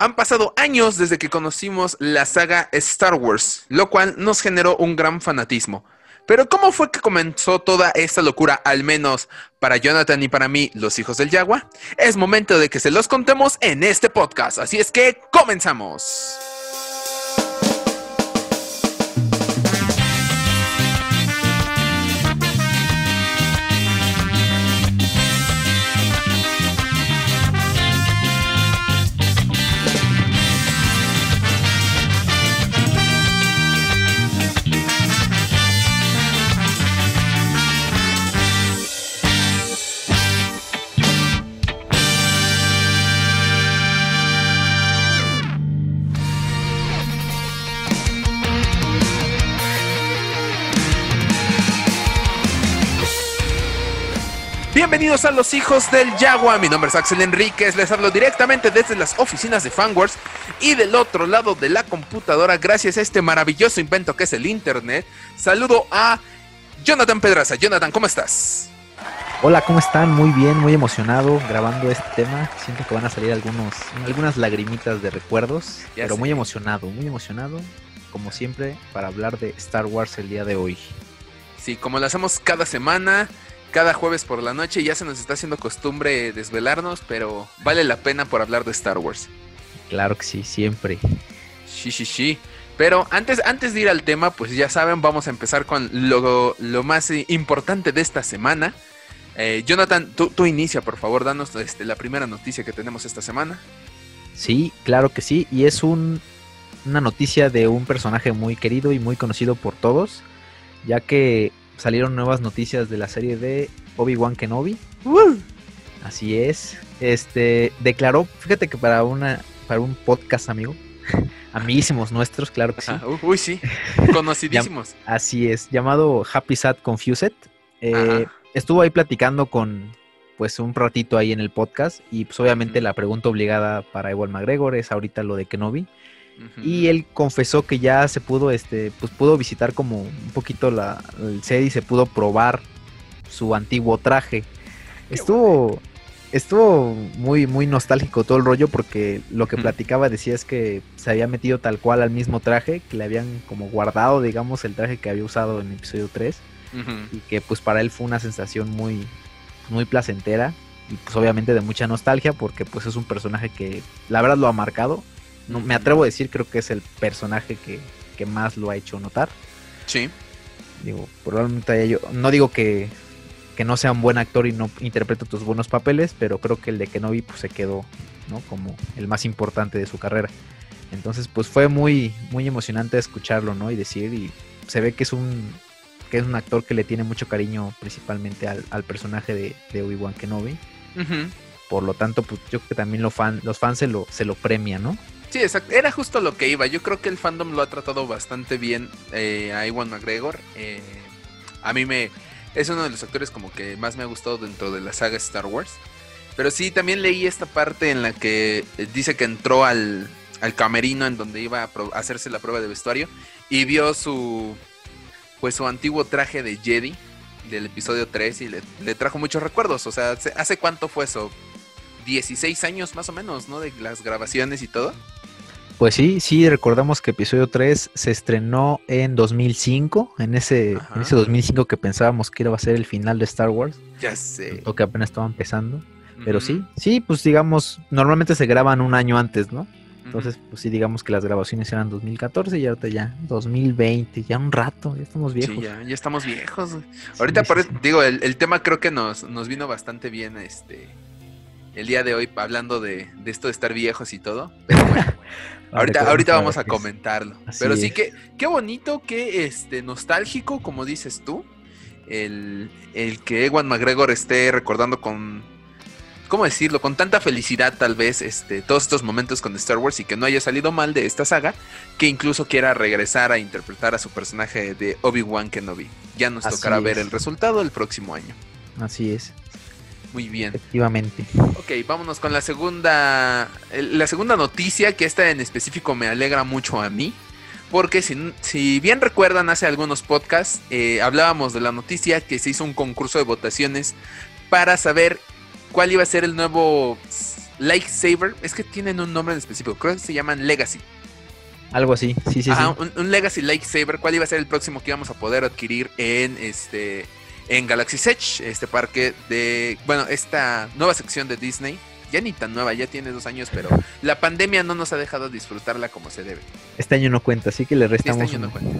Han pasado años desde que conocimos la saga Star Wars, lo cual nos generó un gran fanatismo. Pero ¿cómo fue que comenzó toda esta locura, al menos para Jonathan y para mí, los hijos del Yagua? Es momento de que se los contemos en este podcast, así es que comenzamos. Bienvenidos a los hijos del Yagua. Mi nombre es Axel Enríquez. Les hablo directamente desde las oficinas de Fanworks y del otro lado de la computadora, gracias a este maravilloso invento que es el Internet. Saludo a Jonathan Pedraza. Jonathan, ¿cómo estás? Hola, ¿cómo están? Muy bien, muy emocionado grabando este tema. Siento que van a salir algunos, algunas lagrimitas de recuerdos, pero muy emocionado, muy emocionado, como siempre, para hablar de Star Wars el día de hoy. Sí, como lo hacemos cada semana cada jueves por la noche. Ya se nos está haciendo costumbre desvelarnos, pero vale la pena por hablar de Star Wars. Claro que sí, siempre. Sí, sí, sí. Pero antes, antes de ir al tema, pues ya saben, vamos a empezar con lo, lo más importante de esta semana. Eh, Jonathan, tú, tú, inicia, por favor, danos este, la primera noticia que tenemos esta semana. Sí, claro que sí. Y es un, una noticia de un personaje muy querido y muy conocido por todos, ya que salieron nuevas noticias de la serie de Obi-Wan Kenobi. Así es. Este declaró, fíjate que para una para un podcast amigo, amiguísimos nuestros, claro que sí. uy, sí, conocidísimos. Así es, llamado Happy Sad Confused. Eh, estuvo ahí platicando con pues un ratito ahí en el podcast y pues obviamente la pregunta obligada para Ewan McGregor es ahorita lo de Kenobi. Y él confesó que ya se pudo, este, pues pudo visitar como un poquito la, el set y se pudo probar su antiguo traje. estuvo, estuvo muy, muy nostálgico todo el rollo porque lo que platicaba decía es que se había metido tal cual al mismo traje, que le habían como guardado, digamos, el traje que había usado en el episodio 3 y que pues para él fue una sensación muy, muy placentera y pues obviamente de mucha nostalgia porque pues es un personaje que la verdad lo ha marcado no, me atrevo a decir, creo que es el personaje que, más lo ha hecho notar. Sí. Digo, probablemente yo, no digo que, no sea un buen actor y no interprete tus buenos papeles, pero creo que el de Kenobi pues, se quedó, ¿no? Como el más importante de su carrera. Entonces, pues fue muy, muy emocionante escucharlo, ¿no? Y decir, y se ve que es un, que es un actor que le tiene mucho cariño principalmente al, personaje de, de Obi-Wan Kenobi. Por lo tanto, pues yo creo que también los fans se lo, se lo premian, ¿no? Sí, exacto. Era justo lo que iba. Yo creo que el fandom lo ha tratado bastante bien eh, a Iwan McGregor. Eh, a mí me. Es uno de los actores como que más me ha gustado dentro de la saga Star Wars. Pero sí, también leí esta parte en la que eh, dice que entró al, al camerino en donde iba a, hacerse la prueba de vestuario y vio su. Pues su antiguo traje de Jedi del episodio 3 y le, le trajo muchos recuerdos. O sea, ¿hace cuánto fue eso? 16 años más o menos, ¿no? De las grabaciones y todo. Pues sí, sí, recordamos que episodio 3 se estrenó en 2005, en ese, en ese 2005 que pensábamos que iba a ser el final de Star Wars. Ya sé. O que apenas estaba empezando. Pero sí, sí, pues digamos, normalmente se graban un año antes, ¿no? Entonces, pues sí, digamos que las grabaciones eran 2014 y ahorita ya 2020, ya un rato, ya estamos viejos. Sí, ya, ya estamos viejos. ahorita, por digo, el, el, tema creo que nos, nos vino bastante bien, este, el día de hoy hablando de, esto de estar viejos y todo. Pero bueno, ahorita, ahorita vamos a comentarlo. pero sí que, qué bonito, qué este, nostálgico, como dices tú, el, que Ewan McGregor esté recordando con, ¿cómo decirlo? Con tanta felicidad tal vez este, todos estos momentos con Star Wars y que no haya salido mal de esta saga, que incluso quiera regresar a interpretar a su personaje de Obi-Wan Kenobi. Ya nos tocará ver el resultado el próximo año. Así es. Muy bien. Efectivamente. Ok, vámonos con la segunda, la segunda noticia, que esta en específico me alegra mucho a mí. Porque si, si bien recuerdan, hace algunos podcasts eh, hablábamos de la noticia que se hizo un concurso de votaciones para saber cuál iba a ser el nuevo Lightsaber, es que tienen un nombre en específico, creo que se llaman Legacy. Algo así, sí, sí, Ajá, Un, un, Legacy Lightsaber, ¿cuál iba a ser el próximo que íbamos a poder adquirir en este en Galaxy Edge, este parque de, bueno, esta nueva sección de Disney? Ya ni tan nueva, ya tiene dos años, pero la pandemia no nos ha dejado disfrutarla como se debe. Este año no cuenta, así que le restamos. Este año no cuenta.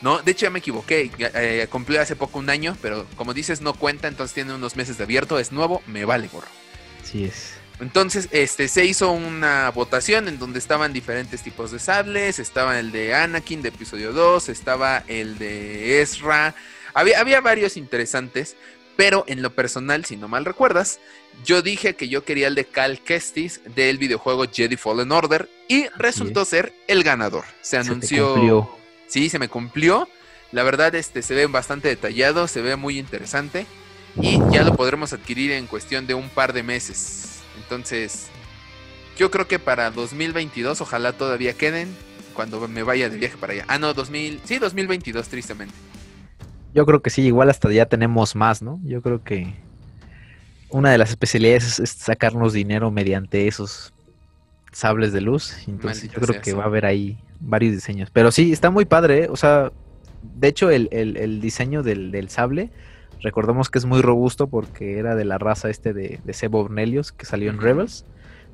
No, de hecho ya me equivoqué. Eh, cumplió hace poco un año, pero como dices, no cuenta, entonces tiene unos meses de abierto, es nuevo, me vale gorro. Así es. Entonces, este, se hizo una votación en donde estaban diferentes tipos de sables. Estaba el de Anakin de episodio 2, estaba el de Ezra. Había, había varios interesantes, pero en lo personal, si no mal recuerdas, yo dije que yo quería el de Cal Kestis del videojuego Jedi Fallen Order y resultó ser el ganador. Se anunció. Sí, se me cumplió. La verdad, este se ve bastante detallado, se ve muy interesante y ya lo podremos adquirir en cuestión de un par de meses. Entonces, yo creo que para 2022 ojalá todavía queden cuando me vaya de viaje para allá. Ah, no, 2000, sí, 2022 tristemente. Yo creo que sí, igual hasta ya tenemos más, ¿no? Yo creo que una de las especialidades es sacarnos dinero mediante esos sables de luz. Entonces Maldita yo creo que eso. va a haber ahí varios diseños. Pero sí, está muy padre, ¿eh? o sea, de hecho el, el, el diseño del, del, sable, recordemos que es muy robusto porque era de la raza este de, de Sebo Ornelius que salió en Rebels.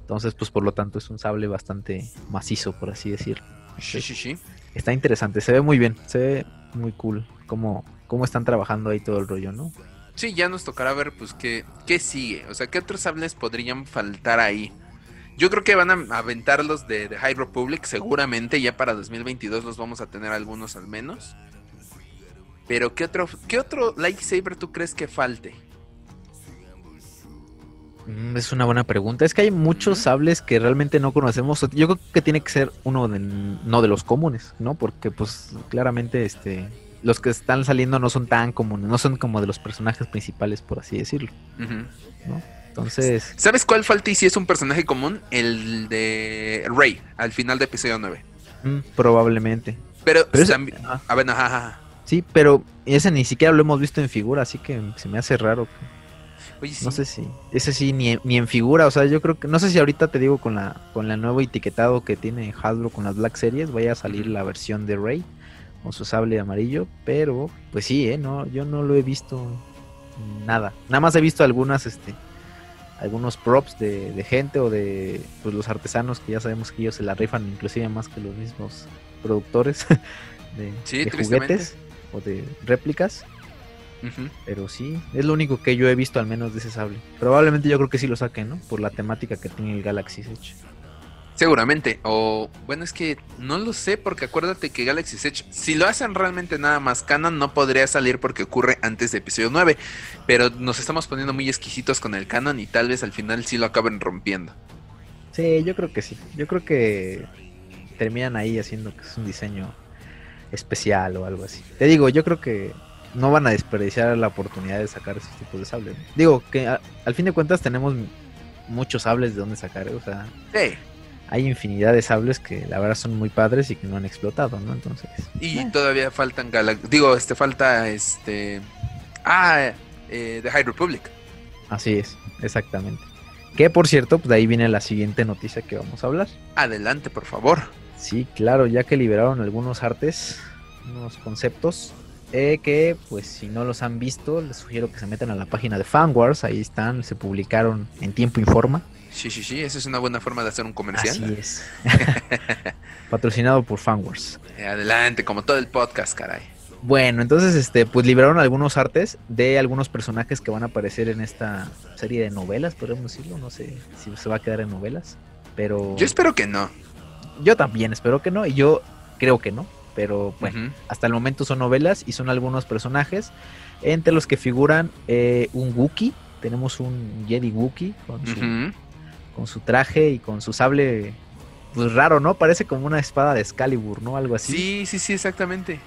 Entonces, pues por lo tanto es un sable bastante macizo, por así decirlo. Sí, sí, sí. Está interesante, se ve muy bien, se ve muy cool cómo, cómo están trabajando ahí todo el rollo, ¿no? Sí, ya nos tocará ver pues qué, qué sigue, o sea, qué otros sables podrían faltar ahí. Yo creo que van a aventar los de, de High Republic, seguramente ya para 2022 los vamos a tener algunos al menos. Pero ¿qué otro, qué otro lightsaber tú crees que falte? Mm, Es una buena pregunta. Es que hay muchos sables que realmente no conocemos. Yo creo que tiene que ser uno de, no de los comunes, ¿no? Porque pues claramente este los que están saliendo no son tan comunes, no son como de los personajes principales, por así decirlo. Uh -huh. ¿no? Entonces. ¿Sabes cuál falta y si es un personaje común? El de Rey, al final de episodio 9. Mm, probablemente. Pero, pero. Ese, a ver, ajá, ajá. Sí, pero ese ni siquiera lo hemos visto en figura, así que se me hace raro. Oye, sí. No sé si. Ese sí, ni, ni, en figura. O sea, yo creo que. No sé si ahorita te digo con la con la nuevo etiquetado que tiene Hasbro con las Black Series. Vaya a salir la versión de Rey con su sable amarillo. Pero, pues sí, ¿eh? No, yo no lo he visto nada. Nada más he visto algunas, este. Algunos props de, de gente o de pues, los artesanos que ya sabemos que ellos se la rifan inclusive más que los mismos productores de, sí, de juguetes o de réplicas. Uh -huh. Pero sí, es lo único que yo he visto al menos de ese sable. Probablemente yo creo que sí lo saquen, ¿no? Por la temática que tiene el Galaxy Edge. Seguramente. O bueno, es que no lo sé porque acuérdate que Galaxy Edge, si lo hacen realmente nada más canon, no podría salir porque ocurre antes de episodio 9. Pero nos estamos poniendo muy exquisitos con el canon y tal vez al final sí lo acaben rompiendo. Sí, yo creo que sí. Yo creo que terminan ahí haciendo que es un diseño especial o algo así. Te digo, yo creo que no van a desperdiciar la oportunidad de sacar esos tipos de sables. Digo que a, al fin de cuentas tenemos muchos sables de donde sacar, ¿eh? o sea, sí. Hay infinidad de sables que la verdad son muy padres y que no han explotado, ¿no? Entonces. Y eh. todavía faltan Galax digo, este falta este ah, eh, The High Republic. Así es, exactamente. Que por cierto, pues de ahí viene la siguiente noticia que vamos a hablar. Adelante, por favor. Sí, claro, ya que liberaron algunos artes, unos conceptos, eh, que pues si no los han visto, les sugiero que se metan a la página de Fanwars, ahí están, se publicaron en tiempo informa. Sí, sí, sí, esa es una buena forma de hacer un comercial. Así es. Patrocinado por Fanwars. Adelante, como todo el podcast, caray. Bueno, entonces, este, pues liberaron algunos artes de algunos personajes que van a aparecer en esta serie de novelas, podríamos decirlo. No sé si se va a quedar en novelas, pero. Yo espero que no. Yo también espero que no, y yo creo que no. Pero bueno, uh -huh. hasta el momento son novelas y son algunos personajes, entre los que figuran eh, un Wookiee. Tenemos un Jedi Wookiee con su, uh -huh. Con su traje y con su sable pues raro, ¿no? Parece como una espada de Excalibur, ¿no? Algo así. Sí, sí, sí, exactamente.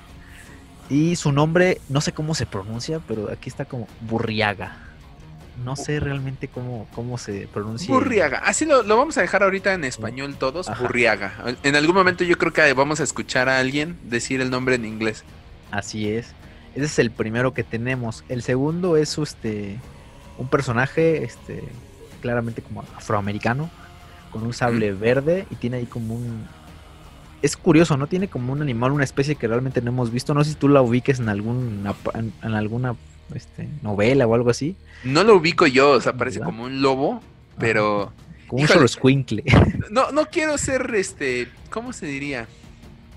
Y su nombre, no sé cómo se pronuncia, pero aquí está como Burriaga. No sé realmente cómo, cómo se pronuncia. Burriaga. Así lo, lo vamos a dejar ahorita en español todos. Ajá. Burriaga. En algún momento yo creo que vamos a escuchar a alguien decir el nombre en inglés. Así es. Ese es el primero que tenemos. El segundo es este un personaje este claramente como afroamericano, con un sable verde y tiene ahí como un... Es curioso, ¿no? Tiene como un animal, una especie que realmente no hemos visto. No sé si tú la ubiques en, alguna en, alguna este, novela o algo así. No lo ubico yo, o sea, parece como un lobo, pero... Como un solo. No, no quiero ser, este, ¿cómo se diría?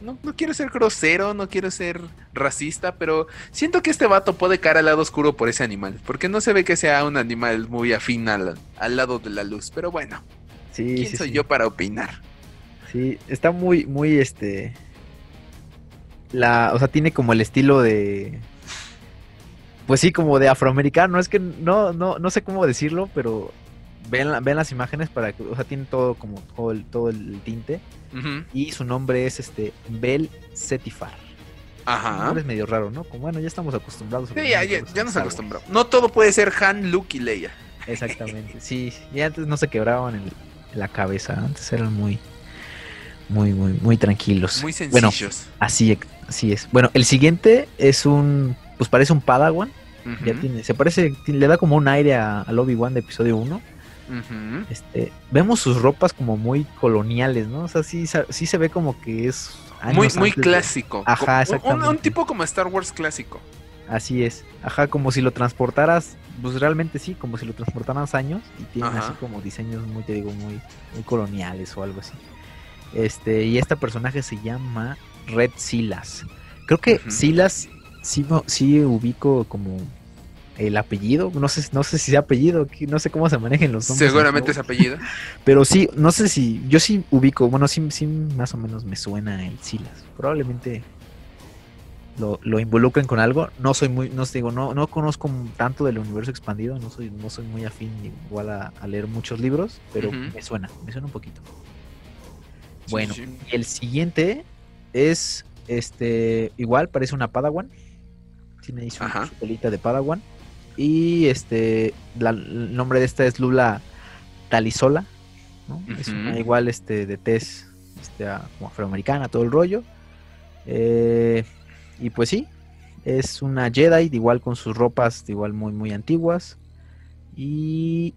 No, quiero ser grosero, no quiero ser racista, pero siento que este vato puede caer al lado oscuro por ese animal, porque no se ve que sea un animal muy afín al, lado de la luz, pero bueno. Sí, ¿Quién soy yo para opinar? Sí, está muy, muy, este... La, o sea, tiene como el estilo de... Pues sí, como de afroamericano, es que no, no, no sé cómo decirlo, pero ven, ven las imágenes para que, o sea, tiene todo como todo el, todo el tinte. Y su nombre es este Bel Setifar. Ajá. es medio raro, ¿no? Como bueno, ya estamos acostumbrados. Sí, ya, ya, nos acostumbramos. No todo puede ser Han, Luke y Leia. Exactamente, sí. Y antes no se quebraban en, la cabeza. Antes eran muy, muy, muy, muy tranquilos. Muy sencillos. Bueno, así, así es. Bueno, el siguiente es un, pues parece un Padawan. Ya tiene, se parece, le da como un aire al Obi-Wan de episodio 1 este, vemos sus ropas como muy coloniales, ¿no? O sea, sí, sí se ve como que es muy, muy clásico. Ajá, exactamente. Un, tipo como Star Wars clásico. Así es. Ajá, como si lo transportaras, pues realmente sí, como si lo transportaras años y tienen así como diseños muy, te digo, muy, muy coloniales o algo así. Este, y este personaje se llama Red Silas. Creo que Silas sí, sí ubico como el apellido, no sé, no sé si sea apellido, no sé cómo se manejen los nombres. Seguramente es apellido. Pero sí, no sé si, yo sí ubico, bueno, sí, sí más o menos me suena el Silas. Probablemente lo, lo involucren con algo. No soy muy, no digo, no, no conozco tanto del universo expandido, no soy, no soy muy afín igual a, leer muchos libros, pero me suena, me suena un poquito. Bueno, el siguiente es este igual, parece una Padawan. Tiene ahí su, su pelita de Padawan. Y este, el nombre de esta es Lula Talisola, ¿no? Es una igual este, de tez este, como afroamericana, todo el rollo. Eh, y pues sí, es una Jedi, igual con sus ropas, igual muy, muy antiguas. Y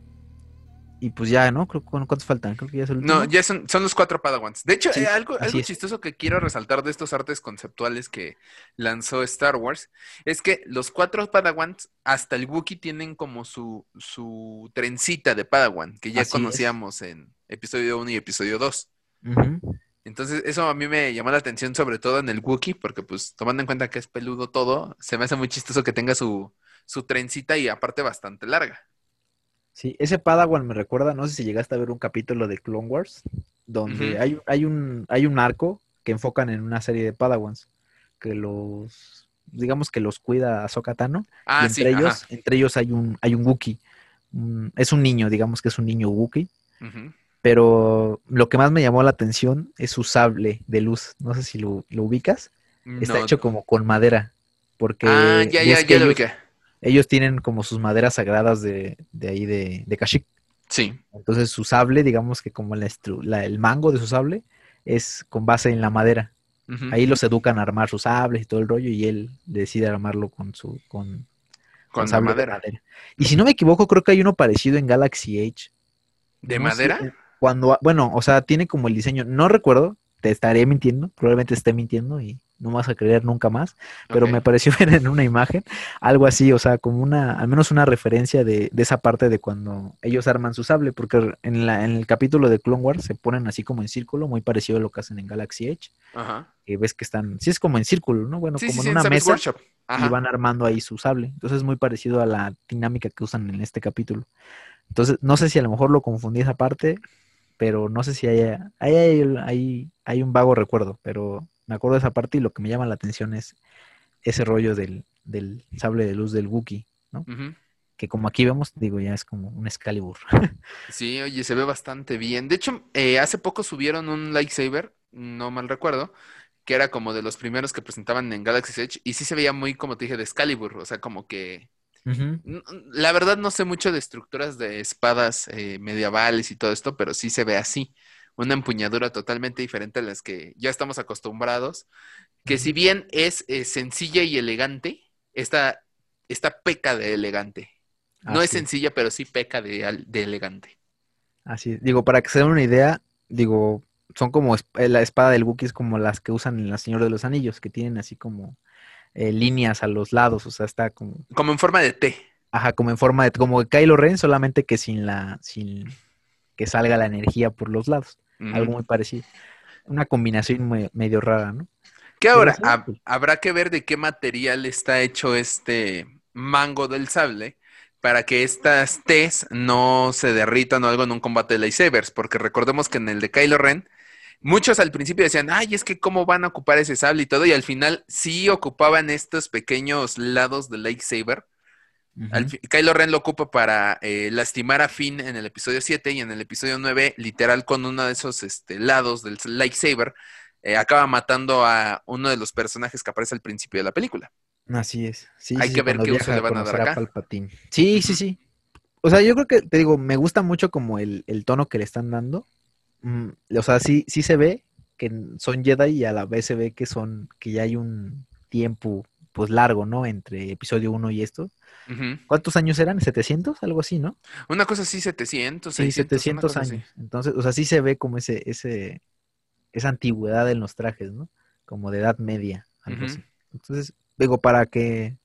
y pues ya, ¿no? Creo ¿cuántos faltan? Creo que ya es el último. No, ya son, son los cuatro Padawans. De hecho, eh, algo, algo chistoso que quiero resaltar de estos artes conceptuales que lanzó Star Wars es que los cuatro Padawans, hasta el Wookiee, tienen como su, su trencita de Padawan, que ya conocíamos en episodio 1 y episodio 2. Entonces, eso a mí me llamó la atención, sobre todo en el Wookiee, porque pues tomando en cuenta que es peludo todo, se me hace muy chistoso que tenga su, su trencita y aparte bastante larga. Sí, ese Padawan me recuerda, no sé si llegaste a ver un capítulo de Clone Wars, donde hay, hay, un, hay un arco que enfocan en una serie de Padawans, que los, digamos que los cuida a Tano, ah, y entre ellos, entre ellos hay un, hay un Wookiee, es un niño, digamos que es un niño Wookiee, pero lo que más me llamó la atención es su sable de luz, no sé si lo, ubicas, está hecho como con madera, porque... Ah, ya, ya, ya lo ubiqué ellos tienen como sus maderas sagradas de, de ahí de, de Kashyyyk. Sí. Entonces su sable, digamos que como la, el mango de su sable es con base en la madera. Ahí los educan a armar sus sables y todo el rollo y él decide armarlo con su con, con, madera. Y si no me equivoco, creo que hay uno parecido en Galaxy Age. ¿De madera? cuando, bueno, o sea, tiene como el diseño, no recuerdo, te estaré mintiendo, probablemente esté mintiendo y no vas a creer nunca más, pero me pareció ver en una imagen algo así, o sea, como una, al menos una referencia de, de esa parte de cuando ellos arman su sable, porque en, la, en el capítulo de Clone Wars se ponen así como en círculo, muy parecido a lo que hacen en Galaxy Edge, Ajá. que ves que están, sí es como en círculo, ¿no? Bueno, como en una mesa y van armando ahí su sable, entonces es muy parecido a la dinámica que usan en este capítulo. Entonces, no sé si a lo mejor lo confundí esa parte, pero no sé si haya, hay, hay, hay, un vago recuerdo, pero me acuerdo de esa parte y lo que me llama la atención es ese rollo del, del sable de luz del Wookiee, ¿no? Que como aquí vemos, digo, ya es como un Excalibur. sí, oye, se ve bastante bien. De hecho, eh, hace poco subieron un lightsaber, no mal recuerdo, que era como de los primeros que presentaban en Galaxy Edge, y sí se veía muy, como te dije, de Excalibur, o sea, como que... La verdad no sé mucho de estructuras de espadas eh, medievales y todo esto, pero sí se ve así una empuñadura totalmente diferente a las que ya estamos acostumbrados, que si bien es, eh, sencilla y elegante, esta, esta peca de elegante. No es sencilla, pero sí peca de, de elegante. Así Digo, para que se den una idea, digo, son como eh, la espada del Wookiee es como las que usan en La Señora de los Anillos, que tienen así como eh, líneas a los lados, o sea, está como... Como en forma de T. Ajá, como en forma de... como Kylo Ren, solamente que sin la... sin que salga la energía por los lados. Algo muy parecido. Una combinación medio rara, ¿no? ¿Qué ahora? habrá que ver de qué material está hecho este mango del sable para que estas T's no se derritan o algo en un combate de lightsabers, porque recordemos que en el de Kylo Ren, muchos al principio decían, ay, es que cómo van a ocupar ese sable y todo, y al final sí ocupaban estos pequeños lados del lightsaber. Kylo Ren lo ocupa para eh, lastimar a Finn en el episodio 7 y en el episodio 9, literal con uno de esos este, lados del lightsaber, eh, acaba matando a uno de los personajes que aparece al principio de la película. Así es. Sí, Hay que ver qué uso le van a dar acá. Sí, sí, sí. O sea, yo creo que, te digo, me gusta mucho como el, tono que le están dando. Mm, o sea, sí, sí se ve que son Jedi y a la vez se ve que son, que ya hay un tiempo pues largo, ¿no? Entre episodio 1 y esto. ¿Cuántos años eran? ¿700? Algo así, ¿no? Una cosa así, 700, Sí, 700 años. Entonces, o sea, sí se ve como ese, ese, esa antigüedad en los trajes, ¿no? Como de edad media, algo así. Entonces, digo, para que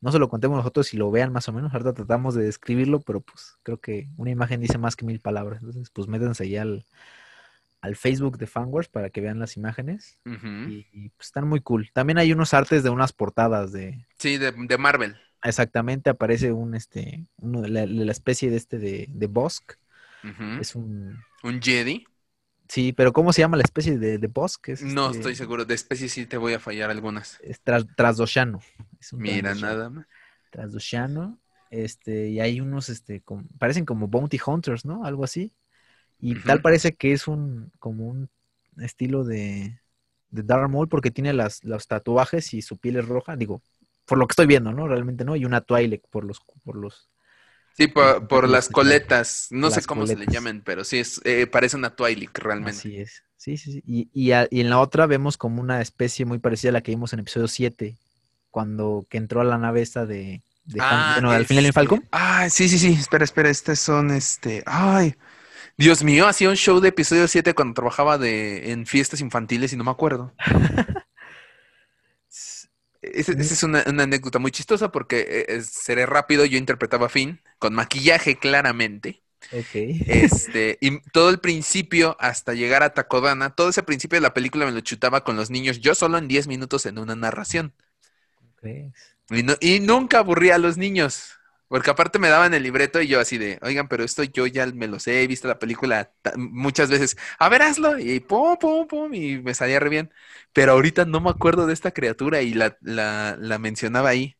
no se lo contemos nosotros y lo vean más o menos. Ahorita tratamos de describirlo, pero pues creo que una imagen dice más que mil palabras. Entonces, pues métanse ya al, al Facebook de Fanwars para que vean las imágenes. y, pues, están muy cool. También hay unos artes de unas portadas de. Sí, de, Marvel. Exactamente, aparece un este, uno de la, especie de este de, de Bosk. Es un. Un Jedi. Sí, pero ¿cómo se llama la especie de, de bosque? no este estoy seguro. De especie sí te voy a fallar algunas. Es tras, trasdoshano. Mira, nada más. Trasdoshano. Este, y hay unos, este, parecen como bounty hunters, ¿no? Algo así. Y tal parece que es un, como un estilo de, de Darth Maul porque tiene las, los tatuajes y su piel es roja. Digo, por lo que estoy viendo, ¿no? Realmente no. Y una Twi'lek por los, por los Sí, por, las coletas. No sé cómo se le llaman, pero sí, es, eh, parece una Twi'lek realmente. Así es. Sí, sí, sí. Y, y, en la otra vemos como una especie muy parecida a la que vimos en episodio 7, cuando que entró a la nave esta de... de ah, bueno, al final en Falcon. Ah, sí, sí, sí. Espera, espera. Estas son, este... Ay, Dios mío, hacía un show de episodio 7 cuando trabajaba de, en fiestas infantiles y no me acuerdo. Esa es una, anécdota muy chistosa porque eh, seré rápido. Yo interpretaba a Finn con maquillaje claramente. Este, y todo el principio hasta llegar a Takodana, todo ese principio de la película me lo chutaba con los niños, yo solo en 10 minutos en una narración. Y, y nunca aburría a los niños. Porque aparte me daban el libreto y yo así de, oigan, pero esto yo ya me lo sé, he visto la película muchas veces. A ver, hazlo. Y pum, pum, pum, y me salía re bien. Pero ahorita no me acuerdo de esta criatura y la, la, la mencionaba ahí.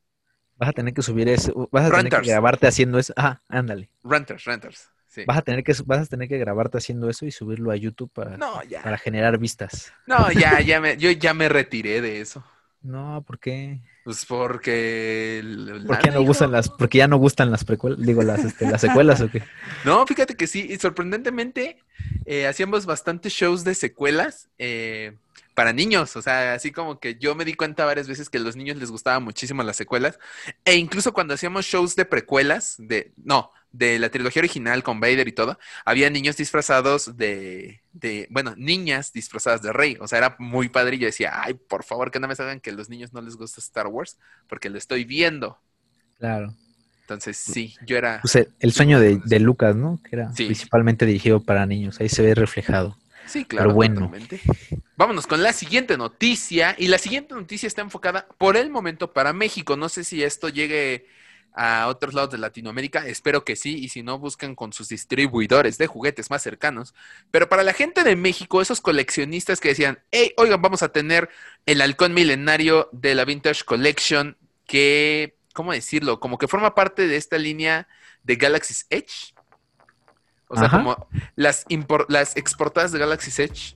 Vas a tener que subir eso, vas a tener que grabarte haciendo eso. Ah, ándale. Renters, renters. Sí. Vas a tener que vas a tener que grabarte haciendo eso y subirlo a YouTube para, para generar vistas. No, ya, ya me, yo ya me retiré de eso. No, ¿por qué? Pues porque. ¿Por no gustan las, porque ya no gustan las precuelas, digo, las, este, las secuelas o qué? No, fíjate que sí, y sorprendentemente eh, hacíamos bastantes shows de secuelas eh, para niños. O sea, así como que yo me di cuenta varias veces que a los niños les gustaban muchísimo las secuelas. E incluso cuando hacíamos shows de precuelas, de. No, de la trilogía original con Vader y todo, había niños disfrazados de, de, bueno, niñas disfrazadas de rey. O sea, era muy padre y yo decía, ay, por favor, que no me salgan que a los niños no les gusta Star Wars, porque lo estoy viendo. Claro. Entonces, sí, yo era... Pues el sueño de, Lucas, ¿no? Que era principalmente dirigido para niños. Ahí se ve reflejado. Sí, claro. Pero bueno. Vámonos con la siguiente noticia. Y la siguiente noticia está enfocada por el momento para México. No sé si esto llegue a otros lados de Latinoamérica. Espero que sí, y si no, buscan con sus distribuidores de juguetes más cercanos. Pero para la gente de México, esos coleccionistas que decían, hey, oigan, vamos a tener el halcón milenario de la Vintage Collection, que, ¿cómo decirlo? Como que forma parte de esta línea de Galaxy's Edge. O sea, como las, las exportadas de Galaxy's Edge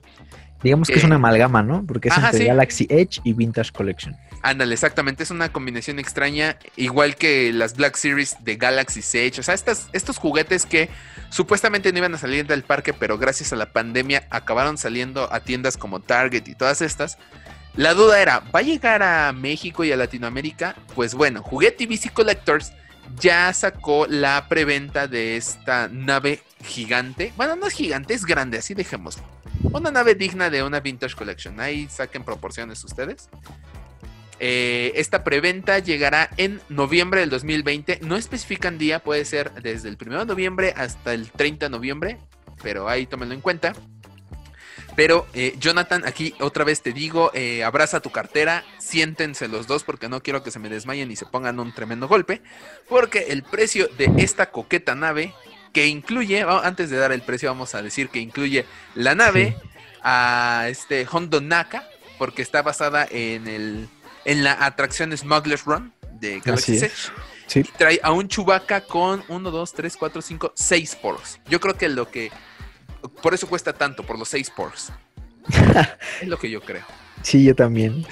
Digamos que es una amalgama, ¿no? Porque es entre Galaxy Edge y Vintage Collection. Ándale, exactamente, es una combinación extraña, igual que las Black Series de Galaxy Edge. O sea, estas, estos juguetes que supuestamente no iban a salir del parque, pero gracias a la pandemia acabaron saliendo a tiendas como Target y todas estas. La duda era, ¿va a llegar a México y a Latinoamérica? Pues bueno, Juguete y Collectors ya sacó la preventa de esta nave gigante. Bueno, no es gigante, es grande, así dejémoslo. Una nave digna de una Vintage Collection. Ahí saquen proporciones ustedes. Eh, esta preventa llegará en noviembre del 2020. No especifican día, puede ser desde el 1 de noviembre hasta el 30 de noviembre, pero ahí tómenlo en cuenta. Pero eh, Jonathan, aquí otra vez te digo, eh, abraza tu cartera, siéntense los dos porque no quiero que se me desmayen y se pongan un tremendo golpe, porque el precio de esta coqueta nave, que incluye, antes de dar el precio vamos a decir que incluye la nave a este Hondo Naka, porque está basada en, el, en la atracción Smuggler's Run de Galaxy Edge. Trae a un Chewbacca con 1, 2, 3, 4, 5, 6 poros. Yo creo que lo que por eso cuesta tanto, por los seis pores. es lo que yo creo. Sí, yo también.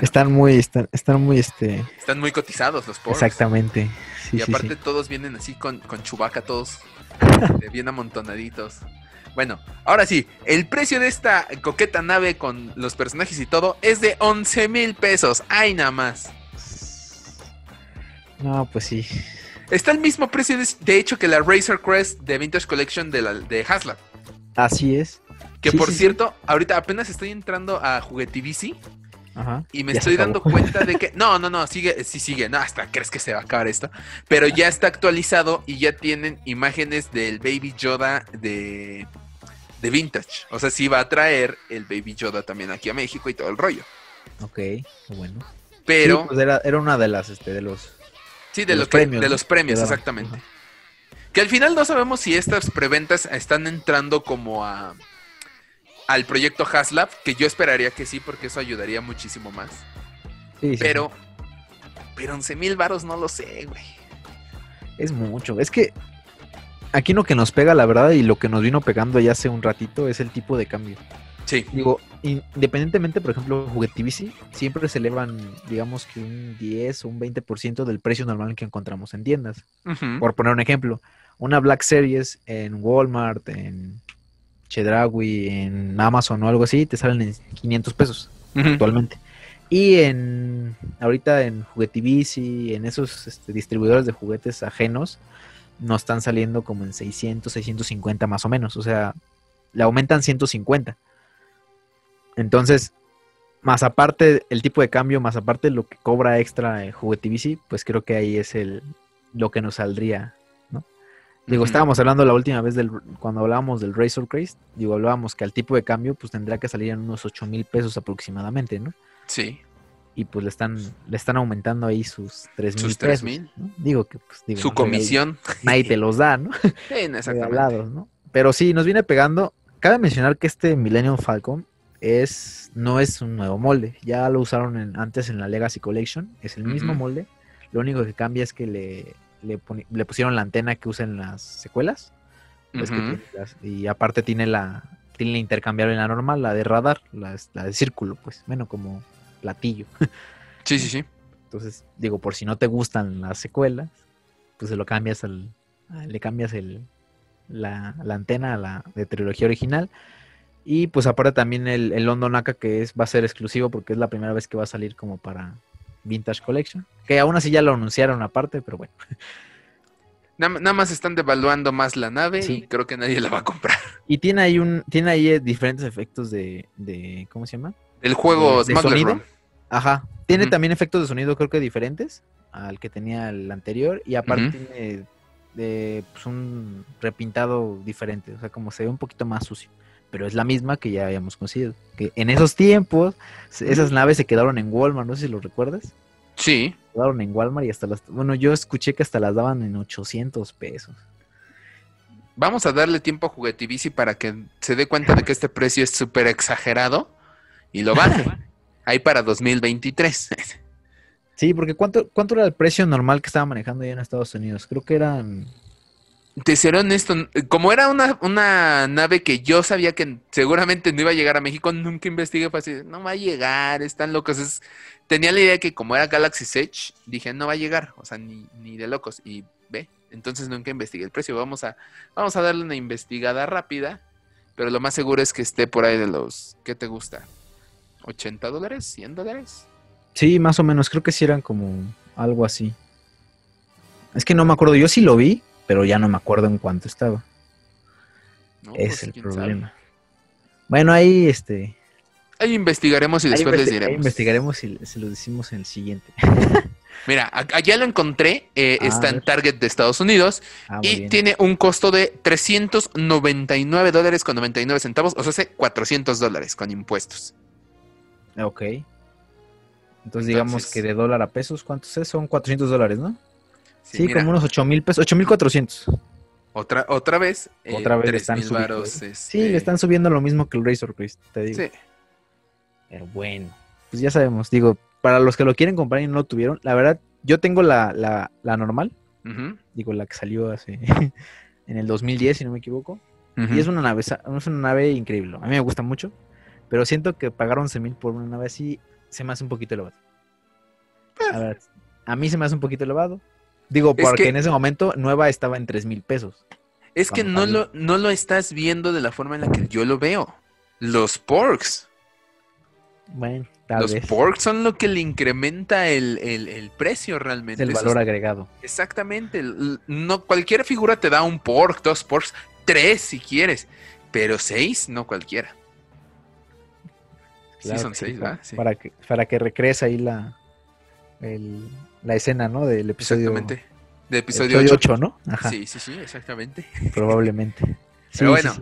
están muy, están, muy, este. Están muy cotizados los pores. Exactamente. y aparte todos vienen así con, con chubaca, todos bien amontonaditos. Bueno, ahora sí, el precio de esta coqueta nave con los personajes y todo es de 11 mil pesos. ¡Ay, nada más! No, pues sí. Está el mismo precio, de, hecho, que la Razor Crest de Vintage Collection de, la, de. Así es. Que por cierto, ahorita apenas estoy entrando a Juguetivici. Ajá, y me estoy dando cuenta de que. No, no, no, sigue, sí sigue. No, hasta crees que se va a acabar esto. Pero ya está actualizado y ya tienen imágenes del Baby Yoda de, de Vintage. O sea, sí va a traer el Baby Yoda también aquí a México y todo el rollo. Ok, bueno. Pero. Pues era, era, una de las, este, de los Sí, de, los, premios. De los premios, exactamente. Que al final no sabemos si estas preventas están entrando como a al proyecto Haslab, que yo esperaría que sí, porque eso ayudaría muchísimo más. Sí, pero, pero 11 mil varos no lo sé, güey. Es mucho. Es que aquí lo que nos pega, la verdad, y lo que nos vino pegando ya hace un ratito, es el tipo de cambio. Sí. Digo, independientemente, por ejemplo, Juguetivici, siempre se elevan, digamos que un 10 o un 20% del precio normal que encontramos en tiendas. Por poner un ejemplo, una Black Series en Walmart, en Chedraui, en Amazon o algo así, te salen en 500 pesos actualmente. Y en ahorita en Juguetivici, en esos este, distribuidores de juguetes ajenos, nos están saliendo como en 600, 650 más o menos. O sea, le aumentan 150. Entonces, más aparte el tipo de cambio, más aparte lo que cobra extra en Juguetivici, pues creo que ahí es el lo que nos saldría, ¿no? Digo, estábamos hablando la última vez del cuando hablábamos del Razor Craze, digo, hablábamos que al tipo de cambio pues tendría que salir en unos 8 mil pesos aproximadamente, ¿no? Sí. Y pues le están, le están aumentando ahí sus 3 mil pesos. mil. Digo que pues digo, su comisión. Nadie, te los da, ¿no? Sí, exactamente. ¿no? Pero sí, nos viene pegando. Cabe mencionar que este Millennium Falcon es no es un nuevo molde. Ya lo usaron antes en la Legacy Collection. Es el mismo molde. Lo único que cambia es que le, le, pusieron la antena que usan las secuelas. Pues y aparte tiene la, tiene la intercambiable en la normal, la de radar, la, de círculo, pues, bueno, como platillo. Sí, sí, sí. Entonces, digo, por si no te gustan las secuelas, pues se lo cambias al, le cambias el, la, la antena a la de trilogía original y pues aparte también el, el London Naka que es, va a ser exclusivo porque es la primera vez que va a salir como para Vintage Collection. Que aún así ya lo anunciaron aparte, pero bueno. Nada, más están devaluando más la nave y creo que nadie la va a comprar. Y tiene ahí un, tiene ahí eh, diferentes efectos de, de ¿cómo se llama? El juego de, sonido. Ajá. Tiene también efectos de sonido creo que diferentes al que tenía el anterior. Y aparte tiene de, pues, un repintado diferente. O sea, como se ve un poquito más sucio pero es la misma que ya habíamos conseguido. Que en esos tiempos, esas naves se quedaron en Walmart, no sé si lo recuerdas. Sí. Quedaron en Walmart y hasta las. Bueno, yo escuché que hasta las daban en 800 pesos. Vamos a darle tiempo a Juguetivici para que se dé cuenta de que este precio es súper exagerado y lo baje. Ahí para 2023. sí, porque ¿cuánto, ¿cuánto era el precio normal que estaba manejando ya en Estados Unidos? Creo que eran te seré honesto, como era una, una, nave que yo sabía que seguramente no iba a llegar a México, nunca investigué, fue así, no va a llegar, están locos. tenía la idea de que como era Galaxy Edge, dije, no va a llegar, o sea, ni, ni de locos. Y ve, entonces nunca investigué el precio. Vamos a, vamos a darle una investigada rápida, pero lo más seguro es que esté por ahí de los, ¿qué te gusta? ¿80 dólares? ¿100 dólares? Sí, más o menos, creo que sí eran como algo así. Es que no me acuerdo, yo sí lo vi, pero ya no me acuerdo en cuánto estaba. es pues, el problema. Bueno, ahí este. Ahí investigaremos y después les diremos. Ahí investigaremos y se lo decimos en el siguiente. Mira, allá lo encontré, eh, ah, está en Target de Estados Unidos ah, y tiene un costo de 399 dólares con 99 centavos, o sea, hace 400 dólares con impuestos. Ok. Entonces, digamos que de dólar a pesos, ¿cuántos es? Son 400 dólares, ¿no? Sí, como unos 8 mil pesos, 8 mil 400. Otra, otra vez, eh, otra vez están subiendo. ¿eh? Sí, le están subiendo lo mismo que el Razor Chris, te digo. Sí. Pero bueno, pues ya sabemos, digo, para los que lo quieren comprar y no lo tuvieron, la verdad, yo tengo la, la, la normal, digo, la que salió hace en el 2010, si no me equivoco. Y es una nave, es una nave increíble. A mí me gusta mucho, pero siento que pagar 11 mil por una nave así se me hace un poquito elevado. A, ver, a mí se me hace un poquito elevado. Digo, porque en ese momento nueva estaba en 3 mil pesos. Es que no lo, no lo estás viendo de la forma en la que yo lo veo. Los porks. Bueno, los porks son lo que le incrementa el, precio realmente. El valor agregado. Exactamente. No, cualquier figura te da un pork, dos porks, tres si quieres, pero seis no cualquiera. sí, son seis, ¿verdad? Para, que, para que recrees ahí la, la escena, ¿no? Del episodio. Exactamente. Del episodio, 8. ¿no? Sí, sí, sí, exactamente. Probablemente. pero bueno.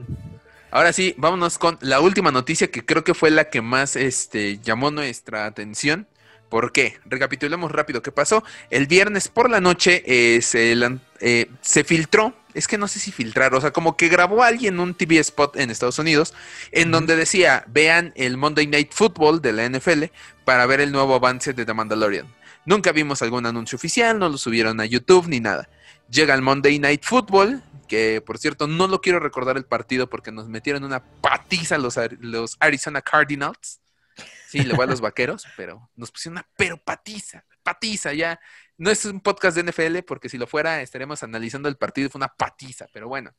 Ahora sí, vámonos con la última noticia que creo que fue la que más este, llamó nuestra atención. ¿Por qué? Recapitulemos rápido qué pasó. El viernes por la noche eh, se, eh, se, filtró, es que no sé si filtrar, o sea, como que grabó alguien un TV spot en Estados Unidos en donde decía, vean el Monday Night Football de la NFL para ver el nuevo avance de The Mandalorian. Nunca vimos algún anuncio oficial, no lo subieron a YouTube ni nada. Llega el Monday Night Football, que por cierto no lo quiero recordar el partido porque nos metieron una patiza los, los Arizona Cardinals. Sí, le voy a los vaqueros, pero nos pusieron una pero patiza, patiza, ya. No es un podcast de NFL porque si lo fuera estaremos analizando el partido, fue una patiza, pero bueno.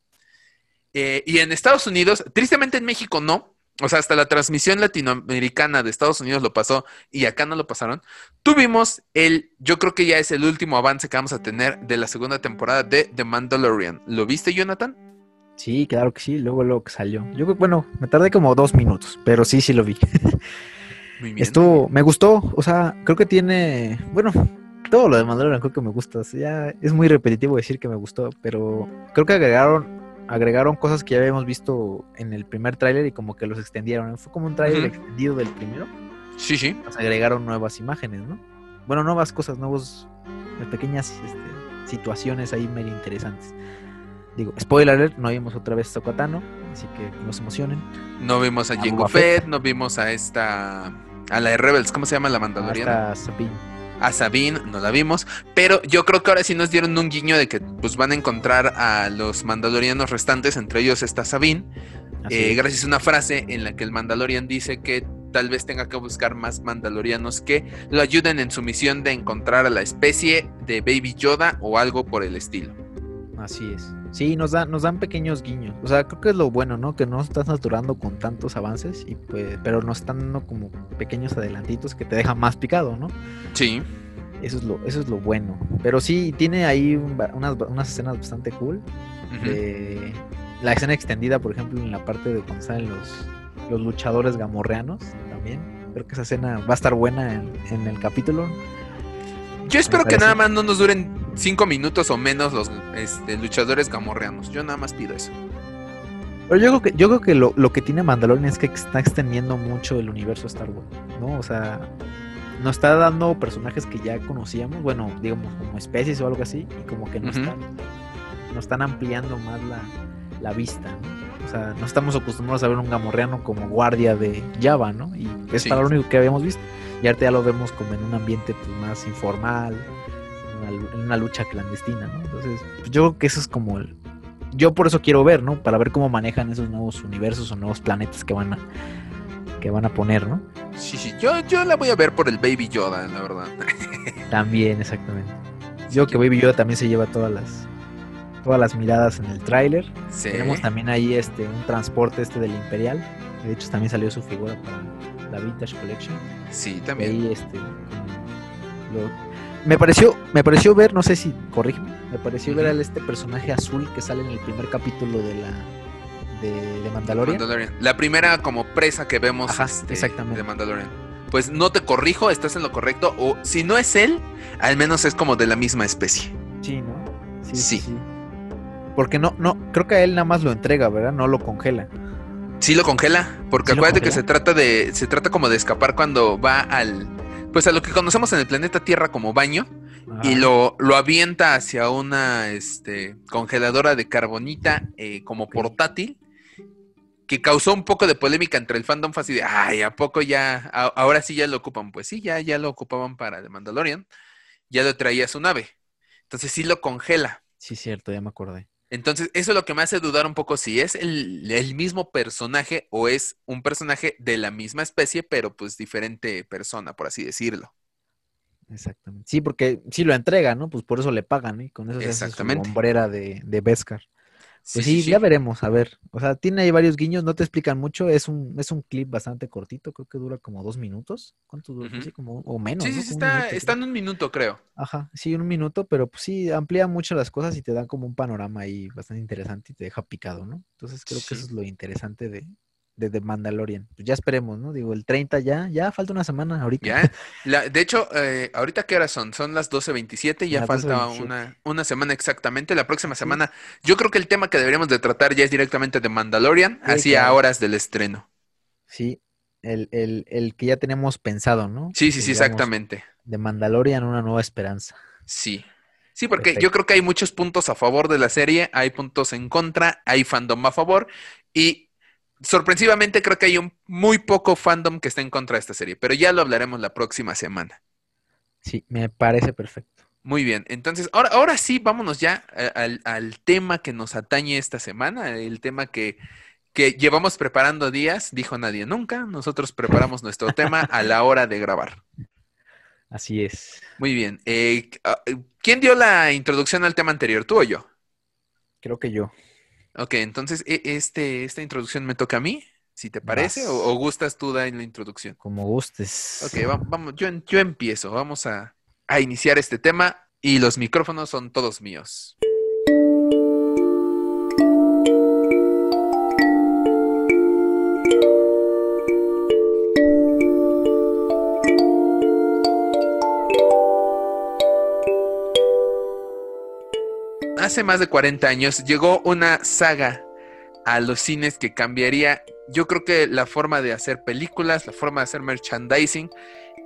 Eh, y en Estados Unidos, tristemente en México no, o sea, hasta la transmisión latinoamericana de Estados Unidos lo pasó y acá no lo pasaron. Tuvimos el, yo creo que ya es el último avance que vamos a tener de la segunda temporada de The Mandalorian. ¿Lo viste, Jonathan? Sí, claro que sí, luego lo que salió. Yo bueno, me tardé como dos minutos, pero sí, sí lo vi. Muy bien. Estuvo, me gustó, o sea, creo que tiene, bueno, todo lo de Mandalorian creo que me gusta. ya es muy repetitivo decir que me gustó, pero creo que agregaron agregaron cosas que ya habíamos visto en el primer tráiler y como que los extendieron. Fue como un tráiler extendido del primero. Sí, sí. agregaron nuevas imágenes, ¿no? Bueno, nuevas cosas, nuevos, pequeñas este, situaciones ahí medio interesantes. Digo, spoiler alert, no vimos otra vez a así que no se emocionen. No vimos a Jango Fett, no vimos a esta, a la de Rebels, ¿cómo se llama la mandaloriana? A Sabine a Sabine, no la vimos, pero yo creo que ahora sí nos dieron un guiño de que pues van a encontrar a los mandalorianos restantes, entre ellos está Sabine, eh, gracias a una frase en la que el mandalorian dice que tal vez tenga que buscar más mandalorianos que lo ayuden en su misión de encontrar a la especie de Baby Yoda o algo por el estilo. Así es. Sí, nos, dan nos dan pequeños guiños. O sea, creo que es lo bueno, ¿no? Que no estás saturando con tantos avances, y pues, pero nos están dando como pequeños adelantitos que te dejan más picado, ¿no? Sí. Eso es lo, eso es lo bueno. Pero sí, tiene ahí unas, unas escenas bastante cool. la escena extendida, por ejemplo, en la parte de cuando salen los, los luchadores gamorreanos también. Creo que esa escena va a estar buena en, en el capítulo. Yo espero que nada más no nos duren cinco minutos o menos los este, luchadores gamorreanos. Yo nada más pido eso. Pero yo creo que, yo creo que lo, que tiene Mandalorian es que está extendiendo mucho el universo Star Wars, ¿no? O sea, nos está dando personajes que ya conocíamos, bueno, digamos como especies o algo así, y como que nos, están, nos están ampliando más la, vista, ¿no? O sea, no estamos acostumbrados a ver un gamorreano como guardia de Java, ¿no? Y es para lo único que habíamos visto. Y ahorita ya lo vemos como en un ambiente pues, más informal, en una, lucha clandestina, ¿no? Entonces, pues, yo creo que eso es como el... Yo por eso quiero ver, ¿no? Para ver cómo manejan esos nuevos universos o nuevos planetas que van a, que van a poner, ¿no? Sí, sí, yo, yo la voy a ver por el Baby Yoda, la verdad. También, exactamente. Yo que Baby Yoda también se lleva todas las todas las miradas en el tráiler. Tenemos también ahí este un transporte este del Imperial. De hecho también salió su figura para la Vintage Collection. Sí, también. Ahí, este, me pareció, me pareció ver, no sé si, corrígeme, me pareció ver a este personaje azul que sale en el primer capítulo de la de, Mandalorian. La primera como presa que vemos este, exactamente. de Mandalorian. Pues no te corrijo, estás en lo correcto. O si no es él, al menos es como de la misma especie. Sí, ¿no? Sí. sí. Porque no, no, creo que a él nada más lo entrega, ¿verdad? No lo congela. Sí lo congela, porque acuérdate que se trata de, se trata como de escapar cuando va al, pues a lo que conocemos en el planeta Tierra como baño y lo, lo avienta hacia una este, congeladora de carbonita eh, como portátil que causó un poco de polémica entre el fandom fue así de, ay, ¿a poco ya, ahora sí ya lo ocupan? Pues sí, ya, ya lo ocupaban para The Mandalorian, ya lo traía a su nave. Entonces sí lo congela. Sí, cierto, ya me acordé. Entonces, eso es lo que me hace dudar un poco si es el, el, mismo personaje o es un personaje de la misma especie, pero pues diferente persona, por así decirlo. Exactamente. Sí, porque sí lo entrega, ¿no? Pues por eso le pagan, ¿eh? Con eso se hace su hombrera de, de Beskar. Pues sí, ya veremos, a ver. O sea, tiene ahí varios guiños, no te explican mucho. Es un, es un clip bastante cortito, creo que dura como dos minutos. ¿Cuánto dura? sí, como, o menos. Sí, sí, está, está en un minuto, creo. Ajá, sí, un minuto, pero pues sí, amplía mucho las cosas y te da como un panorama ahí bastante interesante y te deja picado, ¿no? Entonces creo que eso es lo interesante de, de The Mandalorian. Pues ya esperemos, ¿no? Digo, el 30 ya, ya falta una semana ahorita. Ya, de hecho, eh, ahorita qué horas son? Son las 12.27, ya falta una, una semana exactamente. La próxima semana, yo creo que el tema que deberíamos de tratar ya es directamente de Mandalorian, así a horas del estreno. Sí, el, el, el, que ya tenemos pensado, ¿no? Sí, sí, sí, exactamente. De Mandalorian, una nueva esperanza. Sí. Sí, porque yo creo que hay muchos puntos a favor de la serie, hay puntos en contra, hay fandom a favor y sorpresivamente creo que hay un muy poco fandom que está en contra de esta serie, pero ya lo hablaremos la próxima semana. Sí, me parece perfecto. Muy bien, entonces ahora, ahora sí, vámonos ya eh, al, tema que nos atañe esta semana, el tema que, que llevamos preparando días, dijo nadie nunca, nosotros preparamos nuestro tema a la hora de grabar. Así es. Muy bien, eh, ah, ¿quién dio la introducción al tema anterior, tú o yo? Creo que yo. Ok, entonces e, este, esta introducción me toca a mí, si te parece, o, gustas tú dar en la introducción. Como gustes. Ok, vamos, yo, yo empiezo, vamos a, a iniciar este tema y los micrófonos son todos míos. Hace más de 40 años llegó una saga a los cines que cambiaría, yo creo que la forma de hacer películas, la forma de hacer merchandising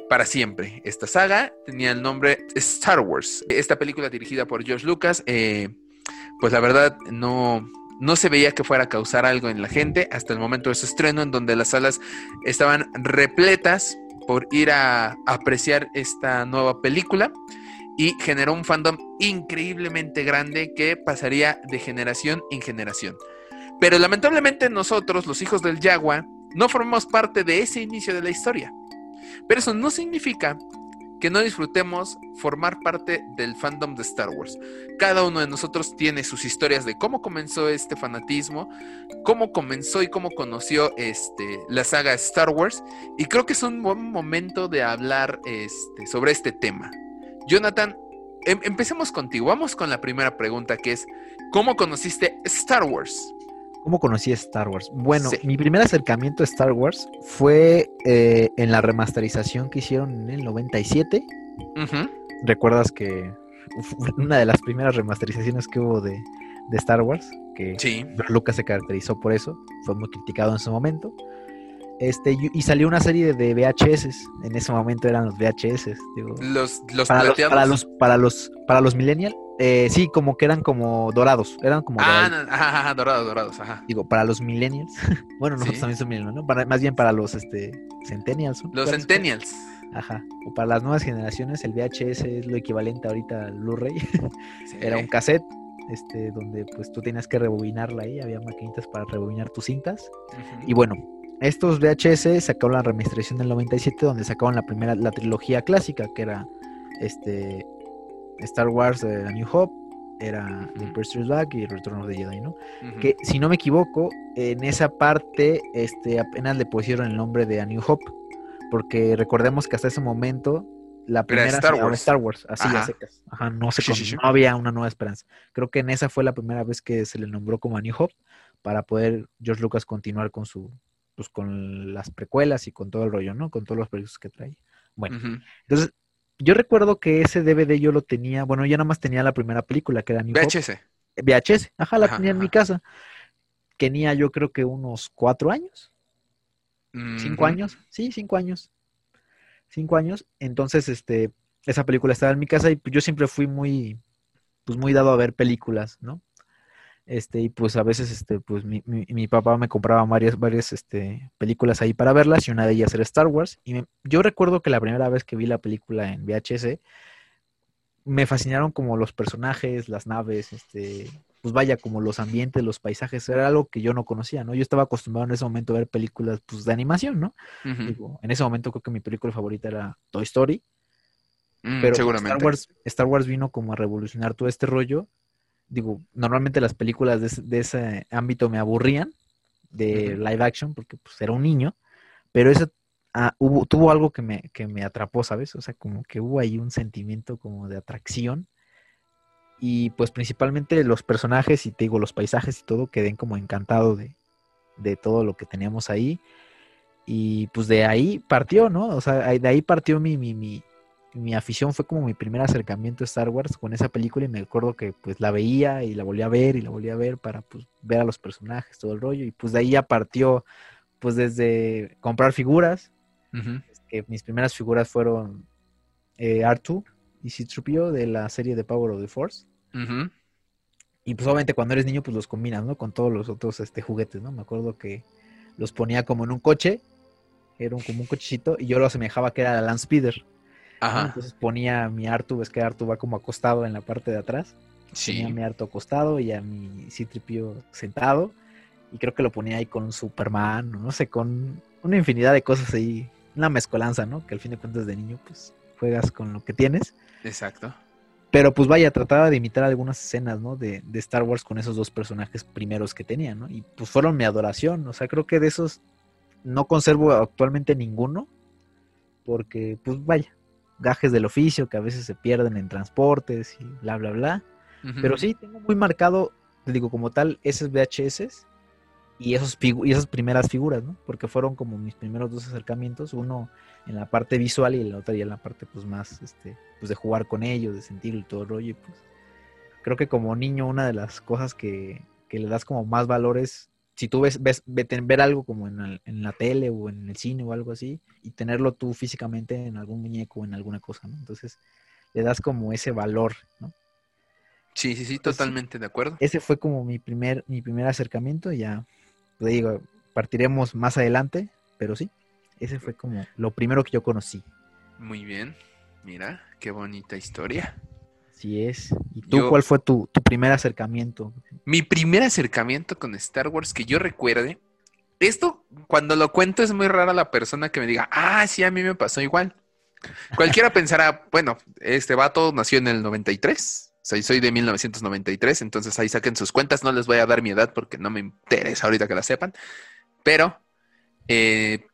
para siempre. Esta saga tenía el nombre Star Wars. Esta película dirigida por George Lucas, eh, pues la verdad no, no se veía que fuera a causar algo en la gente hasta el momento de su estreno, en donde las salas estaban repletas por ir a apreciar esta nueva película y generó un fandom increíblemente grande que pasaría de generación en generación. Pero lamentablemente nosotros, los hijos del Yagua, no formamos parte de ese inicio de la historia. Pero eso no significa que no disfrutemos formar parte del fandom de Star Wars. Cada uno de nosotros tiene sus historias de cómo comenzó este fanatismo, cómo comenzó y cómo conoció este, la saga Star Wars. Y creo que es un buen momento de hablar este, sobre este tema. Jonathan, em, empecemos contigo. Vamos con la primera pregunta que es, ¿cómo conociste Star Wars? ¿Cómo conocí Star Wars? Bueno, mi primer acercamiento a Star Wars fue eh, en la remasterización que hicieron en el 97. ¿Recuerdas que una de las primeras remasterizaciones que hubo de, Star Wars? Que Lucas se caracterizó por eso, fue muy criticado en su momento. Este, y salió una serie de VHS. En ese momento eran los VHS. los, los para, los, para los para los para los millennials. Eh, sí, como que eran como dorados. Eran como ah, dorados. dorados, dorados, ajá. Digo, para los millennials. bueno, nosotros también somos millennials, ¿no? más bien para los este centennials. Los centennials. Ajá. O para las nuevas generaciones, el VHS es lo equivalente ahorita al Blu-ray. Era un cassette este, donde pues tú tenías que rebobinarla ahí, había maquinitas para rebobinar tus cintas. Y bueno, estos VHS sacaron la remasterización del 97 donde sacaron la primera, la trilogía clásica que era este Star Wars de A New Hope, era The Empire Back y Return of the Jedi, ¿no? Que si no me equivoco, en esa parte este, apenas le pusieron el nombre de A New Hope, porque recordemos que hasta ese momento la primera Star Wars. Star Wars, así Ajá. a secas. Ajá, no se Sí, con- sí, sí. no había una nueva esperanza. Creo que en esa fue la primera vez que se le nombró como a New Hope para poder George Lucas continuar con su pues con las precuelas y con todo el rollo, ¿no? Con todos los proyectos que trae. Bueno, entonces yo recuerdo que ese DVD yo lo tenía, bueno, yo nada más tenía la primera película que era New Hope. VHS. VHS, ajá, la Ajá, tenía en mi casa. Tenía yo creo que unos cuatro años, cinco años, sí, cinco años, cinco años. Entonces, este, esa película estaba en mi casa y pues, yo siempre fui muy, pues muy dado a ver películas, ¿no? Este, y pues a veces, este, pues mi, mi, mi papá me compraba varias, varias, este, películas ahí para verlas y una de ellas era Star Wars. Y me- yo recuerdo que la primera vez que vi la película en VHS, me fascinaron como los personajes, las naves, este, pues vaya, como los ambientes, los paisajes, era algo que yo no conocía, ¿no? Yo estaba acostumbrado en ese momento a ver películas, pues, de animación, ¿no? Digo, en ese momento creo que mi película favorita era Toy Story, Mm, pero seguramente. Star Wars, Star Wars vino como a revolucionar todo este rollo. Digo, normalmente las películas de, ese- de ese ámbito me aburrían de live action porque pues era un niño, pero eso ah, hubo, tuvo algo que me, que me atrapó, ¿sabes? O sea, como que hubo ahí un sentimiento como de atracción y pues principalmente los personajes y te digo, los paisajes y todo, quedé como encantado de, de todo lo que teníamos ahí y pues de ahí partió, ¿no? O sea, de ahí partió mi, mi, mi, mi afición, fue como mi primer acercamiento a Star Wars con esa película y me acuerdo que pues la veía y la volví a ver y la volví a ver para pues ver a los personajes, todo el rollo y pues de ahí ya partió pues desde comprar figuras, que mis primeras figuras fueron eh, R2 y C-3PO de la serie de Power of the Force. Y pues obviamente cuando eres niño pues los combinas, ¿no? Con todos los otros este, juguetes, ¿no? Me acuerdo que los ponía como en un coche, era un, como un cochecito, y yo lo asemejaba que era la Land Speeder. Ajá. Entonces ponía a mi Artu, ves que Artu va como acostado en la parte de atrás. Tenía a Sí. mi Artu acostado y a mi C-3PO sentado. Y creo que lo ponía ahí con Superman, no sé, con una infinidad de cosas ahí. Una mezcolanza, ¿no? Que al fin de cuentas de niño pues juegas con lo que tienes. Exacto. Pero pues vaya, trataba de imitar algunas escenas, ¿no? De, de Star Wars con esos dos personajes primeros que tenía, ¿no? Y pues fueron mi adoración. O sea, creo que de esos no conservo actualmente ninguno. Porque, pues vaya, gajes del oficio que a veces se pierden en transportes y bla, bla, bla. Pero sí, tengo muy marcado, te digo, como tal, esos VHS y, esos y esas primeras figuras, ¿no? Porque fueron como mis primeros dos acercamientos, uno en la parte visual y el otro ya en la parte, pues, más, este, pues, de jugar con ellos, de sentir y todo el rollo, y pues, creo que como niño una de las cosas que, que le das como más valores, si tú ves, ves ver algo como en, el- en la tele o en el cine o algo así, y tenerlo tú físicamente en algún muñeco o en alguna cosa, ¿no? Entonces, le das como ese valor, ¿no? Sí, sí, sí, totalmente de acuerdo. ese fue como mi primer, mi primer acercamiento. Ya, te digo, partiremos más adelante, pero sí, ese fue como lo primero que yo conocí. Muy bien. Mira, qué bonita historia. Así es. ¿Y tú Yo- cuál fue tu, tu primer acercamiento? Mi primer acercamiento con Star Wars que yo recuerde. Esto, cuando lo cuento, es muy rara la persona que me diga, ah, sí, a mí me pasó igual. Cualquiera pensará, bueno, este vato nació en el 93. O sea, soy de 1993, entonces ahí saquen sus cuentas. No les voy a dar mi edad porque no me interesa ahorita que la sepan. Pero, eh,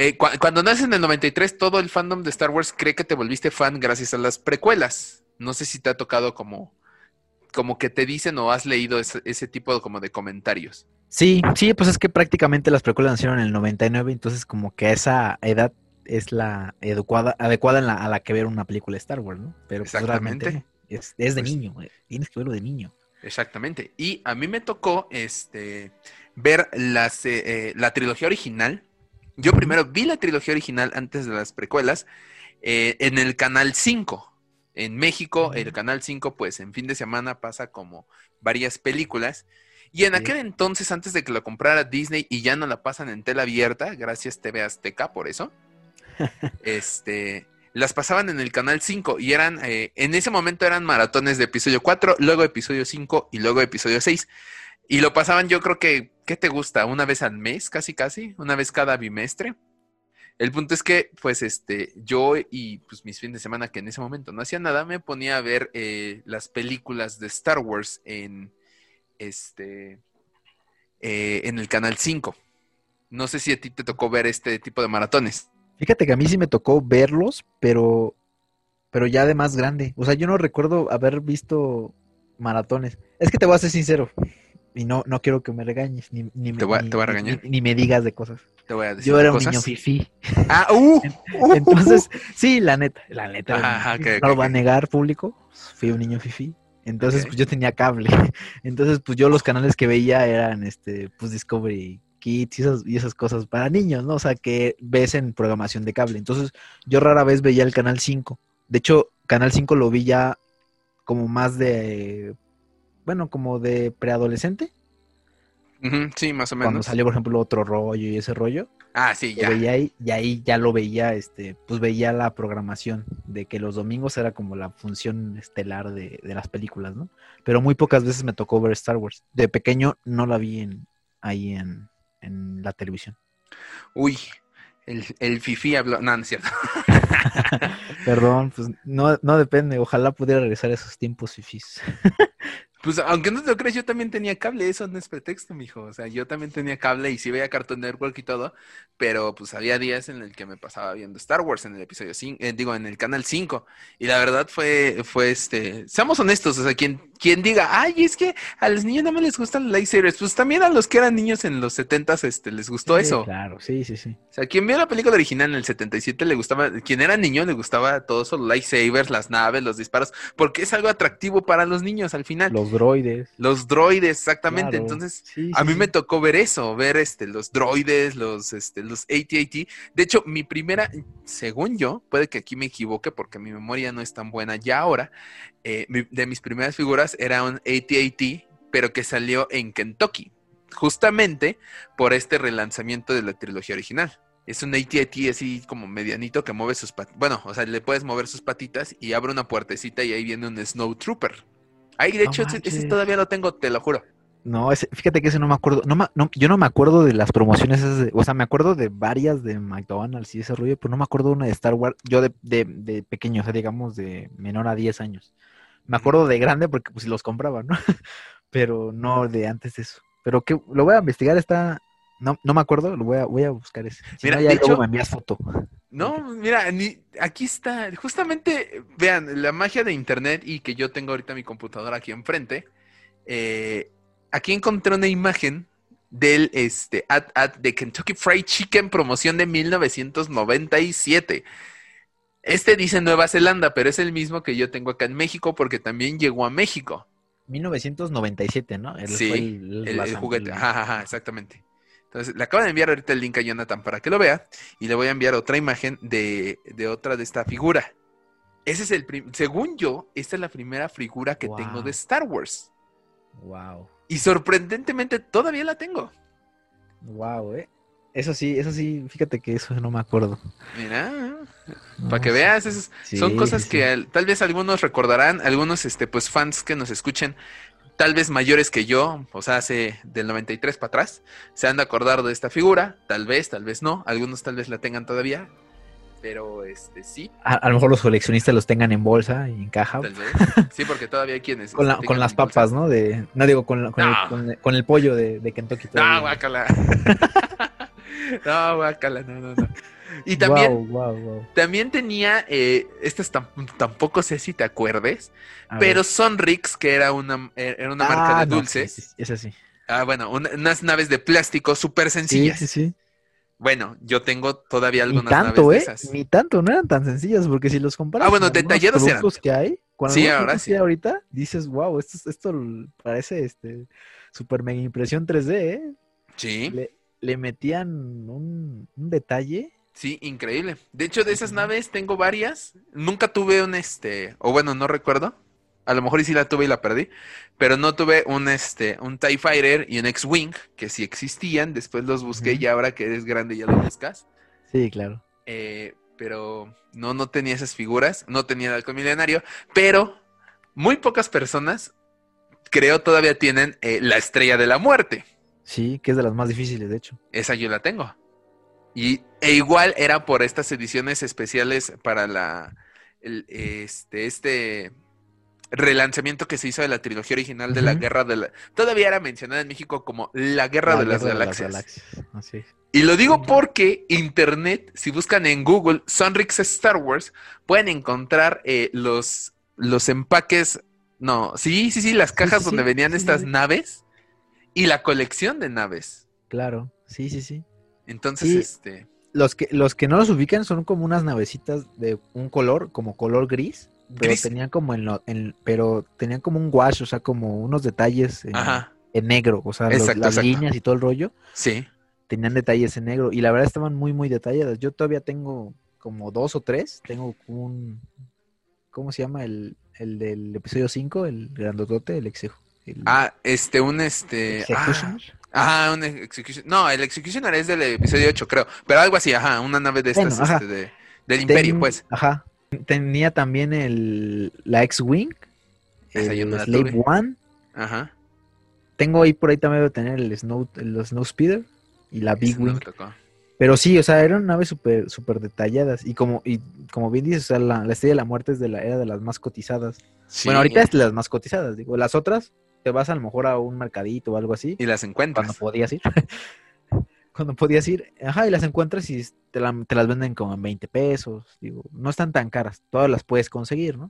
eh, cu- cuando naces en el 93, todo el fandom de Star Wars cree que te volviste fan gracias a las precuelas. No sé si te ha tocado como, como que te dicen o has leído ese, ese tipo de, como de comentarios. Sí, sí, pues es que prácticamente las películas nacieron en el 99, entonces como que a esa edad es la adecuada, adecuada en la- a la que ver una película de Star Wars, ¿no? Pero pues, Exactamente. es, es de Pues- niño, tienes que verlo de niño. Exactamente. Y a mí me tocó este, ver las, eh, eh, la trilogía original. Yo primero vi la trilogía original antes de las precuelas eh, en el Canal 5. En México, el Canal 5, pues en fin de semana pasa como varias películas. Y en aquel entonces, antes de que lo comprara Disney y ya no la pasan en tela abierta, gracias TV Azteca por eso, este, las pasaban en el Canal 5 y eran, eh, en ese momento eran maratones de episodio 4, luego episodio 5 y luego episodio 6. Y lo pasaban yo creo que, ¿qué te gusta? Una vez al mes, casi casi, una vez cada bimestre. El punto es que, pues, este, yo y pues mis fines de semana, que en ese momento no hacía nada, me ponía a ver eh, las películas de Star Wars en este eh, en el canal 5. No sé si a ti te tocó ver este tipo de maratones. Fíjate que a mí sí me tocó verlos, pero, pero ya de más grande. O sea, yo no recuerdo haber visto maratones. Es que te voy a ser sincero. Y no, no quiero que me regañes, ni, ni, ¿Te voy te a regañar? Ni, me digas de cosas. Te voy a decir Yo era cosas. un niño fifí. Ah, uh, uh, Entonces, sí, la neta, la neta. Ajá, ok, no lo va a negar público. Fui un niño fifí. Entonces, pues yo tenía cable. Entonces, pues yo los canales que veía eran este, pues Discovery Kids y esas, y esas cosas para niños, ¿no? O sea, que ves en programación de cable. Entonces, yo rara vez veía el canal 5. De hecho, canal 5 lo vi ya como más de. Bueno, como de preadolescente. Sí, más o Cuando menos. salió, por ejemplo, otro rollo y ese rollo. Ah, sí, ya. veía ahí, y ahí ya lo veía, este, pues veía la programación de que los domingos era como la función estelar de, de las películas, ¿no? Pero muy pocas veces me tocó ver Star Wars. De pequeño no la vi en, ahí en, en la televisión. Uy, el, el fifi habló. No, no es cierto. Perdón, pues no, no depende. Ojalá pudiera regresar a esos tiempos fifís. Pues aunque no te lo crees, yo también tenía cable, eso no es pretexto, mijo. O sea, yo también tenía cable y sí veía Cartoon Network y todo, pero pues había días en el que me pasaba viendo Star Wars en el episodio 5, digo, en el canal 5. Y la verdad fue, fue este, seamos honestos, o sea, quien, quien diga, ay, es que a los niños no me les gustan los lightsabers, pues también a los que eran niños en los 70s, este, les gustó Sí, eso. Claro, sí, sí, sí. O sea, quien vio la película original en el 77 le gustaba, quien era niño le gustaba todo eso, los lightsabers, las naves, los disparos, porque es algo atractivo para los niños al final. Los droides. Los droides, exactamente. claro. Entonces, Sí, a mí sí. me tocó ver eso, ver este, los droides, los, este, los AT-AT. De hecho, mi primera, según yo, puede que aquí me equivoque porque mi memoria no es tan buena ya ahora, eh, mi- de mis primeras figuras era un AT-AT, pero que salió en Kentucky, justamente por este relanzamiento de la trilogía original. Es un AT-AT así como medianito que mueve sus patitas. Bueno, o sea, le puedes mover sus patitas y abre una puertecita y ahí viene un Snow Trooper. Ahí, de No hecho, ese, todavía lo tengo, te lo juro. No, ese- fíjate que ese no me acuerdo. No, no, yo no me acuerdo de las promociones. esas de- o sea, me acuerdo de varias de McDonald's y ese rollo, pero no me acuerdo de una de Star Wars. Yo de, de, de pequeño, o sea, digamos de menor a 10 años. Me acuerdo de grande porque pues los compraba, ¿no? Pero no de antes de eso. Pero que lo voy a investigar, está. No, no me acuerdo, lo voy a, voy a buscar ese. Si Mira, no, ya de luego hecho- me envías foto. No, mira, ni- aquí está, justamente, vean, la magia de internet y que yo tengo ahorita mi computadora aquí enfrente. eh, aquí encontré una imagen del este ad, ad de Kentucky Fried Chicken promoción de 1997. Este dice Nueva Zelanda, pero es el mismo que yo tengo acá en México porque también llegó a México. 1997, ¿no? El- Sí, fue el, El, la- el juguete, ajá, exactamente. Entonces, le acabo de enviar ahorita el link a Jonathan para que lo vea y le voy a enviar otra imagen de, de otra de esta figura. Ese es el según yo, esta es la primera figura que tengo de Star Wars. Wow. Y sorprendentemente todavía la tengo. Wow, eh. Eso sí, eso sí, fíjate que eso no me acuerdo. Mira, No, para que veas, es- son cosas sí, que tal vez algunos recordarán, algunos este, pues fans que nos escuchen, tal vez mayores que yo, o sea, hace del 93 para atrás, se han de acordar de esta figura, tal vez, tal vez no, algunos tal vez la tengan todavía, pero este sí, A, a lo mejor los coleccionistas los tengan en bolsa y en caja. tal vez, sí, porque todavía hay quienes Con, la- con tengan las bolsa. papas, ¿no? De, no digo, con, la- con, No. el, con, el- con el pollo de, de Kentucky. No, todavía. guácala. no, guácala, no, no, no. Y también, también tenía, eh, estas tam- tampoco sé si te acuerdes, A pero ver. Sonrix, que era una, era una marca Ah, de no, dulces. sí, sí, ese sí. Ah, bueno, una- unas naves de plástico súper sencillas. sí, sí. Bueno, yo tengo todavía Ni algunas tanto, naves ¿eh? de esas. Ni tanto, no eran tan sencillas, porque si los comparas Ah, bueno, con detallados eran. que hay, con Sí, ahora sí. ahorita, dices, wow, esto, esto parece este super mega impresión 3D, ¿eh? Sí, Le, le metían un, un detalle. Sí, increíble. De hecho, de esas naves tengo varias. Nunca tuve un este, o bueno, no recuerdo. A lo mejor sí la tuve y la perdí, pero no tuve un este, un TIE Fighter y un X-Wing, que sí existían. Después los busqué y ahora que eres grande ya lo buscas. Sí, claro. Eh, pero no, no tenía esas figuras, no tenía el halcón milenario, pero muy pocas personas, creo, todavía tienen eh, la estrella de la muerte. Sí, que es de las más difíciles, de hecho. Esa yo la tengo. Y, e igual era por estas ediciones especiales para la, el, este, este, relanzamiento que se hizo de la trilogía original de la Guerra de la... Todavía era mencionada en México como la Guerra, de, las Galaxias. Y lo digo porque Internet, si buscan en Google Sonrix Star Wars, pueden encontrar eh, los, los empaques, no, sí, sí, sí, las cajas donde venían estas naves y la colección de naves. Claro, sí, sí, sí. Entonces, este... Los que, los que no los ubican son como unas navecitas de un color, como color gris pero tenían como en, lo, en, pero tenían como un wash, o sea, como unos detalles en, negro, o sea, las líneas y todo el rollo. Sí. Tenían detalles en negro y la verdad estaban muy, muy detalladas. Yo todavía tengo como dos o tres. Tengo un, ¿cómo se llama? El, el del episodio 5, el grandotote, el exejo. ah, este, un este. Ah, un Executioner. No, el Executioner es del episodio 8, creo. Pero algo así, ajá, una nave de estas, este, de, del Imperio, pues. Ajá. Tenía también el, la X-Wing, el Slave One. Ajá. Tengo ahí por ahí también de tener el Snow, el Snow Speeder y la Big Wing. Pero sí, o sea, eran naves súper super detalladas. Y como, y como bien dices, o sea, la, Estrella de la Muerte es de la, era de las más cotizadas. Bueno, ahorita es de las más cotizadas, digo. Las otras, te vas a lo mejor a un mercadito o algo así. Y las encuentras. Cuando podías ir. cuando podías ir, ajá, y las encuentras y te, las venden como en 20 pesos, digo, no están tan caras, todas las puedes conseguir, ¿no?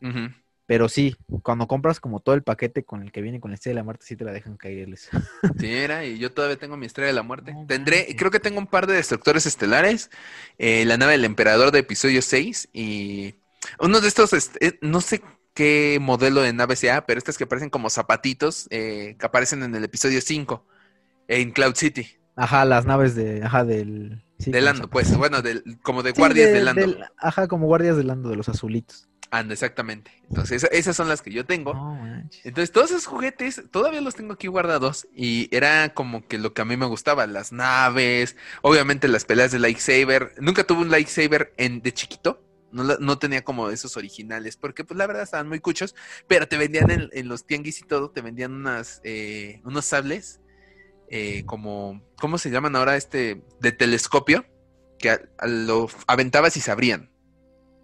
Pero sí, cuando compras como todo el paquete con el que viene con la estrella de la muerte, sí te la dejan caerles. Sí, era, y yo todavía tengo mi estrella de la muerte. Tendré, creo que tengo un par de destructores estelares, eh, la nave del emperador de episodio 6 y uno de estos, este, no sé qué modelo de nave sea, pero estas que parecen como zapatitos eh, que aparecen en el episodio 5 en Cloud City. Ajá, las naves de, ajá, del... de Lando, pues, bueno, del, como de guardias de, Lando. ajá, como guardias de Lando, de los azulitos. Anda, exactamente. Entonces, esas son las que yo tengo. Entonces, todos esos juguetes todavía los tengo aquí guardados. Y era como que lo que a mí me gustaba, las naves, obviamente las peleas de lightsaber. Nunca tuve un lightsaber en, de chiquito. No, no, tenía como esos originales, porque pues la verdad estaban muy cuchos, pero te vendían en, en los tianguis y todo, te vendían unas, eh, unos sables eh, como, ¿cómo se llaman ahora este? De telescopio, que lo aventabas y se abrían.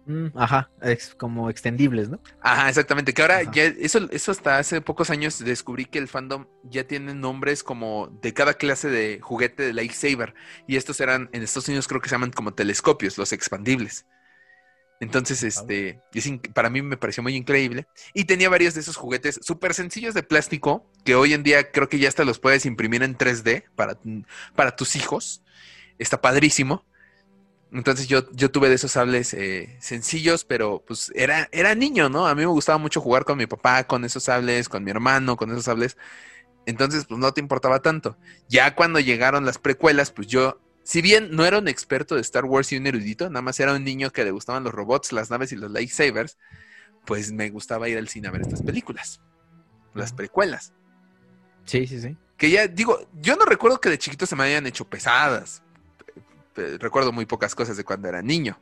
Mm, ajá, es como extendibles, ¿no? Ajá, exactamente. Que ahora ya, eso, eso hasta hace pocos años descubrí que el fandom ya tiene nombres como de cada clase de juguete de lightsaber. Y estos eran, en Estados Unidos creo que se llaman como telescopios, los expandibles. Entonces, este, para mí me pareció muy increíble. Y tenía varios de esos juguetes súper sencillos de plástico, que hoy en día creo que ya hasta los puedes imprimir en 3D para, para tus hijos. Está padrísimo. Entonces yo, yo tuve de esos sables eh, sencillos, pero pues era, era niño, ¿no? A mí me gustaba mucho jugar con mi papá, con esos sables, con mi hermano, con esos sables. Entonces, pues no te importaba tanto. Ya cuando llegaron las precuelas, pues yo si bien no era un experto de Star Wars y un erudito, nada más era un niño que le gustaban los robots, las naves y los lightsabers, pues me gustaba ir al cine a ver estas películas, las precuelas. Sí, sí, sí. Que ya digo, yo no recuerdo que de chiquito se me hayan hecho pesadas. Recuerdo muy pocas cosas de cuando era niño,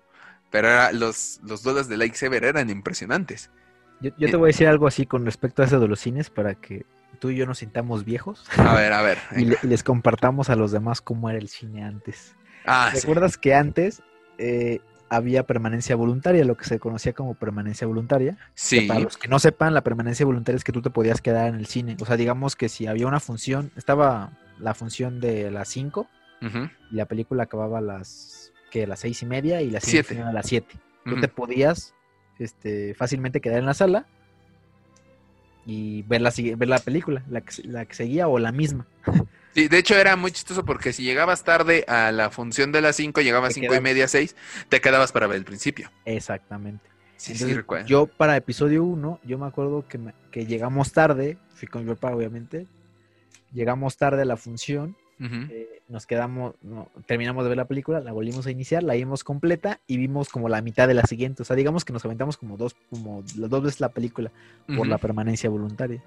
pero los, los dudas de lightsaber eran impresionantes. Yo, yo te voy a decir algo así con respecto a eso de los cines para que tú y yo nos sintamos viejos. A ver, a ver. y, les compartamos a los demás cómo era el cine antes. Ah, ¿Recuerdas que antes eh, había permanencia voluntaria, lo que se conocía como permanencia voluntaria? Sí. para los que no sepan, la permanencia voluntaria es que tú te podías quedar en el cine. O sea, digamos que si había una función, estaba la función de las 5 y la película acababa a las, que las seis y media y la siguiente a las 7. Tú te podías este, fácilmente quedar en la sala y ver la, ver la película, la que, la que seguía o la misma. Sí, de hecho era muy chistoso porque si llegabas tarde a la función de las 5, llegabas a 5 y media, 6, te quedabas para ver el principio. Exactamente. Sí, sí, recuerdo. Yo para episodio 1, yo me acuerdo que, que llegamos tarde, fui con mi papá obviamente, llegamos tarde a la función eh, nos quedamos, terminamos de ver la película, la volvimos a iniciar, la vimos completa y vimos como la mitad de la siguiente. O sea, digamos que nos aventamos como dos, como dos veces la película por la permanencia voluntaria.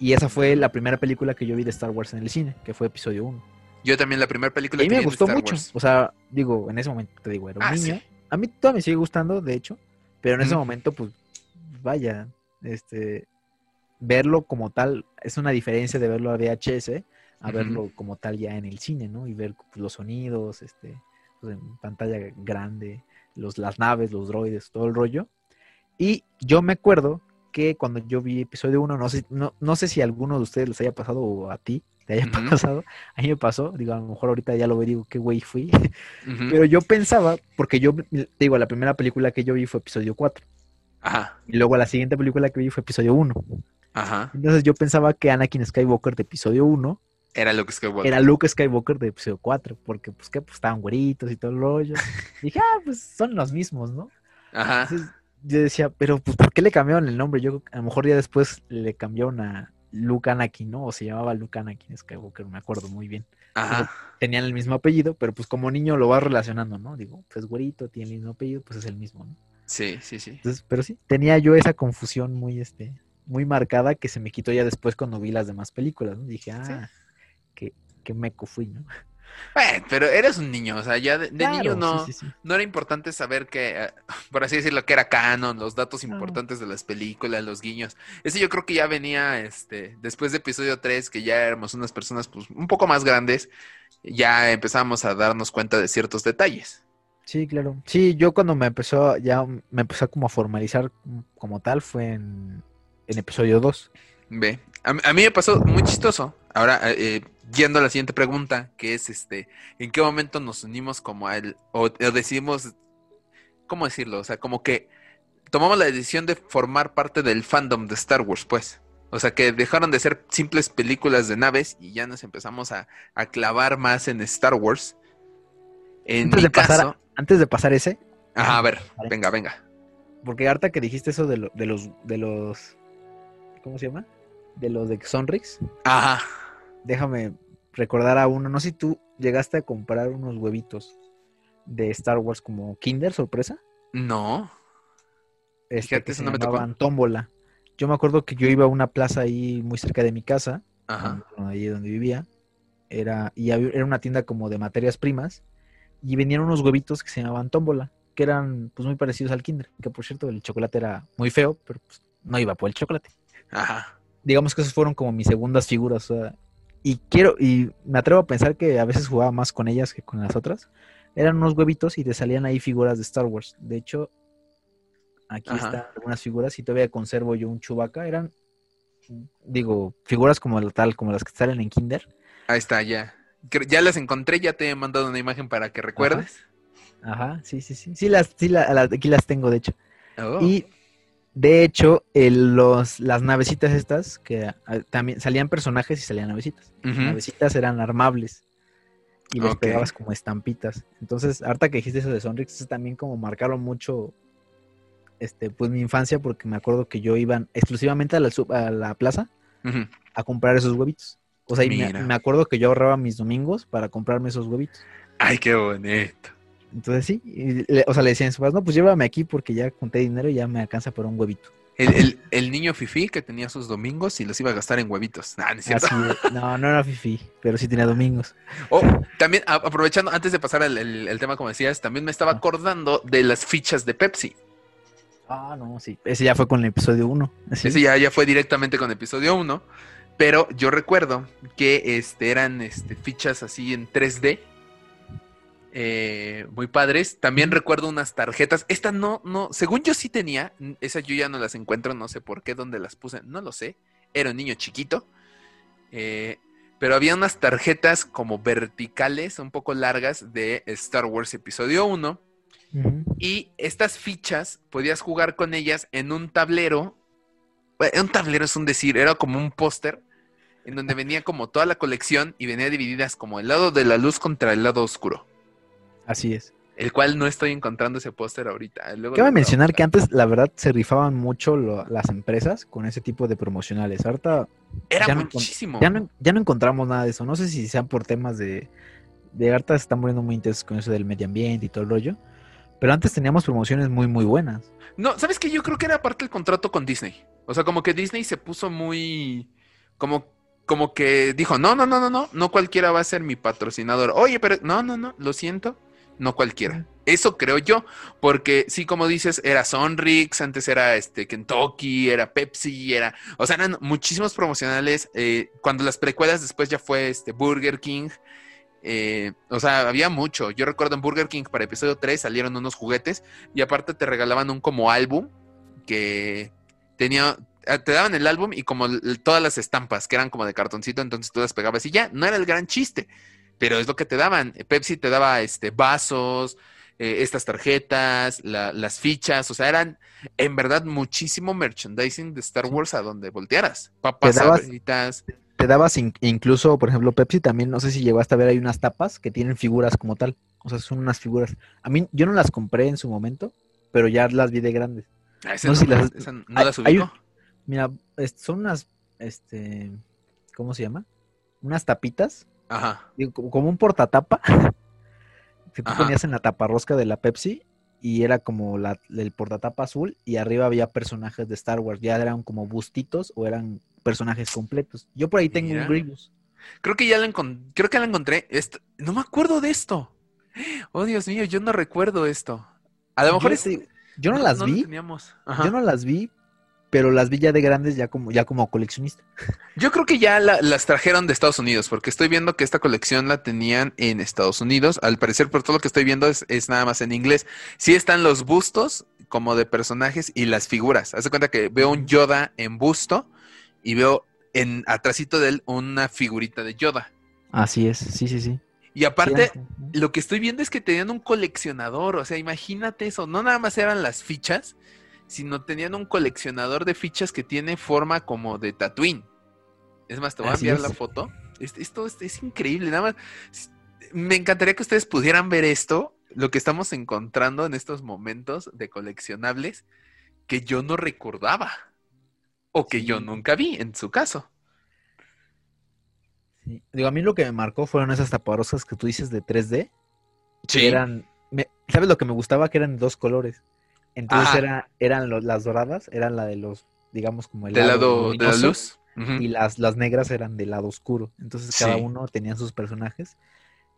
Y esa fue la primera película que yo vi de Star Wars en el cine, que fue episodio 1. Yo también la primera película. Y a mí me gustó mucho. O sea, digo, en ese momento te digo, era un ah, niño. A mí todavía me sigue gustando, de hecho, pero en ese momento, pues, vaya, este, verlo como tal es una diferencia de verlo a VHS a verlo como tal ya en el cine, ¿no? Y ver pues, los sonidos, este, pues, en pantalla grande, los, las naves, los droides, todo el rollo. Y yo me acuerdo que cuando yo vi episodio 1, no sé, no, no sé si a alguno de ustedes les haya pasado o a ti te haya pasado, a mí me pasó, digo, a lo mejor ahorita ya lo veo digo, qué güey fui, pero yo pensaba, porque yo, digo, la primera película que yo vi fue episodio 4. Ajá. Y luego la siguiente película que vi fue episodio 1. Ajá. Entonces yo pensaba que Anakin Skywalker de episodio 1 era Luke Skywalker. Era Luke Skywalker de episodio 4, porque pues que pues, estaban güeritos y todo el rollo. Y dije, ah, pues son los mismos, ¿no? Ajá. Entonces, yo decía, pero pues ¿por qué le cambiaron el nombre? Yo a lo mejor ya después le cambiaron a Luke Anakin, ¿no? O se llamaba Luke Anakin Skywalker, me acuerdo muy bien. Ajá. tenían el mismo apellido, pero pues como niño lo vas relacionando, ¿no? Digo, pues güerito, tiene el mismo apellido, pues es el mismo, ¿no? Sí, sí, sí. Entonces, pero sí, tenía yo esa confusión muy, este, muy marcada que se me quitó ya después cuando vi las demás películas, ¿no? Dije, ah, qué meco fui, ¿no? Bueno, pero eres un niño, o sea, ya de, niño no, no era importante saber que, eh, por así decirlo, que era canon, los datos importantes de las películas, los guiños. Ese yo creo que ya venía este, después de episodio 3, que ya éramos unas personas pues, un poco más grandes, ya empezamos a darnos cuenta de ciertos detalles. Sí, claro. Sí, yo cuando me empezó, ya me empezó como a formalizar como tal fue en, episodio 2. Ve, a, mí me pasó muy chistoso. Ahora, eh, yendo a la siguiente pregunta, que es este, ¿en qué momento nos unimos como a él? O, decidimos, ¿cómo decirlo? O sea, como que tomamos la decisión de formar parte del fandom de Star Wars, pues. O sea, que dejaron de ser simples películas de naves y ya nos empezamos a, clavar más en Star Wars. En mi caso, antes de pasar ese. Ajá, a ver, venga, venga. Porque harta que dijiste eso de, de los, de los, ¿cómo se llama? De los de Sonrix. Ajá. Déjame recordar a uno. No sé si tú llegaste a comprar unos huevitos de Star Wars como Kinder, sorpresa. No. Este, que se no llamaban Tómbola. Yo me acuerdo que yo iba a una plaza ahí muy cerca de mi casa, Ajá. ahí donde vivía, era, y era una tienda como de materias primas, y venían unos huevitos que se llamaban tómbola, que eran pues muy parecidos al Kinder, que por cierto el chocolate era muy feo, pero pues no iba por el chocolate. Ajá. Digamos que esos fueron como mis segundas figuras, y quiero, y me atrevo a pensar que a veces jugaba más con ellas que con las otras. Eran unos huevitos y te salían ahí figuras de Star Wars. De hecho, aquí están algunas figuras y todavía conservo yo un Chewbacca. Eran, digo, figuras como tal, como las que salen en Kinder. Ahí está, ya ya las encontré, ya te he mandado una imagen para que recuerdes. Ajá, sí, sí, sí. Sí, las, sí aquí las tengo, de hecho. Oh. Y de hecho, los, las navecitas estas, que ah, también salían personajes y salían navecitas. Las navecitas eran armables y les pegabas como estampitas. Entonces, harta que dijiste eso de Sonrix, también como marcaron mucho este, pues mi infancia, porque me acuerdo que yo iba exclusivamente a la, a la plaza a comprar esos huevitos. O sea, me, acuerdo que yo ahorraba mis domingos para comprarme esos huevitos. Ay, qué bonito. Entonces sí, o sea, le decían a no, pues llévame aquí porque ya conté dinero y ya me alcanza para un huevito. El, niño fifi que tenía sus domingos y los iba a gastar en huevitos. ¿no, es cierto? no, no era fifi, pero sí tenía domingos. Oh, también aprovechando, antes de pasar el, tema, como decías, también me estaba acordando de las fichas de Pepsi. Ah, no, sí. Ese ya fue con el episodio 1. Ese ya, ya fue directamente con el episodio 1. Pero yo recuerdo que este, eran este, fichas así en 3D. Eh, muy padres. También recuerdo unas tarjetas. Esta no, no, según yo sí tenía. Esas yo ya no las encuentro, no sé por qué, dónde las puse, no lo sé. Era un niño chiquito. Eh, pero había unas tarjetas como verticales, un poco largas, de Star Wars Episodio 1. Y estas fichas podías jugar con ellas en un tablero. un tablero es un decir, era como un póster en donde venía como toda la colección y venía divididas como el lado de la luz contra el lado oscuro. Así es. El cual no estoy encontrando ese póster ahorita. Cabe mencionar que antes, la verdad, se rifaban mucho las empresas con ese tipo de promocionales. Ahorita. Era muchísimo. ya, no, ya no encontramos nada de eso. No sé si sean por temas de. De ahorita se están muriendo muy intensos con eso del medio ambiente y todo el rollo. Pero antes teníamos promociones muy, muy buenas. No, ¿sabes qué? Yo creo que era parte del contrato con Disney. O sea, como que Disney se puso muy. Como como que dijo, no, no, no, no, no, no cualquiera va a ser mi patrocinador. Oye, pero no, no, no, lo siento, no cualquiera. Eso creo yo, porque sí, como dices, era Sonrix, antes era este Kentucky, era Pepsi, era, o sea, eran muchísimos promocionales. Eh, cuando las precuelas después ya fue este Burger King. Eh, o sea, había mucho. Yo recuerdo en Burger King para episodio 3 salieron unos juguetes y aparte te regalaban un como álbum que tenía, ah, te daban el álbum y como todas las estampas que eran como de cartoncito, entonces tú las pegabas y ya, no era el gran chiste, pero es lo que te daban. Pepsi te daba este vasos, eh, estas tarjetas, las fichas, o sea, eran en verdad muchísimo merchandising de Star Wars a donde voltearas. Papas, te Te dabas incluso, por ejemplo, Pepsi también, no sé si llegó hasta ver, hay unas tapas que tienen figuras como tal. O sea, son unas figuras. A mí, yo no las compré en su momento, pero ya las vi de grandes. Ah, no, sé si las, no las mira, son unas, este, ¿cómo se llama? Unas tapitas. Ajá. como un portatapa que tú ponías en la taparrosca de la Pepsi y era como la, el portatapa azul y arriba había personajes de Star Wars. Ya eran como bustitos o eran personajes completos. Yo por ahí tengo un Grievous. Creo que ya la encontré. Creo que la encontré. Esto... No me acuerdo de esto. Oh, Dios mío, yo no recuerdo esto. A lo mejor yo, yo no, las vi. Yo no las vi, pero las vi ya de grandes ya como, ya como coleccionista. Yo creo que ya las trajeron de Estados Unidos, porque estoy viendo que esta colección la tenían en Estados Unidos. Al parecer, por todo lo que estoy viendo, es, nada más en inglés. Sí están los bustos como de personajes y las figuras. Haz de cuenta que veo un Yoda en busto y veo en atrásito de él una figurita de Yoda. Así es, sí, sí, sí. Y aparte, lo que estoy viendo es que tenían un coleccionador, o sea, imagínate eso, no nada más eran las fichas, sino tenían un coleccionador de fichas que tiene forma como de Tatooine. Es más, te voy a enviar la foto. Esto es, increíble, nada más. Me encantaría que ustedes pudieran ver esto, lo que estamos encontrando en estos momentos de coleccionables que yo no recordaba o que yo nunca vi en su caso. Digo, a mí lo que me marcó fueron esas taparosas que tú dices de 3D. Sí. eran, ¿sabes lo que me gustaba? Que eran dos colores. Entonces era, eran las doradas, eran la de los, digamos, como el lado, de la luz. Y las, las negras eran del lado oscuro. Entonces cada uno tenía sus personajes.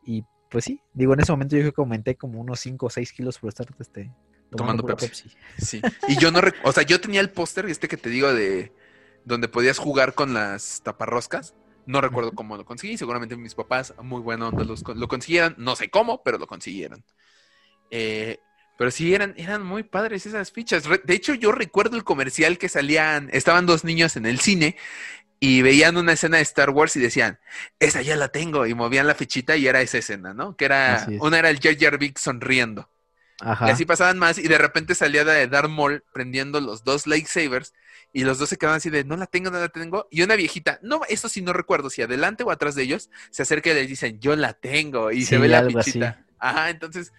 Y pues sí, digo, en ese momento yo que aumenté como unos 5 o 6 kilos por estar este, tomando, Pepsi. Sí. Y yo no, o sea, yo tenía el póster, este que te digo, de donde podías jugar con las taparroscas. No recuerdo cómo lo conseguí. Seguramente mis papás, muy bueno, lo consiguieron. No sé cómo, pero lo consiguieron. Eh, pero sí, eran, eran muy padres esas fichas. De hecho, yo recuerdo el comercial que salían, estaban dos niños en el cine y veían una escena de Star Wars y decían, esa ya la tengo, y movían la fichita y era esa escena, ¿no? Que era, una era el Jar Jar sonriendo. Ajá. Y así pasaban más y de repente salía de Darth Maul prendiendo los dos lightsabers y los dos se quedaban así de, no la tengo, no la tengo. Y una viejita, no, eso sí no recuerdo, si adelante o atrás de ellos, se acerca y les dicen, yo la tengo. Y se ve la fichita. Ajá, entonces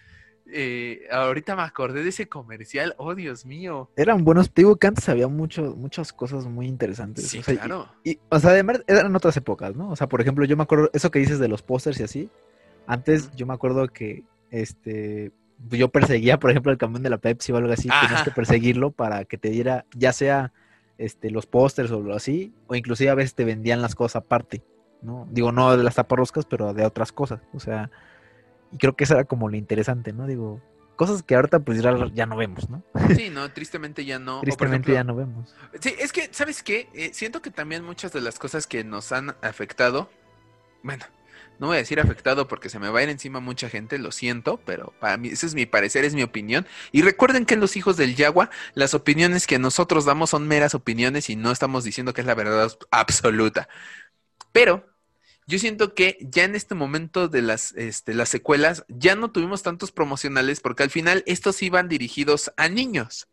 eh, ahorita me acordé de ese comercial. Oh, Dios mío. Eran buenos. Te digo que antes había mucho, muchas cosas muy interesantes. Sí, claro. Y, o sea, además eran otras épocas, ¿no? O sea, por ejemplo, yo me acuerdo, eso que dices de los pósters y así. Antes yo me acuerdo que este yo perseguía, por ejemplo, el camión de la Pepsi o algo así. Tenías que perseguirlo para que te diera, ya sea este, los pósters o lo así, o inclusive a veces te vendían las cosas aparte, ¿no? Digo, no de las taparroscas, pero de otras cosas. O sea, y creo que eso era como lo interesante, ¿no? Digo, cosas que ahorita pues ya, no vemos, ¿no? Sí, no, tristemente ya no. Tristemente ya no vemos. Sí, es que, ¿sabes qué? Eh, siento que también muchas de las cosas que nos han afectado, bueno, no voy a decir afectado porque se me va a ir encima mucha gente, lo siento, pero para mí, ese es mi parecer, es mi opinión. Y recuerden que en los hijos del Yagua, las opiniones que nosotros damos son meras opiniones y no estamos diciendo que es la verdad absoluta. Pero yo siento que ya en este momento de las, este, las secuelas ya no tuvimos tantos promocionales porque al final estos iban dirigidos a niños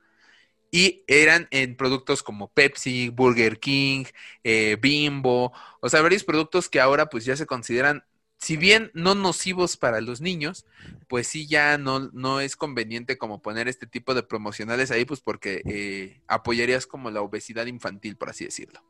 y eran en productos como Pepsi, Burger King, eh, Bimbo, o sea, varios productos que ahora pues ya se consideran, si bien no nocivos para los niños, pues sí ya no, no es conveniente como poner este tipo de promocionales ahí, pues porque eh, apoyarías como la obesidad infantil, por así decirlo.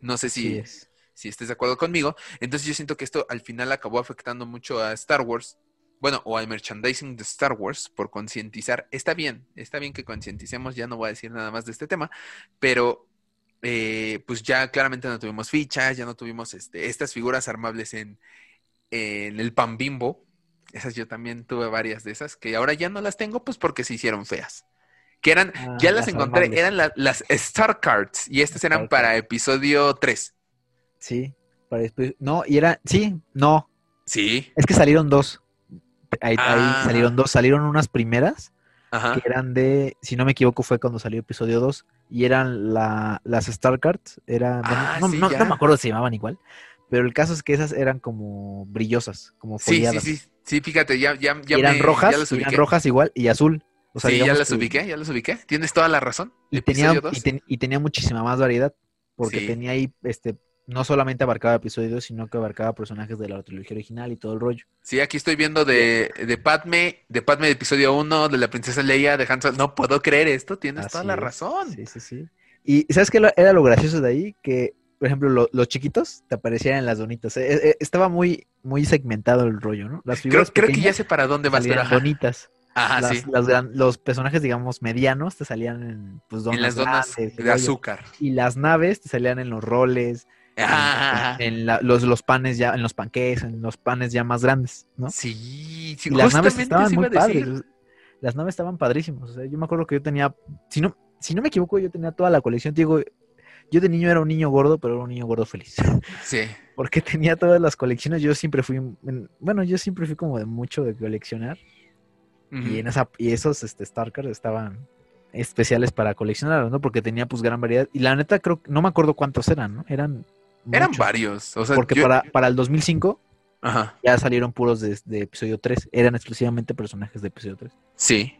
No sé si, es si estés de acuerdo conmigo. Entonces yo siento que esto al final acabó afectando mucho a Star Wars, bueno, o al merchandising de Star Wars por concientizar. Está bien, está bien que concienticemos, ya no voy a decir nada más de este tema, pero eh, pues ya claramente no tuvimos fichas, ya no tuvimos este, estas figuras armables en, en el pan bimbo. Esas yo también tuve varias de esas, que ahora ya no las tengo, pues porque se hicieron feas. Que eran, ah, ya las, encontré, eran las Star Cards, y estas eran para episodio 3. Sí, para después. No, y era. Sí, no. Sí. Es que salieron dos. Ahí, ah. salieron dos. Salieron unas primeras que eran de, si no me equivoco, fue cuando salió episodio 2, y eran la, las Star Cards, era, Ah, no, sí, no- me acuerdo si se llamaban igual, pero el caso es que esas eran como brillosas, como Sí, sí, foliadas. sí. Sí, fíjate, ya, ya, ya Y eran me- rojas, ya las eran rojas igual y azul. O sea, sí, ya las que- ubiqué, ya las ubiqué. Tienes toda la razón. Y tenía, y, ten- y tenía muchísima más variedad, porque Sí. tenía ahí, este, no solamente abarcaba episodios, sino que abarcaba personajes de la trilogía original y todo el rollo. Sí, aquí estoy viendo de, de Padme, de Padme de episodio 1, de la princesa Leia, de Han Solo. No puedo creer esto, tienes toda la es. razón. Sí, sí, sí. Y ¿sabes qué era lo gracioso de ahí? Que, por ejemplo, lo- los chiquitos te aparecían en las donitas. Eh, eh, estaba muy, muy segmentado el rollo, ¿no? Las Creo, figuras creo que ya sé para dónde vas, pero donitas. Ajá, Las- sí. las gran- los personajes, digamos, medianos te salían en, pues, donas En las donas grandes, de rollo. azúcar. Y las naves te salían en los roles, en- la- los, los panes ya, en los panqués, en los panes ya más grandes, ¿no? Sí, sí, y las naves estaban muy decir. padres. Las naves estaban padrísimas. O sea, yo me acuerdo que yo tenía, si no, si no me equivoco, yo tenía toda la colección. Te Digo, yo de niño era un niño gordo, pero era un niño gordo feliz. Sí. Porque tenía todas las colecciones. Yo siempre fui, en- bueno, yo siempre fui como de mucho de coleccionar. Y en esa, y esos este, Star Cards estaban especiales para coleccionar, ¿no? Porque tenía pues gran variedad. Y la neta creo no me acuerdo cuántos eran, ¿no? Eran Eran varios. O sea, Porque yo- para, para el 2005 Ajá. ya salieron puros de, de episodio 3. Eran exclusivamente personajes de episodio 3. Sí.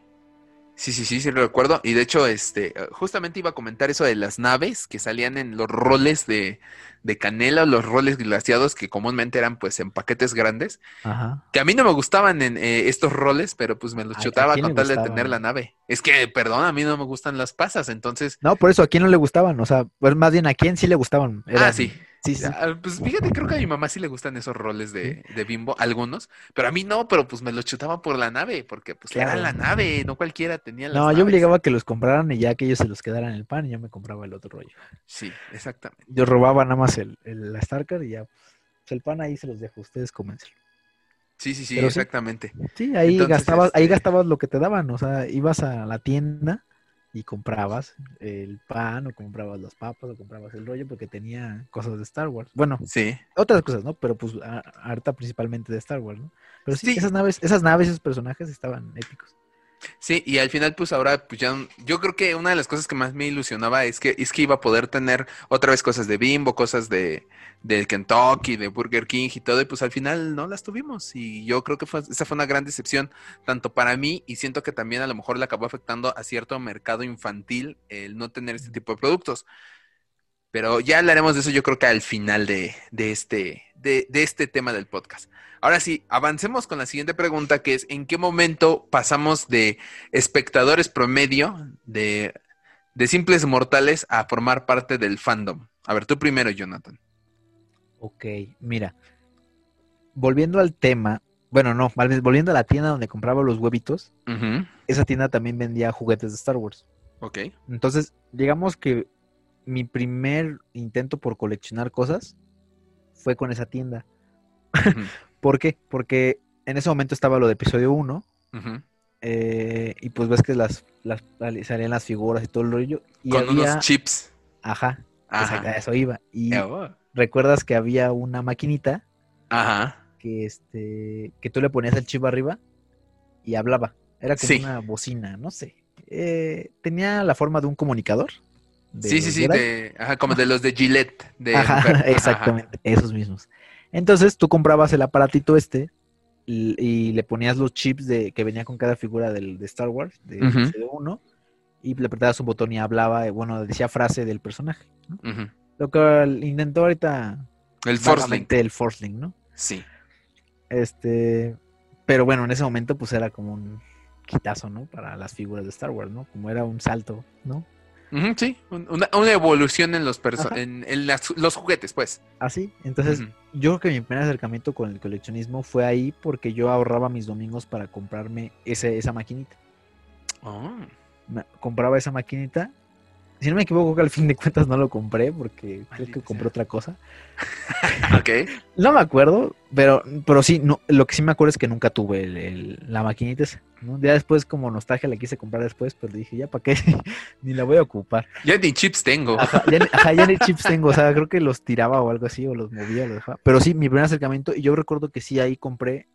Sí, sí, sí, sí lo recuerdo. Y de hecho, este, justamente iba a comentar eso de las naves que salían en los roles de, de canela, los roles glaciados que comúnmente eran pues en paquetes grandes. Ajá. Que a mí no me gustaban en eh, estos roles, pero pues me los ¿A- a chutaba quién con tal de tener la nave. Es que, perdón, a mí no me gustan las pasas, entonces. No, por eso a quién no le gustaban, o sea, pues más bien a quién sí le gustaban. Ah, Eran- sí. Sí, sí. Ah, Pues fíjate, creo que a mi mamá sí le gustan esos roles de, de bimbo, algunos, pero a mí no, pero pues me los chutaba por la nave, porque pues era la nave, no cualquiera tenía las No, yo obligaba a que los compraran y ya que ellos se los quedaran el pan y yo me compraba el otro rollo. Sí, exactamente. Yo robaba nada más el, el la Starcard y ya, pues el pan ahí se los dejo, ustedes cómenselo. Sí, sí, sí, Pero exactamente. Sí, ahí Entonces, gastabas, ahí este- gastabas lo que te daban, o sea, ibas a la tienda y comprabas el pan o comprabas las papas o comprabas el rollo porque tenía cosas de Star Wars. Bueno, Sí. otras cosas, ¿no? Pero pues harta principalmente de Star Wars, ¿no? Pero sí, Sí. esas naves, esas naves, esos personajes estaban épicos. Sí, y al final, pues ahora, pues ya, yo creo que una de las cosas que más me ilusionaba es que, es que iba a poder tener otra vez cosas de Bimbo, cosas de, de Kentucky, de Burger King y todo, y pues al final no las tuvimos. Y yo creo que fue, esa fue una gran decepción, tanto para mí, y siento que también a lo mejor le acabó afectando a cierto mercado infantil el no tener este tipo de productos. Pero ya hablaremos de eso, yo creo que al final de, de este, de, de este tema del podcast. Ahora sí, avancemos con la siguiente pregunta, que es ¿en qué momento pasamos de espectadores promedio, de, de simples mortales, a formar parte del fandom? A ver, tú primero, Jonathan. Ok, mira. Volviendo al tema, bueno, no, volviendo a la tienda donde compraba los huevitos, esa tienda también vendía juguetes de Star Wars. Ok. Entonces, digamos que mi primer intento por coleccionar cosas fue con esa tienda. Ujú, ¿Por qué? Porque en ese momento estaba lo de episodio 1 ujú. eh, y pues ves que las, las salían las figuras y todo el rollo. Y Con había, unos chips. ajá, a Ajá. eso iba. Y Oh, recuerdas que había una maquinita Ajá. que este que tú le ponías el chip arriba y hablaba. Era como Sí. una bocina, no sé. Eh, tenía la forma de un comunicador. De Sí, sí, sí, de, ajá, como de los de Gillette. De Ajá, exactamente, esos mismos. Entonces tú comprabas el aparatito este y, y le ponías los chips de que venía con cada figura del, de Star Wars, de Ujú. episodio 1, y le apretabas un botón y hablaba, eh, bueno, decía frase del personaje. ¿no? Ujú. Lo que intentó ahorita El Force Link. vagamente el Force Link, ¿no? Sí. Este, pero bueno, en ese momento pues era como un quitazo, ¿no? Para las figuras de Star Wars, ¿no? Como era un salto, ¿no? Sí, un- una, una evolución en los en, en las- los juguetes, pues. Así. Entonces, Ujú. yo creo que mi primer acercamiento con el coleccionismo fue ahí porque yo ahorraba mis domingos para comprarme ese, esa maquinita. Oh. Compraba esa maquinita. Si no me equivoco, que al fin de cuentas no lo compré porque creo que compré sea. otra cosa. Ok. No me acuerdo, pero, pero sí, no, lo que sí me acuerdo es que nunca tuve el- el- la maquinita esa. ¿No? Ya después, como nostalgia, la quise comprar después, pero dije, ya para qué, ni la voy a ocupar. Ya ni chips tengo. Ajá, ya, ni- ajá, ya ni chips tengo, o sea, creo que los tiraba o algo así, o los movía, los dejaba. Pero sí, mi primer acercamiento, y yo recuerdo que sí, ahí compré,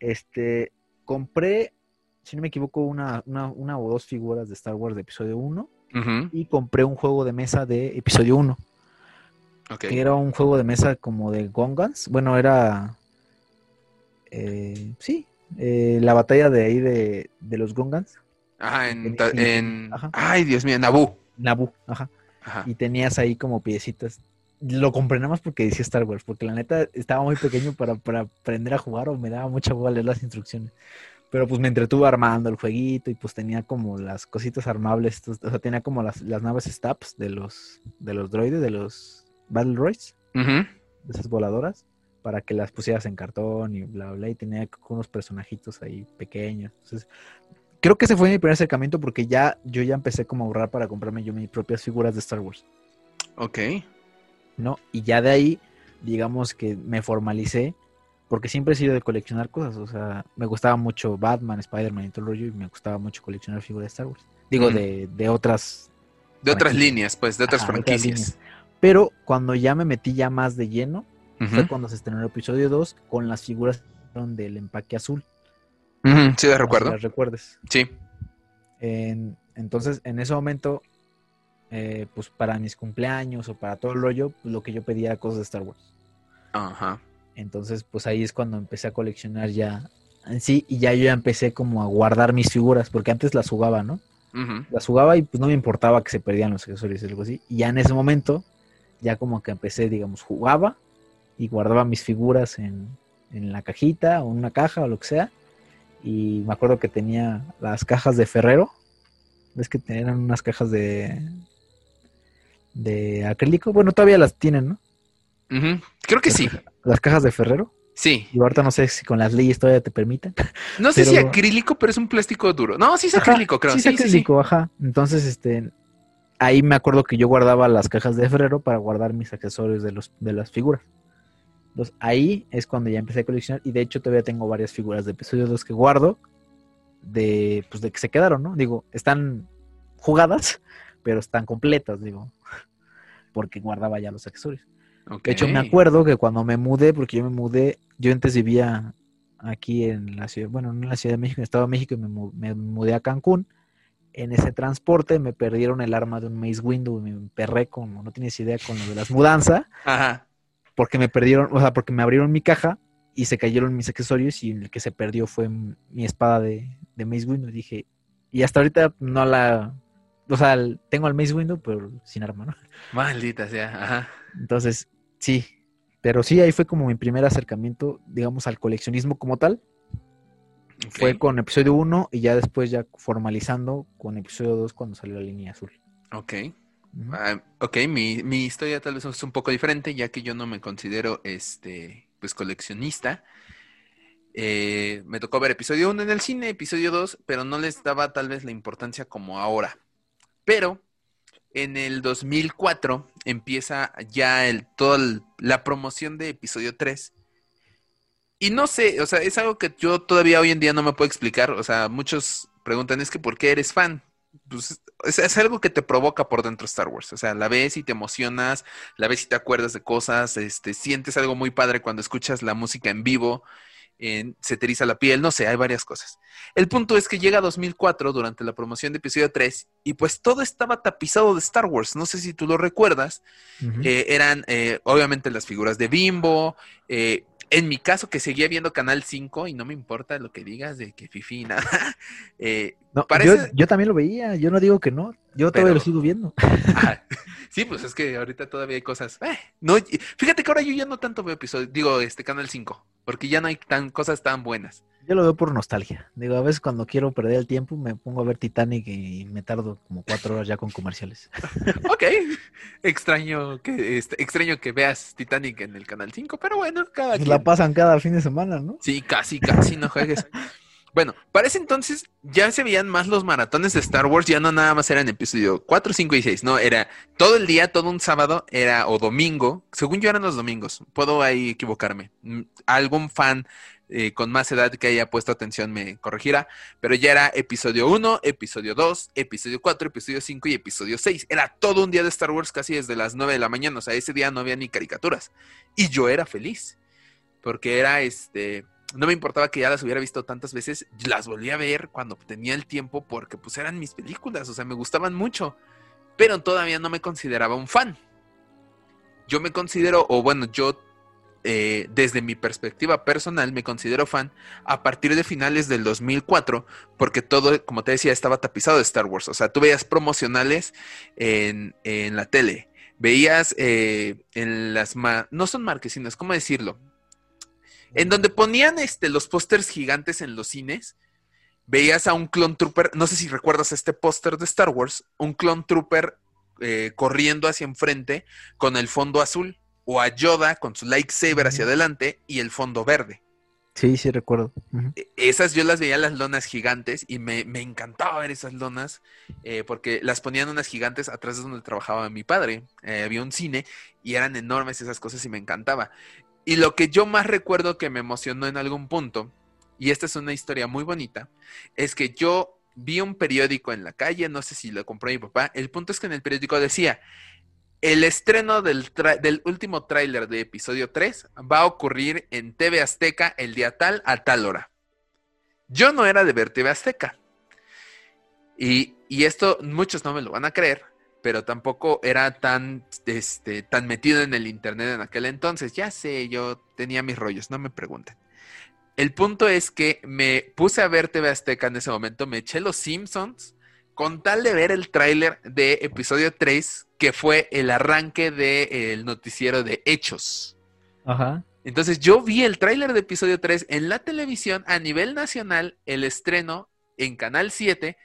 este, compré si no me equivoco, una, una, o dos figuras de Star Wars de episodio 1 y compré un juego de mesa de episodio 1. Que era un juego de mesa como de Gongans. Bueno, era. Eh, sí, eh, la batalla de ahí de, los Gongans. Ajá, en. Ay, Dios mío, Naboo. Naboo, ajá. Y tenías ahí como piecitas. Lo compré nada más porque decía Star Wars, porque la neta estaba muy pequeño para, aprender a jugar o me daba mucha bola leer las instrucciones. Pero pues me entretuve armando el jueguito y pues tenía como las cositas armables, o sea, tenía como las, las naves Stabs de los, de los droides, de los Battle Royce, de esas voladoras, para que las pusieras en cartón y bla, bla, y tenía unos personajitos ahí pequeños. Entonces, creo que ese fue mi primer acercamiento porque ya yo ya empecé como a ahorrar para comprarme yo mis propias figuras de Star Wars. Ok. ¿No? Y ya de ahí, digamos que me formalicé porque siempre he sido de coleccionar cosas, o sea, me gustaba mucho Batman, Spider-Man y todo el rollo, y me gustaba mucho coleccionar figuras de Star Wars. Digo, de, de, otras... De otras líneas, pues, de otras franquicias. Pero cuando ya me metí ya más de lleno, fue cuando se estrenó el episodio 2 con las figuras del empaque azul. Sí, de recuerdo. las recuerdes. Sí. entonces, en ese momento, eh, pues para mis cumpleaños o para todo el rollo, pues, lo que yo pedía era cosas de Star Wars. Ajá. Entonces, pues ahí es cuando empecé a coleccionar ya en sí y ya yo ya empecé como a guardar mis figuras, porque antes las jugaba, ¿no? Las jugaba y pues no me importaba que se perdían los accesorios y algo así. Y ya en ese momento ya como que empecé, digamos, jugaba y guardaba mis figuras en, en la cajita o en una caja o lo que sea. Y me acuerdo que tenía las cajas de Ferrero. ¿Ves que tenían unas cajas de, de acrílico? Bueno, todavía las tienen, ¿no? Creo que sí. Las cajas de Ferrero. Sí. Y ahorita no sé si con las leyes todavía te permiten. No sé si acrílico, pero es un plástico duro. No, sí es acrílico, creo. Sí, es acrílico, ajá. Entonces, este, ahí me acuerdo que yo guardaba las cajas de Ferrero para guardar mis accesorios de, los, de las figuras. Entonces ahí es cuando ya empecé a coleccionar y de hecho todavía tengo varias figuras de episodios 2 que guardo de, pues, de que se quedaron, ¿no? Digo, están jugadas, pero están completas, digo, porque guardaba ya los accesorios. De hecho, me acuerdo que cuando me mudé, porque yo me mudé, yo antes vivía aquí en la ciudad, bueno, no en la Ciudad de México, en el Estado de México, y me, me mudé a Cancún en ese transporte me perdieron el arma de un Maze Window y me emperré como no tienes idea con lo de las mudanzas. Ajá. Porque me perdieron, o sea, porque me abrieron mi caja y se cayeron mis accesorios y el que se perdió fue mi espada de, de Maze Window. Y dije, y hasta ahorita no la, o sea, tengo al Maze Window, pero sin arma, ¿no? Maldita sea, ajá. Entonces, sí, pero sí, ahí fue como mi primer acercamiento, digamos, al coleccionismo como tal. Fue con episodio 1 y ya después ya formalizando con episodio 2 cuando salió la línea azul. Ok. Ah, ok, mi, historia tal vez es un poco diferente, ya que yo no me considero este pues coleccionista. Eh, me tocó ver episodio 1 en el cine, episodio 2, pero no les daba tal vez la importancia como ahora. Pero en el 2004 empieza ya el, toda la promoción de episodio 3 y no sé, o sea, es algo que yo todavía hoy en día no me puedo explicar. O sea, muchos preguntan, es que ¿por qué eres fan? Pues es, algo que te provoca por dentro Star Wars. O sea, la ves y te emocionas, la ves y te acuerdas de cosas, este, sientes algo muy padre cuando escuchas la música en vivo, se te eriza la piel, no sé, hay varias cosas. El punto es que llega 2004 durante la promoción de episodio 3 y pues todo estaba tapizado de Star Wars. No sé si tú lo recuerdas. Eh, eran eh, obviamente las figuras de Bimbo, eh, en mi caso, que seguía viendo Canal 5 y no me importa lo que digas de que Fifi nada. Eh, no, yo, también lo veía, yo no digo que no, yo todavía lo sigo viendo. sí, pues es que ahorita todavía hay cosas. Eh, no, fíjate que ahora yo ya no tanto veo episodios, digo, este Canal 5, porque ya no hay tan cosas tan buenas. Yo lo veo por nostalgia. Digo, a veces cuando quiero perder el tiempo me pongo a ver Titanic y me tardo como cuatro horas ya con comerciales. ok. Extraño que, este, extraño que veas Titanic en el Canal 5, pero bueno, cada pues La pasan cada fin de semana, ¿no? Sí, casi, casi no juegues. bueno, para ese entonces ya se veían más los maratones de Star Wars, ya no nada más eran episodio 4, 5 y 6, no, era todo el día, todo un sábado, era o domingo, según yo eran los domingos, puedo ahí equivocarme. Mm, algún fan eh, con más edad que haya puesto atención me corregirá, pero ya era episodio 1, episodio 2, episodio 4, episodio 5 y episodio 6. Era todo un día de Star Wars casi desde las 9 de la mañana, o sea, ese día no había ni caricaturas. Y yo era feliz, porque era este... no me importaba que ya las hubiera visto tantas veces, las volví a ver cuando tenía el tiempo porque pues eran mis películas, o sea, me gustaban mucho, pero todavía no me consideraba un fan. Yo me considero, o bueno, yo eh, desde mi perspectiva personal me considero fan a partir de finales del 2004, porque todo, como te decía, estaba tapizado de Star Wars, o sea, tú veías promocionales en, la tele, veías eh, en las, no son marquesinas, ¿cómo decirlo? en donde ponían este, los pósters gigantes en los cines, veías a un clone trooper, no sé si recuerdas este póster de Star Wars, un clone trooper eh, corriendo hacia enfrente con el fondo azul, o a Yoda con su lightsaber hacia adelante y el fondo verde. Sí, sí, recuerdo. E, esas yo las veía las lonas gigantes y me, encantaba ver esas lonas eh, porque las ponían unas gigantes atrás de donde trabajaba mi padre. Eh, había un cine y eran enormes esas cosas y me encantaba. Y lo que yo más recuerdo que me emocionó en algún punto, y esta es una historia muy bonita, es que yo vi un periódico en la calle, no sé si lo compró mi papá, el punto es que en el periódico decía, el estreno del, último tráiler de episodio 3 va a ocurrir en TV Azteca el día tal a tal hora. Yo no era de ver TV Azteca. Y, y esto muchos no me lo van a creer, pero tampoco era tan, este, tan metido en el internet en aquel entonces. Ya sé, yo tenía mis rollos, no me pregunten. El punto es que me puse a ver TV Azteca en ese momento, me eché los Simpsons con tal de ver el tráiler de episodio 3, que fue el arranque del noticiero de Hechos. Ajá. Entonces yo vi el tráiler de episodio 3 en la televisión a nivel nacional, el estreno en Canal 7,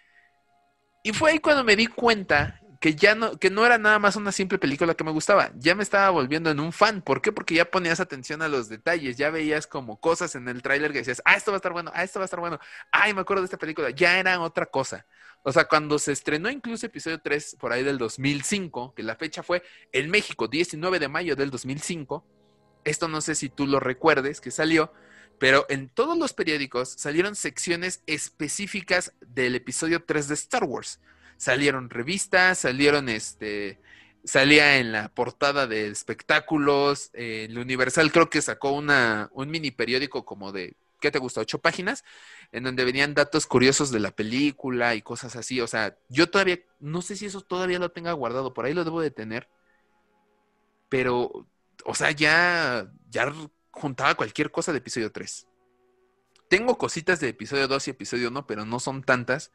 y fue ahí cuando me di cuenta que ya no, que no era nada más una simple película que me gustaba, ya me estaba volviendo en un fan. ¿Por qué? Porque ya ponías atención a los detalles, ya veías como cosas en el tráiler que decías, ah, esto va a estar bueno, ah, esto va a estar bueno, ay, me acuerdo de esta película, ya era otra cosa. O sea, cuando se estrenó incluso episodio 3 por ahí del 2005, que la fecha fue en México, 19 de mayo del 2005, esto no sé si tú lo recuerdes, que salió, pero en todos los periódicos salieron secciones específicas del episodio 3 de Star Wars salieron revistas, salieron este, salía en la portada de espectáculos, el Universal creo que sacó una, un mini periódico como de, ¿qué te gusta? Ocho páginas, en donde venían datos curiosos de la película y cosas así. O sea, yo todavía, no sé si eso todavía lo tenga guardado, por ahí lo debo de tener. Pero, o sea, ya, ya juntaba cualquier cosa de episodio 3. Tengo cositas de episodio 2 y episodio 1, pero no son tantas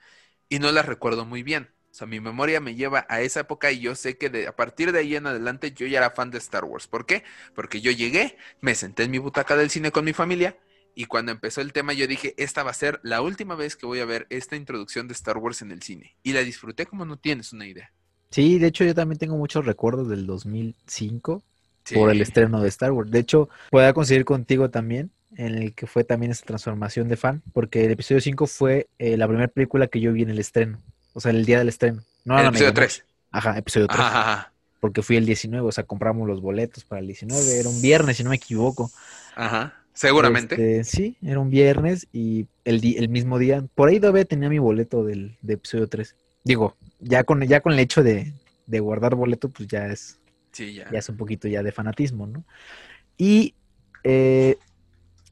y no las recuerdo muy bien. O sea, mi memoria me lleva a esa época y yo sé que de, a partir de ahí en adelante yo ya era fan de Star Wars. ¿Por qué? Porque yo llegué, me senté en mi butaca del cine con mi familia y cuando empezó el tema yo dije, esta va a ser la última vez que voy a ver esta introducción de Star Wars en el cine. Y la disfruté como no tienes una idea. Sí, de hecho yo también tengo muchos recuerdos del 2005 por el estreno de Star Wars. De hecho, puedo conseguir contigo también en el que fue también esa transformación de fan, porque el episodio 5 fue eh, la primera película que yo vi en el estreno, o sea, el día del estreno. No el episodio 3. Ajá, episodio 3. Ajá, Porque fui el 19, o sea, compramos los boletos para el 19, era un viernes, si no me equivoco. Ajá, seguramente. Este, sí, era un viernes y el, el mismo día, por ahí todavía tenía mi boleto del de episodio 3. Digo, ya con, ya con el hecho de, de guardar boleto, pues ya es, sí, ya. ya es un poquito ya de fanatismo, ¿no? Y eh,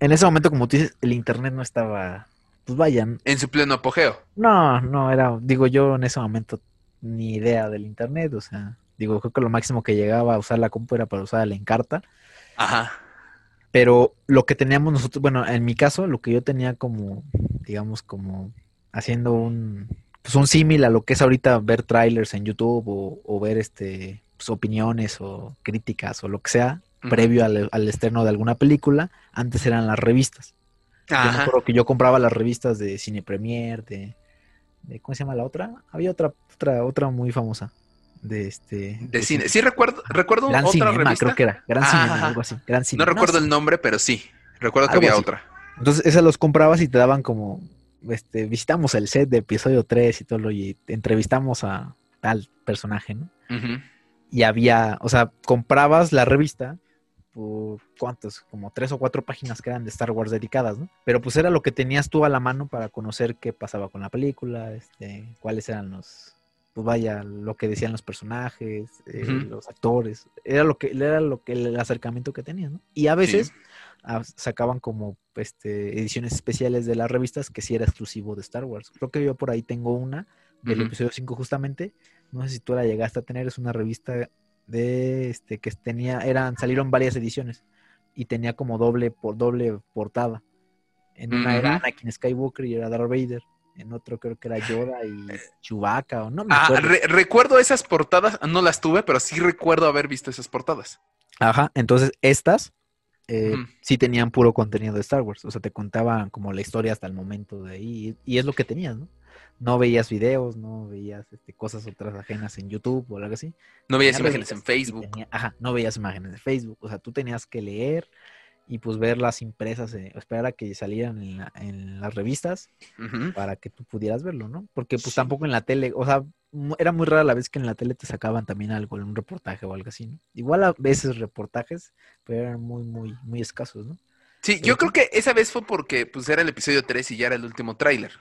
en ese momento, como tú dices, el internet no estaba, pues vayan. En su pleno apogeo. No, no, era, digo yo en ese momento ni idea del internet, o sea, digo, creo que lo máximo que llegaba a usar la compu era para usar la encarta. Ajá. Pero lo que teníamos nosotros, bueno, en mi caso, lo que yo tenía como, digamos, como haciendo un, pues un símil a lo que es ahorita ver trailers en YouTube o, ver este, pues, opiniones o críticas o lo que sea, previo al, estreno de alguna película, antes eran las revistas. Yo me acuerdo que yo compraba las revistas de Cine Premier, de, ¿cómo se llama la otra? Había otra, otra, otra muy famosa. De este. De, cine. Sí, recuerdo, recuerdo Gran otra Cinema, creo que era. Gran Cinema, algo así. Gran No recuerdo el nombre, pero sí. Recuerdo que había otra. Entonces, esas los comprabas y te daban como. Este, visitamos el set de episodio 3 y todo lo, y entrevistamos a tal personaje, ¿no? Y había, o sea, comprabas la revista por cuántos, como tres o cuatro páginas que eran de Star Wars dedicadas, ¿no? Pero pues era lo que tenías tú a la mano para conocer qué pasaba con la película, este, cuáles eran los, pues vaya, lo que decían los personajes, eh, los actores, era lo que era lo que el acercamiento que tenían, ¿no? Y a veces ah, sacaban como este ediciones especiales de las revistas que sí era exclusivo de Star Wars. Creo que yo por ahí tengo una del episodio 5 justamente, no sé si tú la llegaste a tener, es una revista de este que tenía eran salieron varias ediciones y tenía como doble por doble portada. En una era Anakin Skywalker y era Darth Vader. En otro creo que era Yoda y Chewbacca o no me ah, recuerdo esas portadas, no las tuve, pero sí recuerdo haber visto esas portadas. Ajá, entonces estas eh, sí tenían puro contenido de Star Wars, o sea, te contaban como la historia hasta el momento de ahí y es lo que tenías, ¿no? no veías videos, no veías este, cosas otras ajenas en YouTube o algo así. No veías imágenes en Facebook. ajá, no veías imágenes de Facebook. O sea, tú tenías que leer y pues ver las impresas, eh, esperar a que salieran en, las revistas para que tú pudieras verlo, ¿no? Porque pues tampoco en la tele, o sea, era muy rara la vez que en la tele te sacaban también algo, un reportaje o algo así, ¿no? Igual a veces reportajes, pero eran muy, muy, muy escasos, ¿no? Sí, yo creo que esa vez fue porque pues era el episodio 3 y ya era el último tráiler.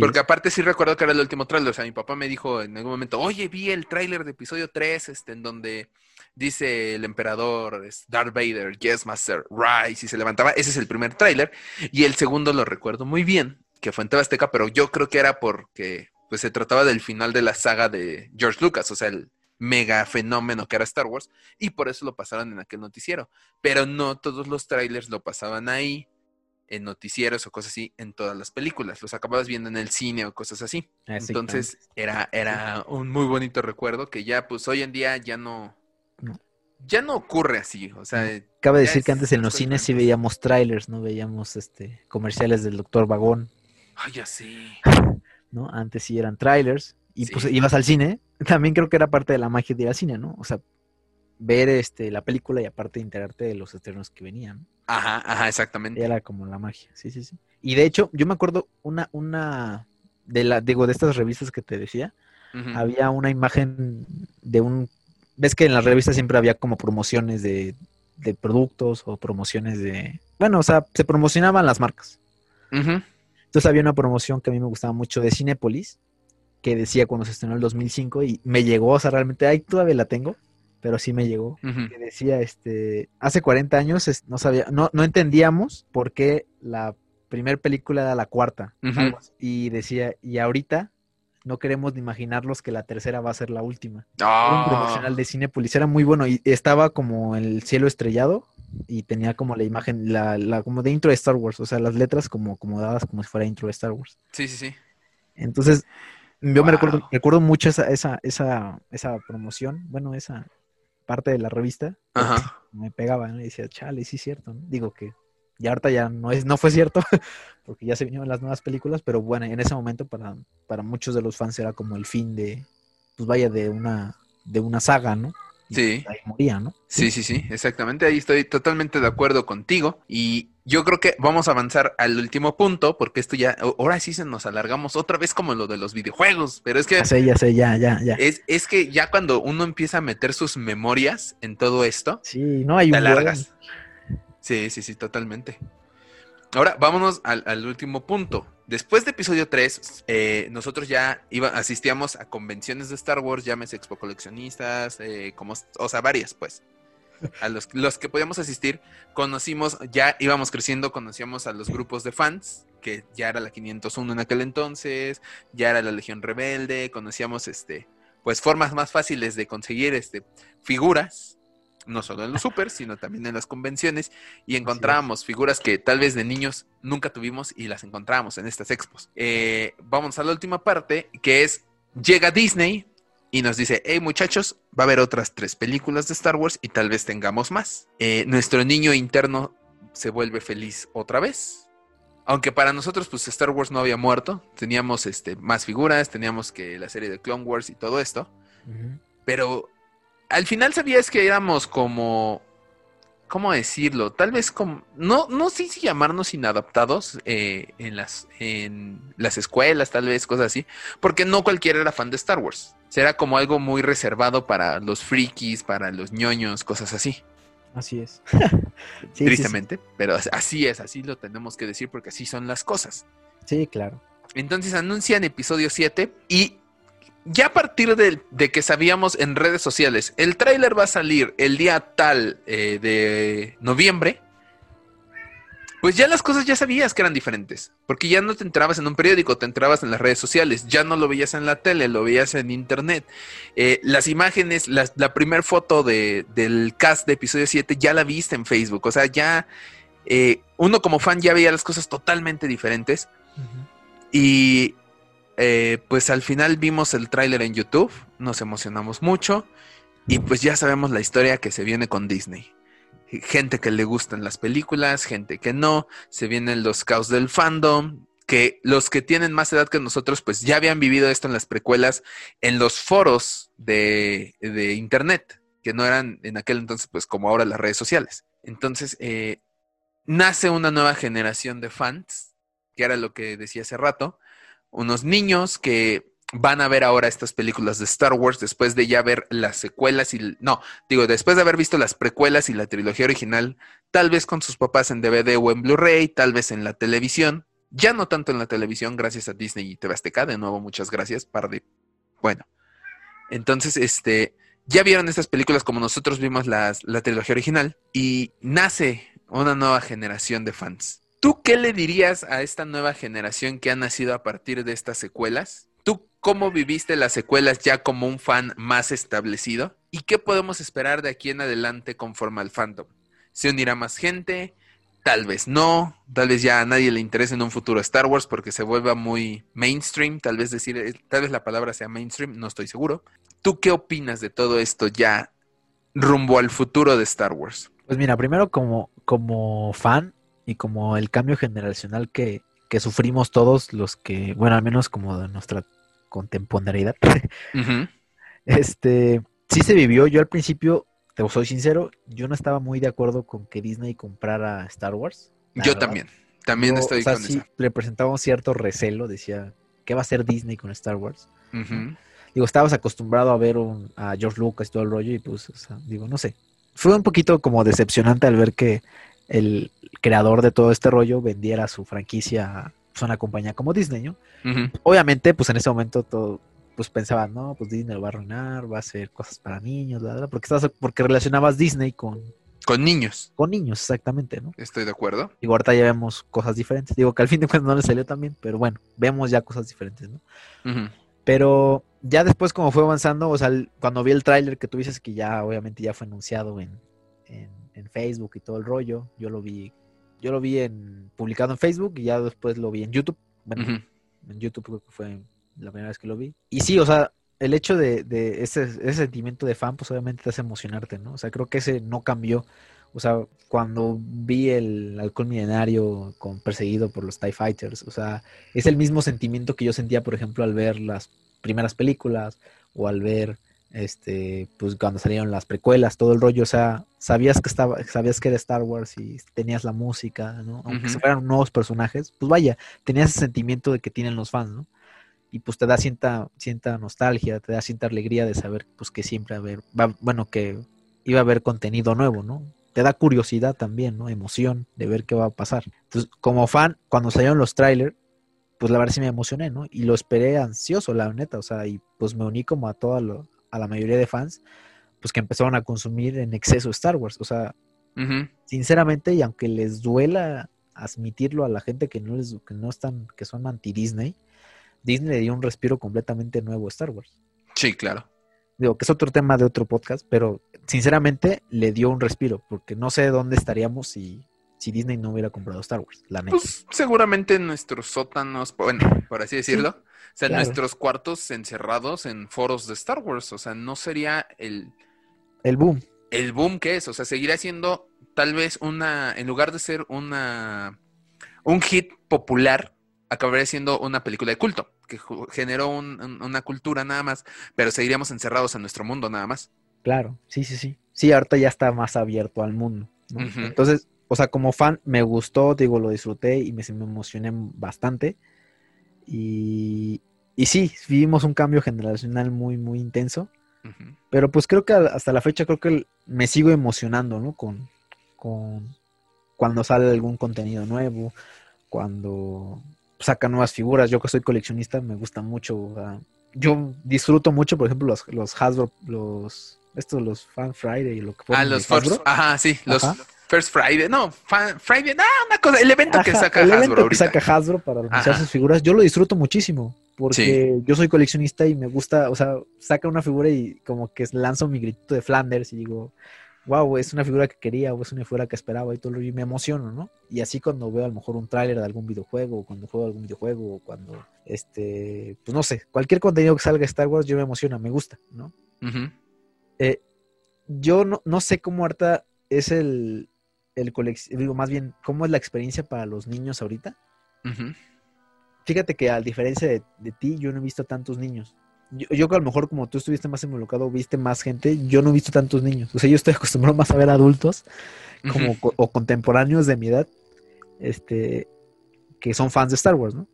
Porque aparte sí recuerdo que era el último tráiler. O sea, mi papá me dijo en algún momento, oye, vi el tráiler de episodio 3, este, en donde dice el emperador Darth Vader, Yes Master, Rise, y se levantaba. Ese es el primer tráiler. Y el segundo lo recuerdo muy bien, que fue en Tebasteca, pero yo creo que era porque pues se trataba del final de la saga de George Lucas, o sea, el mega fenómeno que era Star Wars, y por eso lo pasaron en aquel noticiero. Pero no todos los trailers lo pasaban ahí en noticieros o cosas así en todas las películas. Los acababas viendo en el cine o cosas así. Entonces era, era un muy bonito recuerdo que ya pues hoy en día ya no, ya no ocurre así. O sea, cabe decir que antes en los cines sí veíamos trailers, no veíamos este comerciales del Doctor Vagón. Ay, ya sí. ¿No? Antes sí eran trailers y pues ibas al cine. También creo que era parte de la magia de ir al cine, ¿no? O sea, ver este la película y aparte enterarte de los estrenos que venían. Ajá, ajá, exactamente. Era como la magia, sí, sí, sí. Y de hecho, yo me acuerdo una, una, de la, digo, de estas revistas que te decía, había una imagen de un, ves que en las revistas siempre había como promociones de, de productos o promociones de, bueno, o sea, se promocionaban las marcas. Entonces había una promoción que a mí me gustaba mucho de Cinepolis, que decía cuando se estrenó el 2005 y me llegó, o sea, realmente, ahí todavía la tengo pero sí me llegó, que decía, este, hace 40 años no sabía, no, no entendíamos por qué la primer película era la cuarta, y decía, y ahorita no queremos ni imaginarlos que la tercera va a ser la última. Era un ah. promocional de Cinepolis, era muy bueno, y estaba como el cielo estrellado, y tenía como la imagen, la, la, como de intro de Star Wars, o sea, las letras como, como dadas como si fuera intro de Star Wars. Sí, sí, sí. Entonces, yo me recuerdo, recuerdo mucho esa, esa, esa, esa promoción, bueno, esa, parte de la revista, me pegaba, y decía, chale, sí es cierto, Digo que ya ahorita ya no es, no fue cierto, porque ya se vinieron las nuevas películas, pero bueno, en ese momento para, para muchos de los fans era como el fin de, pues vaya, de una, de una saga, ¿no? sí. Ahí moría, ¿no? Sí, sí, sí, exactamente. Ahí estoy totalmente de acuerdo contigo. Y yo creo que vamos a avanzar al último punto, porque esto ya, ahora sí se nos alargamos otra vez como lo de los videojuegos, pero es que... Ya sé, ya sé, ya, ya, ya. Es, es que ya cuando uno empieza a meter sus memorias en todo esto, sí, no hay un alargas. Sí, sí, sí, totalmente. Ahora vámonos al, último punto. Después de episodio 3, eh, nosotros ya iba, asistíamos a convenciones de Star Wars, llámese Expo Coleccionistas, eh, como, o sea, varias, pues. A los, los que podíamos asistir, conocimos, ya íbamos creciendo, conocíamos a los grupos de fans, que ya era la 501 en aquel entonces, ya era la Legión Rebelde, conocíamos, este, pues, formas más fáciles de conseguir, este, figuras no solo en los super, sino también en las convenciones, y encontrábamos figuras que tal vez de niños nunca tuvimos y las encontrábamos en estas expos. Eh, vamos a la última parte, que es, llega Disney y nos dice, hey muchachos, va a haber otras tres películas de Star Wars y tal vez tengamos más. Eh, nuestro niño interno se vuelve feliz otra vez. Aunque para nosotros, pues Star Wars no había muerto, teníamos este, más figuras, teníamos que la serie de Clone Wars y todo esto. Pero al final sabías que éramos como, ¿cómo decirlo? Tal vez como, no, no sé si llamarnos inadaptados eh, en, las, en las escuelas, tal vez, cosas así, porque no cualquiera era fan de Star Wars. Será como algo muy reservado para los frikis, para los ñoños, cosas así. Así es. Tristemente, pero así es, así lo tenemos que decir porque así son las cosas. Sí, claro. Entonces anuncian episodio 7 y ya a partir de, que sabíamos en redes sociales, el tráiler va a salir el día tal eh, de noviembre, pues ya las cosas ya sabías que eran diferentes, porque ya no te entrabas en un periódico, te entrabas en las redes sociales, ya no lo veías en la tele, lo veías en internet. Eh, las imágenes, la, la primera foto de, del cast de episodio 7 ya la viste en Facebook, o sea, ya eh, uno como fan ya veía las cosas totalmente diferentes. Y eh, pues al final vimos el tráiler en YouTube, nos emocionamos mucho y pues ya sabemos la historia que se viene con Disney gente que le gustan las películas, gente que no, se vienen los caos del fandom, que los que tienen más edad que nosotros, pues ya habían vivido esto en las precuelas, en los foros de, internet, que no eran en aquel entonces, pues como ahora las redes sociales. Entonces, eh, nace una nueva generación de fans, que era lo que decía hace rato, unos niños que van a ver ahora estas películas de Star Wars después de ya ver las secuelas y no, digo, después de haber visto las precuelas y la trilogía original, tal vez con sus papás en DVD o en Blu-ray, tal vez en la televisión, ya no tanto en la televisión, gracias a Disney y TV Azteca, de nuevo muchas gracias, par de bueno. Entonces, este, ya vieron estas películas como nosotros vimos las, la trilogía original y nace una nueva generación de fans. ¿Tú qué le dirías a esta nueva generación que ha nacido a partir de estas secuelas? ¿Tú cómo viviste las secuelas ya como un fan más establecido? ¿Y qué podemos esperar de aquí en adelante conforme al fandom? ¿Se unirá más gente? Tal vez no, tal vez ya a nadie le interese en un futuro Star Wars porque se vuelva muy mainstream, tal vez decir, eh, tal vez la palabra sea mainstream, no estoy seguro. ¿Tú qué opinas de todo esto ya rumbo al futuro de Star Wars? Pues mira, primero como, como fan y como el cambio generacional que, que sufrimos todos los que, bueno, al menos como de nuestra contemporaneidad, este, sí se vivió. Yo al principio, te soy sincero, yo no estaba muy de acuerdo con que Disney comprara Star Wars. Yo también, también estoy o sea, sí, Le presentaba un cierto recelo, decía, ¿qué va a hacer Disney con Star Wars? Digo, estabas acostumbrado a ver a George Lucas y todo el rollo y pues, o sea, digo, no sé. Fue un poquito como decepcionante al ver que el creador de todo este rollo vendiera su franquicia a pues, una compañía como Disney, ¿no? Obviamente, pues en ese momento todo, pues pensaban, no, pues Disney lo va a arruinar, va a hacer cosas para niños, bla, porque estabas, porque relacionabas Disney con con niños. Con niños, exactamente, ¿no? Estoy de acuerdo. Y ahorita ya vemos cosas diferentes. Digo que al fin de cuentas no le salió también, pero bueno, vemos ya cosas diferentes, ¿no? Pero ya después, como fue avanzando, o sea, cuando vi el tráiler que tú dices que ya, obviamente, ya fue anunciado en, en Facebook y todo el rollo. Yo lo vi, yo lo vi en, publicado en Facebook y ya después lo vi en YouTube. Bueno, en YouTube creo que fue la primera vez que lo vi. Y sí, o sea, el hecho de, de ese, ese, sentimiento de fan, pues obviamente te hace emocionarte, ¿no? O sea, creo que ese no cambió. O sea, cuando vi el alcohol milenario con, perseguido por los TIE Fighters, o sea, es el mismo sentimiento que yo sentía, por ejemplo, al ver las primeras películas o al ver este, pues cuando salieron las precuelas, todo el rollo, o sea, sabías que estaba, sabías que era Star Wars y tenías la música, ¿no? Aunque fueran nuevos personajes, pues vaya, tenías ese sentimiento de que tienen los fans, ¿no? Y pues te da cierta, cierta nostalgia, te da cierta alegría de saber, pues que siempre haber, va, bueno, que iba a haber contenido nuevo, ¿no? Te da curiosidad también, ¿no? Emoción de ver qué va a pasar. Entonces, como fan, cuando salieron los trailers, pues la verdad sí me emocioné, ¿no? Y lo esperé ansioso, la neta, o sea, y pues me uní como a todo lo, a la mayoría de fans, pues que empezaron a consumir en exceso Star Wars. O sea, sinceramente, y aunque les duela admitirlo a la gente que no les, que no están, que son anti Disney, Disney le dio un respiro completamente nuevo a Star Wars. Sí, claro. Digo, que es otro tema de otro podcast, pero sinceramente le dio un respiro, porque no sé dónde estaríamos si, si Disney no hubiera comprado Star Wars, la neta. Pues seguramente en nuestros sótanos, bueno, por así decirlo, o sea, nuestros cuartos encerrados en foros de Star Wars. O sea, no sería el... El boom. El boom que es. O sea, seguirá siendo tal vez una... En lugar de ser una... Un hit popular, acabaría siendo una película de culto, que generó una cultura nada más, pero seguiríamos encerrados en nuestro mundo nada más. Claro, sí, sí, sí. Sí, ahorita ya está más abierto al mundo. Entonces, o sea, como fan me gustó, digo, lo disfruté y me, me emocioné bastante. Y, y sí, vivimos un cambio generacional muy, muy intenso. Pero pues creo que hasta la fecha creo que me sigo emocionando, ¿no? Con, con cuando sale algún contenido nuevo, cuando saca nuevas figuras. Yo que soy coleccionista me gusta mucho yo disfruto mucho, por ejemplo, los, los Hasbro, los estos los Fan Friday y lo que Ah, los First, ajá, sí, los First Friday, no, Friday, no, una cosa, el evento que saca el Hasbro evento que saca Hasbro para anunciar sus figuras, yo lo disfruto muchísimo porque yo soy coleccionista y me gusta, o sea, saca una figura y como que lanzo mi grito de Flanders y digo, wow, es una figura que quería o es una figura que esperaba y todo y me emociono, ¿no? Y así cuando veo a lo mejor un tráiler de algún videojuego, o cuando juego algún videojuego, o cuando, este, pues no sé, cualquier contenido que salga de Star Wars, yo me emociona, me gusta, ¿no? Eh, yo no, no, sé cómo harta es el, el digo, más bien, cómo es la experiencia para los niños ahorita. Fíjate que a diferencia de, de ti, yo no he visto tantos niños yo, yo a lo mejor como tú estuviste más involucrado, viste más gente, yo no he visto tantos niños. O sea, yo estoy acostumbrado más a ver adultos como o contemporáneos de mi edad, este, que son fans de Star Wars, ¿no?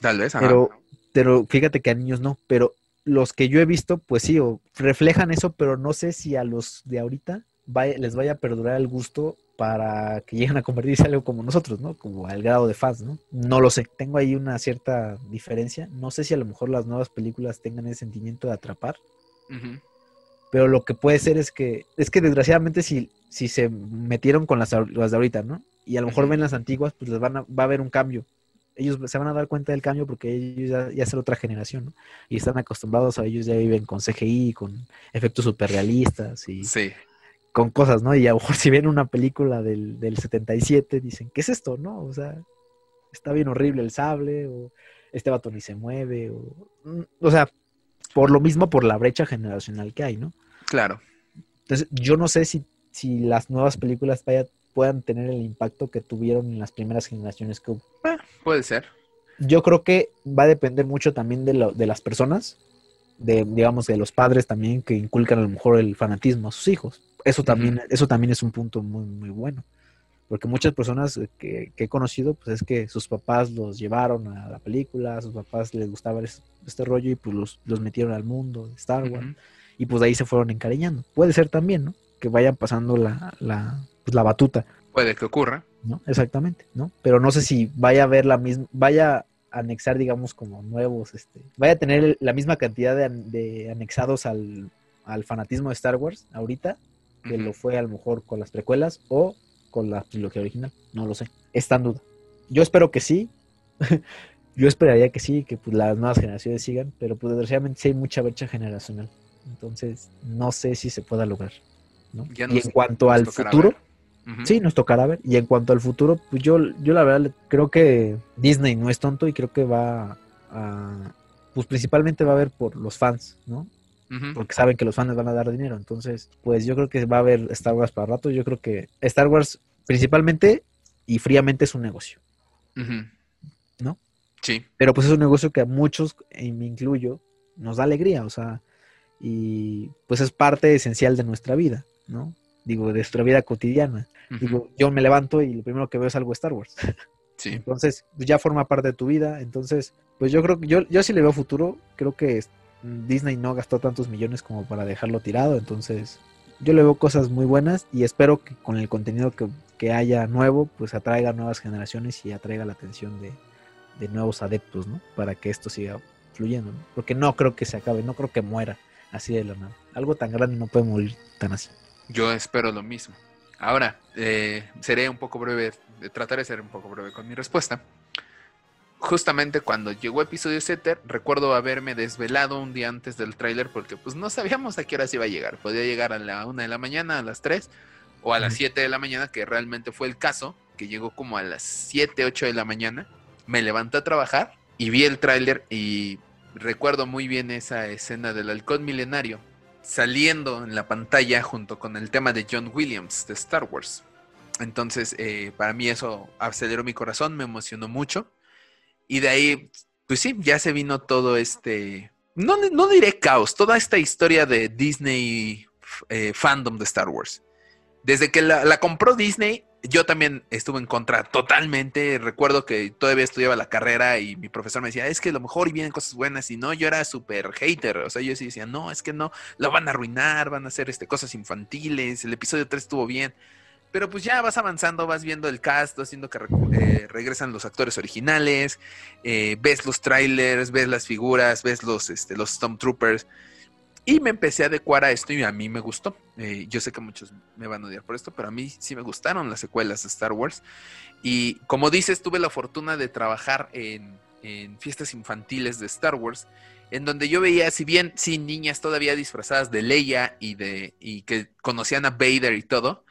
Tal vez, Pero, pero fíjate que a niños no, pero los que yo he visto, pues sí, o reflejan eso, pero no sé si a los de ahorita les vaya a perdurar el gusto para que lleguen a convertirse en algo como nosotros, ¿no? Como al grado de fans, ¿no? No lo sé. Tengo ahí una cierta diferencia. No sé si a lo mejor las nuevas películas tengan ese sentimiento de atrapar. Pero lo que puede ser es que, es que desgraciadamente si, si se metieron con las, de ahorita, ¿no? Y a lo mejor ven las antiguas, pues les van a, va a haber un cambio. Ellos se van a dar cuenta del cambio porque ellos ya, ya son otra generación, ¿no? Y están acostumbrados a ellos ya viven con CGI, con efectos super realistas y, sí con cosas, ¿no? Y a lo mejor si ven una película del, del 77, dicen, ¿qué es esto, no? O sea, está bien horrible el sable, o este vato ni se mueve, o, mm, o sea, por lo mismo, por la brecha generacional que hay, ¿no? Claro. Entonces, yo no sé si, si las nuevas películas puedan tener el impacto que tuvieron en las primeras generaciones que hubo. Eh, puede ser. Yo creo que va a depender mucho también de, lo, de las personas, de, digamos, de los padres también que inculcan a lo mejor el fanatismo a sus hijos eso también, eso también es un punto muy, muy bueno. Porque muchas personas que, he conocido, pues es que sus papás los llevaron a la película, a sus papás les gustaba este, rollo y pues los, metieron al mundo de Star Wars. Y pues de ahí se fueron encariñando. Puede ser también, ¿no? Que vayan pasando la, la, pues, la batuta. Puede que ocurra. ¿No? Exactamente, ¿no? Pero no sé si vaya a ver la misma, vaya a anexar, digamos, como nuevos, este, vaya a tener la misma cantidad de, de anexados al, al fanatismo de Star Wars ahorita que lo fue a lo mejor con las precuelas o con la trilogía original. No lo sé. Está en duda. Yo espero que sí. Yo esperaría que sí, que pues, las nuevas generaciones sigan, pero pues desgraciadamente sí hay mucha brecha generacional. Entonces, no sé si se pueda lograr. y en cuanto al futuro, sí, nos tocará ver. Y en cuanto al futuro, pues yo, yo la verdad creo que Disney no es tonto y creo que va a, pues principalmente va a ver por los fans, ¿no? Porque saben que los fans van a dar dinero. Entonces, pues yo creo que va a haber Star Wars para rato. Yo creo que Star Wars principalmente y fríamente es un negocio. ¿No? Sí. Pero pues es un negocio que a muchos, y me incluyo, nos da alegría, o sea, y pues es parte esencial de nuestra vida, ¿no? Digo, de nuestra vida cotidiana. Digo, yo me levanto y lo primero que veo es algo Star Wars. Sí. Entonces, ya forma parte de tu vida. Entonces, pues yo creo que yo, yo sí le veo futuro. Creo que Disney no gastó tantos millones como para dejarlo tirado, entonces yo le veo cosas muy buenas y espero que con el contenido que, haya nuevo, pues atraiga nuevas generaciones y atraiga la atención de, nuevos adeptos, ¿no? Para que esto siga fluyendo, ¿no? Porque no creo que se acabe, no creo que muera así de la nada. Algo tan grande no puede morir tan así. Yo espero lo mismo. Ahora, eh, seré un poco breve, trataré de ser un poco breve con mi respuesta justamente cuando llegó episodio 7, recuerdo haberme desvelado un día antes del tráiler porque pues no sabíamos a qué hora se iba a llegar. Podía llegar a la 1 de la mañana, a las 3 o a las 7 de la mañana, que realmente fue el caso, que llegó como a las 7, 8 de la mañana. Me levanté a trabajar y vi el tráiler y recuerdo muy bien esa escena del halcón milenario saliendo en la pantalla junto con el tema de John Williams de Star Wars. Entonces, eh, para mí eso aceleró mi corazón, me emocionó mucho. Y de ahí, pues sí, ya se vino todo este, no, no diré caos, toda esta historia de Disney eh, fandom de Star Wars. Desde que la, compró Disney, yo también estuve en contra totalmente. Recuerdo que todavía estudiaba la carrera y mi profesor me decía, es que a lo mejor vienen cosas buenas y no, yo era súper hater. O sea, yo sí decía, no, es que no, lo van a arruinar, van a hacer este, cosas infantiles, el episodio 3 estuvo bien. Pero pues ya vas avanzando, vas viendo el cast, haciendo que eh, regresan los actores originales, eh, ves los trailers, ves las figuras, ves los, este, los Stormtroopers. Y me empecé a adecuar a esto y a mí me gustó. Eh, yo sé que muchos me van a odiar por esto, pero a mí sí me gustaron las secuelas de Star Wars. Y como dices, tuve la fortuna de trabajar en, en fiestas infantiles de Star Wars en donde yo veía, si bien sí, niñas todavía disfrazadas de Leia y de y que conocían a Vader y todo,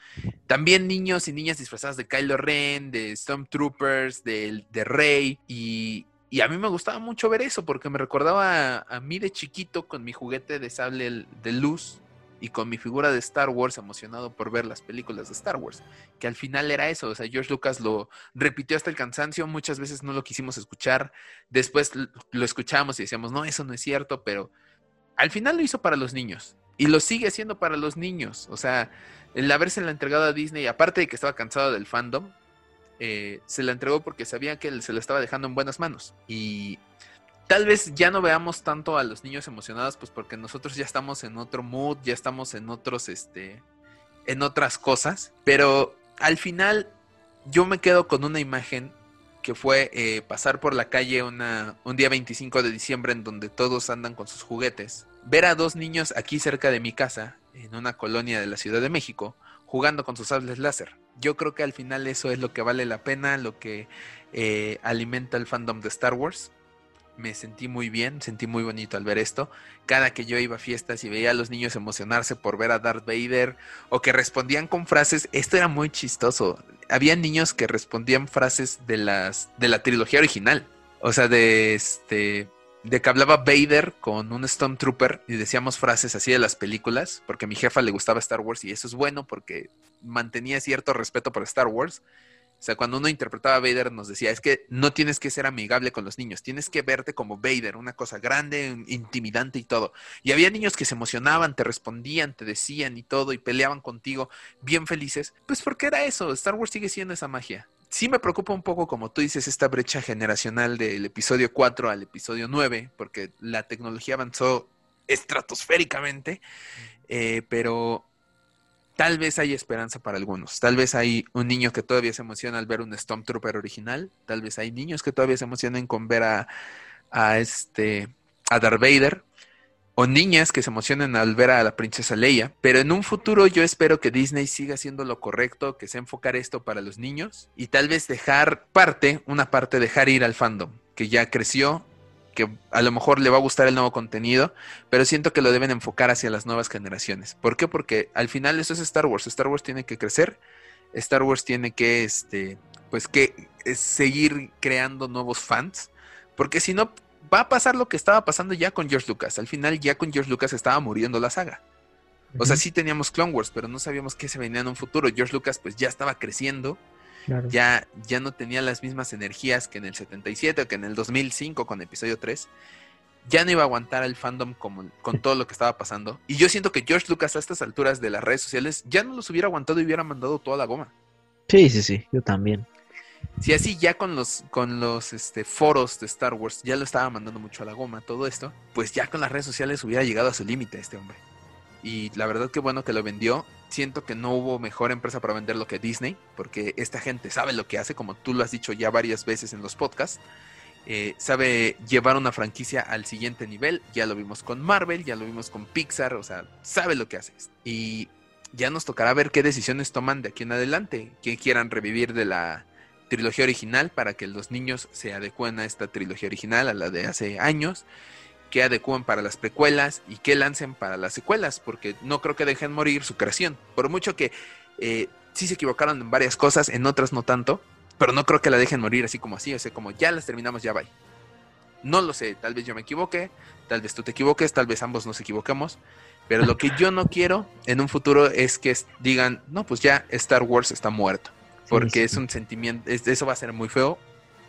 también niños y niñas disfrazadas de Kylo Ren, de Stormtroopers, de, de Rey y, y, a mí me gustaba mucho ver eso porque me recordaba a, a mí de chiquito con mi juguete de sable de luz y con mi figura de Star Wars emocionado por ver las películas de Star Wars, que al final era eso, o sea, George Lucas lo repitió hasta el cansancio, muchas veces no lo quisimos escuchar, después lo escuchamos y decíamos, no, eso no es cierto, pero al final lo hizo para los niños y lo sigue haciendo para los niños, o sea, el haberse la entregado a Disney, aparte de que estaba cansado del fandom, eh, se la entregó porque sabía que se lo estaba dejando en buenas manos y tal vez ya no veamos tanto a los niños emocionados, pues porque nosotros ya estamos en otro mood, ya estamos en otros, este, en otras cosas. Pero al final yo me quedo con una imagen que fue eh, pasar por la calle un día 25 de diciembre en donde todos andan con sus juguetes. Ver a dos niños aquí cerca de mi casa, en una colonia de la Ciudad de México, jugando con sus sables láser. Yo creo que al final eso es lo que vale la pena, lo que eh, alimenta el fandom de Star Wars me sentí muy bien, sentí muy bonito al ver esto. Cada que yo iba a fiestas y veía a los niños emocionarse por ver a Darth Vader o que respondían con frases, esto era muy chistoso. Había niños que respondían frases de las de la trilogía original. O sea, de este de que hablaba Vader con un Stormtrooper y decíamos frases así de las películas, porque mi jefa le gustaba Star Wars y eso es bueno porque mantenía cierto respeto por Star Wars. O sea, cuando uno interpretaba a Vader nos decía, es que no tienes que ser amigable con los niños, tienes que verte como Vader, una cosa grande, intimidante y todo. Y había niños que se emocionaban, te respondían, te decían y todo, y peleaban contigo, bien felices. Pues porque era eso, Star Wars sigue siendo esa magia. Sí me preocupa un poco, como tú dices, esta brecha generacional del episodio 4 al episodio 9, porque la tecnología avanzó estratosféricamente, eh, pero tal vez hay esperanza para algunos. Tal vez hay un niño que todavía se emociona al ver un Stormtrooper original. Tal vez hay niños que todavía se emocionan con ver a, a este a Darth Vader. O niñas que se emocionan al ver a la princesa Leia. Pero en un futuro yo espero que Disney siga haciendo lo correcto, que se enfocar esto para los niños. Y tal vez dejar parte, una parte, dejar ir al fandom, que ya creció, que a lo mejor le va a gustar el nuevo contenido, pero siento que lo deben enfocar hacia las nuevas generaciones. ¿Por qué? Porque al final eso es Star Wars. Star Wars tiene que crecer. Star Wars tiene que, este, pues que seguir creando nuevos fans. Porque si no, va a pasar lo que estaba pasando ya con George Lucas. Al final ya con George Lucas estaba muriendo la saga. O sea, sí teníamos Clone Wars, pero no sabíamos qué se venía en un futuro. George Lucas pues ya estaba creciendo ya, ya no tenía las mismas energías que en el 77 o que en el 2005 con episodio 3. Ya no iba a aguantar el fandom como, con todo lo que estaba pasando. Y yo siento que George Lucas a estas alturas de las redes sociales ya no los hubiera aguantado y hubiera mandado toda la goma. Sí, sí, sí, yo también. Si así ya con los, con los este, foros de Star Wars ya lo estaba mandando mucho a la goma todo esto, pues ya con las redes sociales hubiera llegado a su límite este hombre. Y la verdad que bueno que lo vendió siento que no hubo mejor empresa para venderlo que Disney, porque esta gente sabe lo que hace, como tú lo has dicho ya varias veces en los podcasts. Eh, sabe llevar una franquicia al siguiente nivel. Ya lo vimos con Marvel, ya lo vimos con Pixar, o sea, sabe lo que hace. Y ya nos tocará ver qué decisiones toman de aquí en adelante, que quieran revivir de la trilogía original para que los niños se adecuen a esta trilogía original, a la de hace años que adecúen para las precuelas y que lancen para las secuelas, porque no creo que dejen morir su creación. Por mucho que eh, sí se equivocaron en varias cosas, en otras no tanto, pero no creo que la dejen morir así como así, o sea, como ya las terminamos, ya va. No lo sé, tal vez yo me equivoque, tal vez tú te equivoques, tal vez ambos nos equivoquemos, pero lo que yo no quiero en un futuro es que digan, no, pues ya Star Wars está muerto, porque es un sentimiento, eso va a ser muy feo,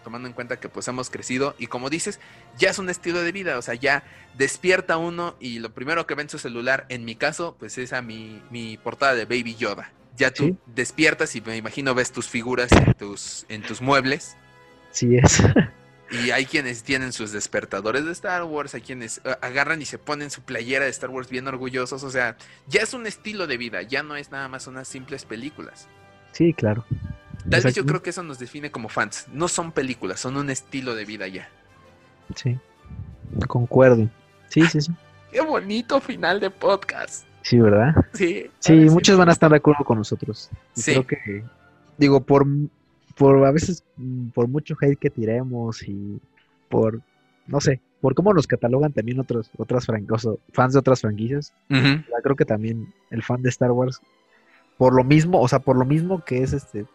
tomando en cuenta que pues hemos crecido y como dices, ya es un estilo de vida, o sea, ya despierta uno y lo primero que ve en su celular, en mi caso, pues es a mi, mi portada de Baby Yoda. Ya tú despiertas y me imagino ves tus figuras en tus, en tus muebles. Sí es. Y hay quienes tienen sus despertadores de Star Wars, hay quienes eh, agarran y se ponen su playera de Star Wars bien orgullosos. O sea, ya es un estilo de vida, ya no es nada más unas simples películas. Sí, claro. Tal vez yo creo que eso nos define como fans. No son películas, son un estilo de vida ya. Sí, concuerdo. Sí, sí, sí. Qué bonito final de podcast. Sí, ¿verdad? Sí. Sí, muchos van a estar de acuerdo con nosotros. sí. Creo que, digo, por, por a veces, por mucho hate que tiremos y por, no sé, por cómo nos catalogan también otros, otras fans de otras franquicias. Creo que también el fan de Star Wars, por lo mismo, o sea, por lo mismo que es este,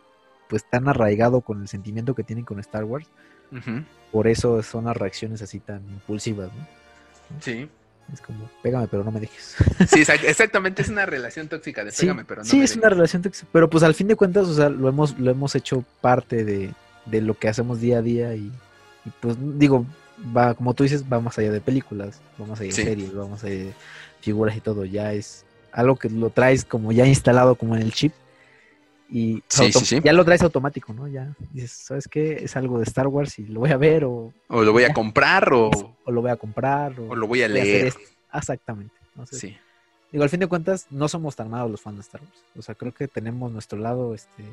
pues tan arraigado con el sentimiento que tienen con Star Wars, por eso son las reacciones así tan impulsivas, ¿no? Sí. Es como, pégame, pero no me dejes. Sí, exactamente, es una relación tóxica de pégame, pero no Sí, es una relación tóxica, pero pues al fin de cuentas, o sea, lo hemos, lo hemos hecho parte de, de lo que hacemos día a día y, pues digo, va, como tú dices, va más allá de películas, va más allá de series, va más allá de figuras y todo, ya es algo que lo traes como ya instalado como en el chip y ya lo traes automático, ¿no? Ya dices, ¿sabes qué? Es algo de Star Wars y lo voy a ver o... O lo voy a comprar o... O lo voy a comprar o... lo voy a leer. Exactamente. sí. Digo, al fin de cuentas, no somos tan malos los fans de Star Wars. O sea, creo que tenemos nuestro lado, este...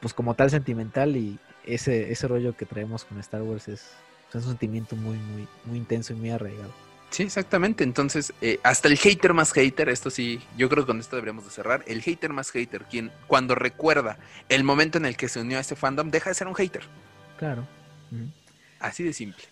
Pues como tal sentimental y ese, ese rollo que traemos con Star Wars es, es un sentimiento muy, muy, muy intenso y muy arraigado. Sí, exactamente. Entonces, eh, hasta el hater más hater, esto sí, yo creo que con esto deberíamos de cerrar. El hater más hater, quien cuando recuerda el momento en el que se unió a este fandom, deja de ser un hater. Claro. Así de simple.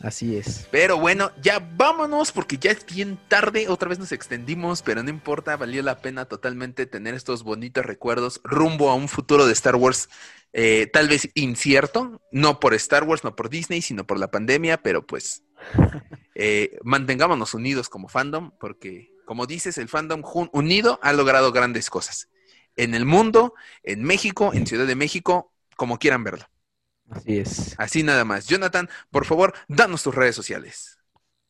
Así es. Pero bueno, ya vámonos porque ya es bien tarde. Otra vez nos extendimos, pero no importa, valió la pena totalmente tener estos bonitos recuerdos rumbo a un futuro de Star Wars eh, tal vez incierto, no por Star Wars, no por Disney, sino por la pandemia, pero pues eh, mantengámonos unidos como fandom, porque como dices, el fandom unido ha logrado grandes cosas. En el mundo, en México, en Ciudad de México, como quieran verlo. Así es. Así nada más. Jonathan, por favor, danos tus redes sociales.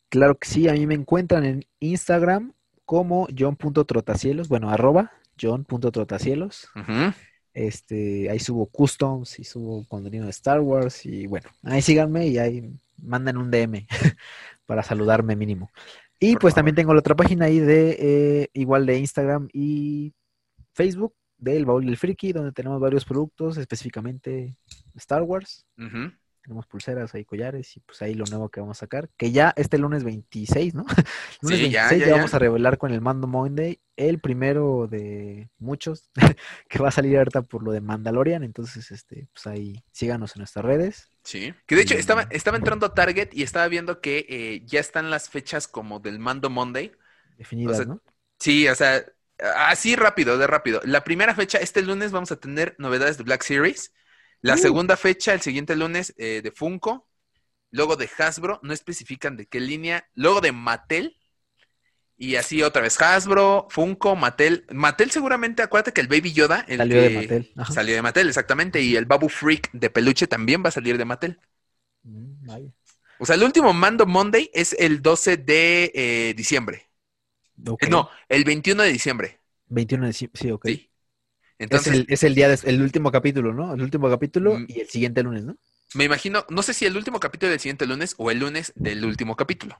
Claro que sí, a mí me encuentran en Instagram como john.trotacielos, bueno, arroba john.trotacielos. Este, ahí subo customs y subo contenido de Star Wars y bueno, ahí síganme y ahí mandan un DM para saludarme mínimo. Y pues también tengo la otra página ahí de eh, igual de Instagram y Facebook del Baúl del Friki, donde tenemos varios productos, específicamente Star Wars. Tenemos pulseras, hay collares y pues ahí lo nuevo que vamos a sacar, que ya este lunes 26, ¿no? lunes 26 ya, vamos a revelar con el Mando Monday, el primero de muchos que va a salir ahorita por lo de Mandalorian, entonces este pues ahí síganos en nuestras redes. Sí, que de hecho estaba, estaba entrando a Target y estaba viendo que eh, ya están las fechas como del Mando Monday. Definidas, ¿no? Sí, o sea, así rápido, de rápido. La primera fecha, este lunes vamos a tener novedades de Black Series. La uh. segunda fecha, el siguiente lunes, eh, de Funko. Luego de Hasbro, no especifican de qué línea. Luego de Mattel. Y así otra vez Hasbro, Funko, Mattel. Mattel seguramente, acuérdate que el Baby Yoda. salió de Mattel. Salió de Mattel, exactamente. Y el Babu Freak de peluche también va a salir de Mattel. Mm, o sea, el último Mando Monday es el 12 de eh, diciembre. No, el 21 de diciembre. 21 de diciembre, sí, ok. Sí. Entonces, es el, día, de, el último capítulo, ¿no? El último capítulo mm. y el siguiente lunes, ¿no? Me imagino, no sé si el último capítulo del siguiente lunes o el lunes del último capítulo.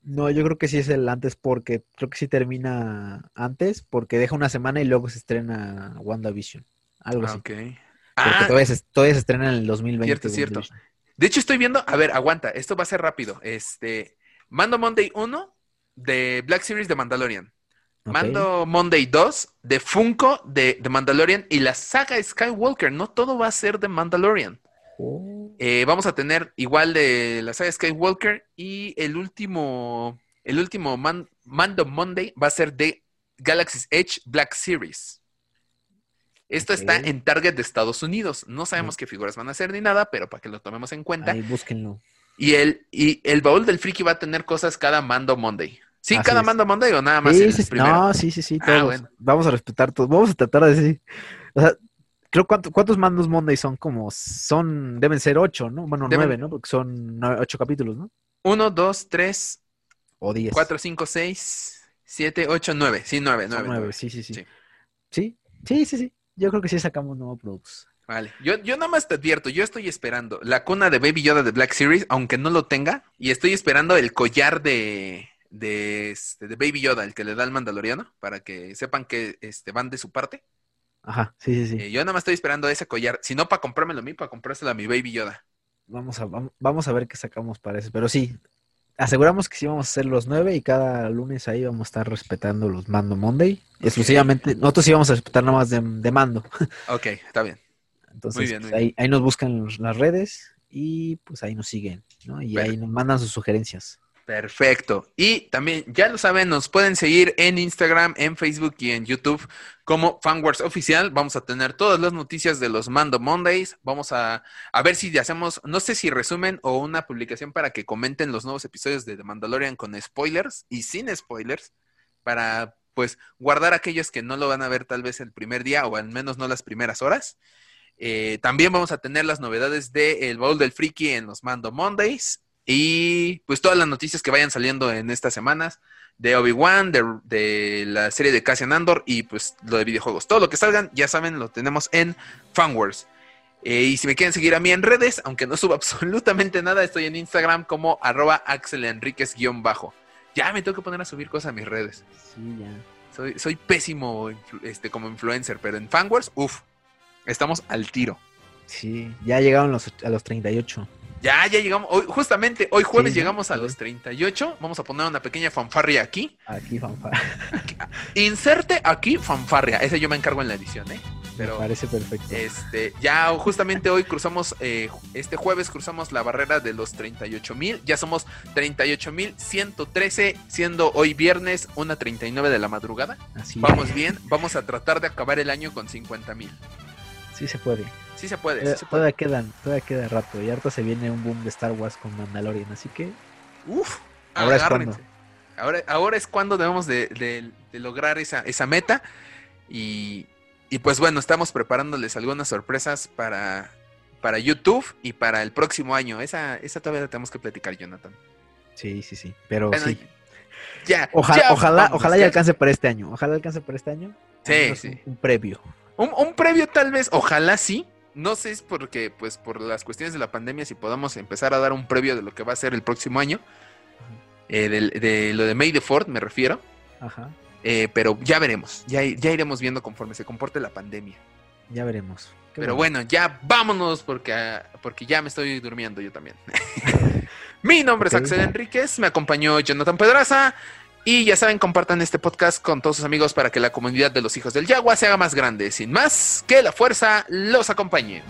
No, yo creo que sí es el antes porque creo que sí termina antes porque deja una semana y luego se estrena WandaVision. Algo así. Ok. Porque ah, todavía, se, todavía, se, estrena en el 2020. Cierto, cierto. De hecho, estoy viendo, a ver, aguanta, esto va a ser rápido. Este, Mando Monday 1 de Black Series de Mandalorian. Mando Monday 2 de Funko de, de, Mandalorian y la saga Skywalker. No todo va a ser de Mandalorian. Oh. Eh, vamos a tener igual de la saga Skywalker y el último, el último Mando Monday va a ser de Galaxy's Edge Black Series. Esto está en Target de Estados Unidos. No sabemos qué figuras van a ser ni nada, pero para que lo tomemos en cuenta. Ahí búsquenlo. Y el, y el baúl del friki va a tener cosas cada Mando Monday. Sí, cada mando Monday o nada más. Sí, sí, no, sí, sí, sí. Ah, Vamos a respetar todos. Vamos a tratar de decir. O sea, creo cuántos, cuántos mandos Monday son como. Son. Deben ser ocho, ¿no? Bueno, nueve, ¿no? Porque son ocho capítulos, ¿no? Uno, dos, tres. O diez. Cuatro, cinco, seis, siete, ocho, nueve. Sí, nueve, nueve. nueve, Sí, sí, sí, sí. Sí, sí, sí, Yo creo que sí sacamos nuevos productos. Vale, yo, yo nada más te advierto, yo estoy esperando la cuna de Baby Yoda de Black Series, aunque no lo tenga, y estoy esperando el collar de, de, este, de Baby Yoda, el que le da al Mandaloriano, para que sepan que este, van de su parte. Ajá, sí, sí, sí. Eh, yo nada más estoy esperando ese collar. Si no, para comprármelo a mí, para comprárselo a mi baby Yoda. Vamos a, vamos a ver qué sacamos para eso. Pero sí, aseguramos que sí vamos a hacer los nueve y cada lunes ahí vamos a estar respetando los Mando Monday. Exclusivamente, nosotros sí vamos a respetar nada más de, mando. Ok, está bien. Entonces, pues, ahí, ahí, nos buscan las redes y pues ahí nos siguen, ¿no? Y ahí nos mandan sus sugerencias. Perfecto. Y también, ya lo saben, nos pueden seguir en Instagram, en Facebook y en YouTube como Fanwars Oficial. Vamos a tener todas las noticias de los Mando Mondays. Vamos a, a ver si hacemos, no sé si resumen o una publicación para que comenten los nuevos episodios de The Mandalorian con spoilers y sin spoilers, para pues guardar aquellos que no lo van a ver tal vez el primer día o al menos no las primeras horas. Eh, también vamos a tener las novedades del el Baúl del Friki en los Mando Mondays y pues todas las noticias que vayan saliendo en estas semanas de Obi-Wan, de, la serie de Cassian Andor y pues lo de videojuegos. Todo lo que salgan, ya saben, lo tenemos en Fanwars. Eh, y si me quieren seguir a mí en redes, aunque no suba absolutamente nada, estoy en Instagram como arroba bajo Ya me tengo que poner a subir cosas a mis redes. Sí, ya. Soy, soy pésimo este, como influencer, pero en Fanwars, uff, estamos al tiro. Sí, ya llegaron los, a los 38. Ya, ya llegamos. Hoy, justamente hoy jueves llegamos a los 38. Vamos a poner una pequeña fanfarria aquí. Aquí, fanfarria. Inserte aquí fanfarria. Ese yo me encargo en la edición, ¿eh? Pero, me parece perfecto. Este, ya justamente hoy cruzamos, eh, este jueves cruzamos la barrera de los 38 mil. Ya somos 38 mil 113, siendo hoy viernes una 39 de la madrugada. Así vamos bien. Vamos a tratar de acabar el año con 50 mil. Sí se puede. Sí se puede. Eh, todavía quedan, todavía queda rato. Y harto se viene un boom de Star Wars con Mandalorian, así que. Uf, ahora es cuando. Ahora, ahora es cuando debemos de, lograr esa, esa meta. Y, y, pues bueno, estamos preparándoles algunas sorpresas para, para YouTube y para el próximo año. Esa, esa todavía la tenemos que platicar, Jonathan. Sí, sí, sí. Pero sí. Ya, ojalá, ojalá, ojalá ya alcance para este año. Ojalá alcance para este año. Sí, sí. un previo. Un, previo tal vez, ojalá sí. No sé es porque, pues, por las cuestiones de la pandemia, si podamos empezar a dar un previo de lo que va a ser el próximo año. Eh, de, lo de May the Ford, me refiero. Ajá. Eh, pero ya veremos, ya, ya iremos viendo conforme se comporte la pandemia. Ya veremos. pero bueno. ya vámonos porque, porque ya me estoy durmiendo yo también. Mi nombre es Axel Enríquez, me acompañó Jonathan Pedraza. Y ya saben, compartan este podcast con todos sus amigos para que la comunidad de los hijos del Yagua se haga más grande. Sin más, que la fuerza los acompañe.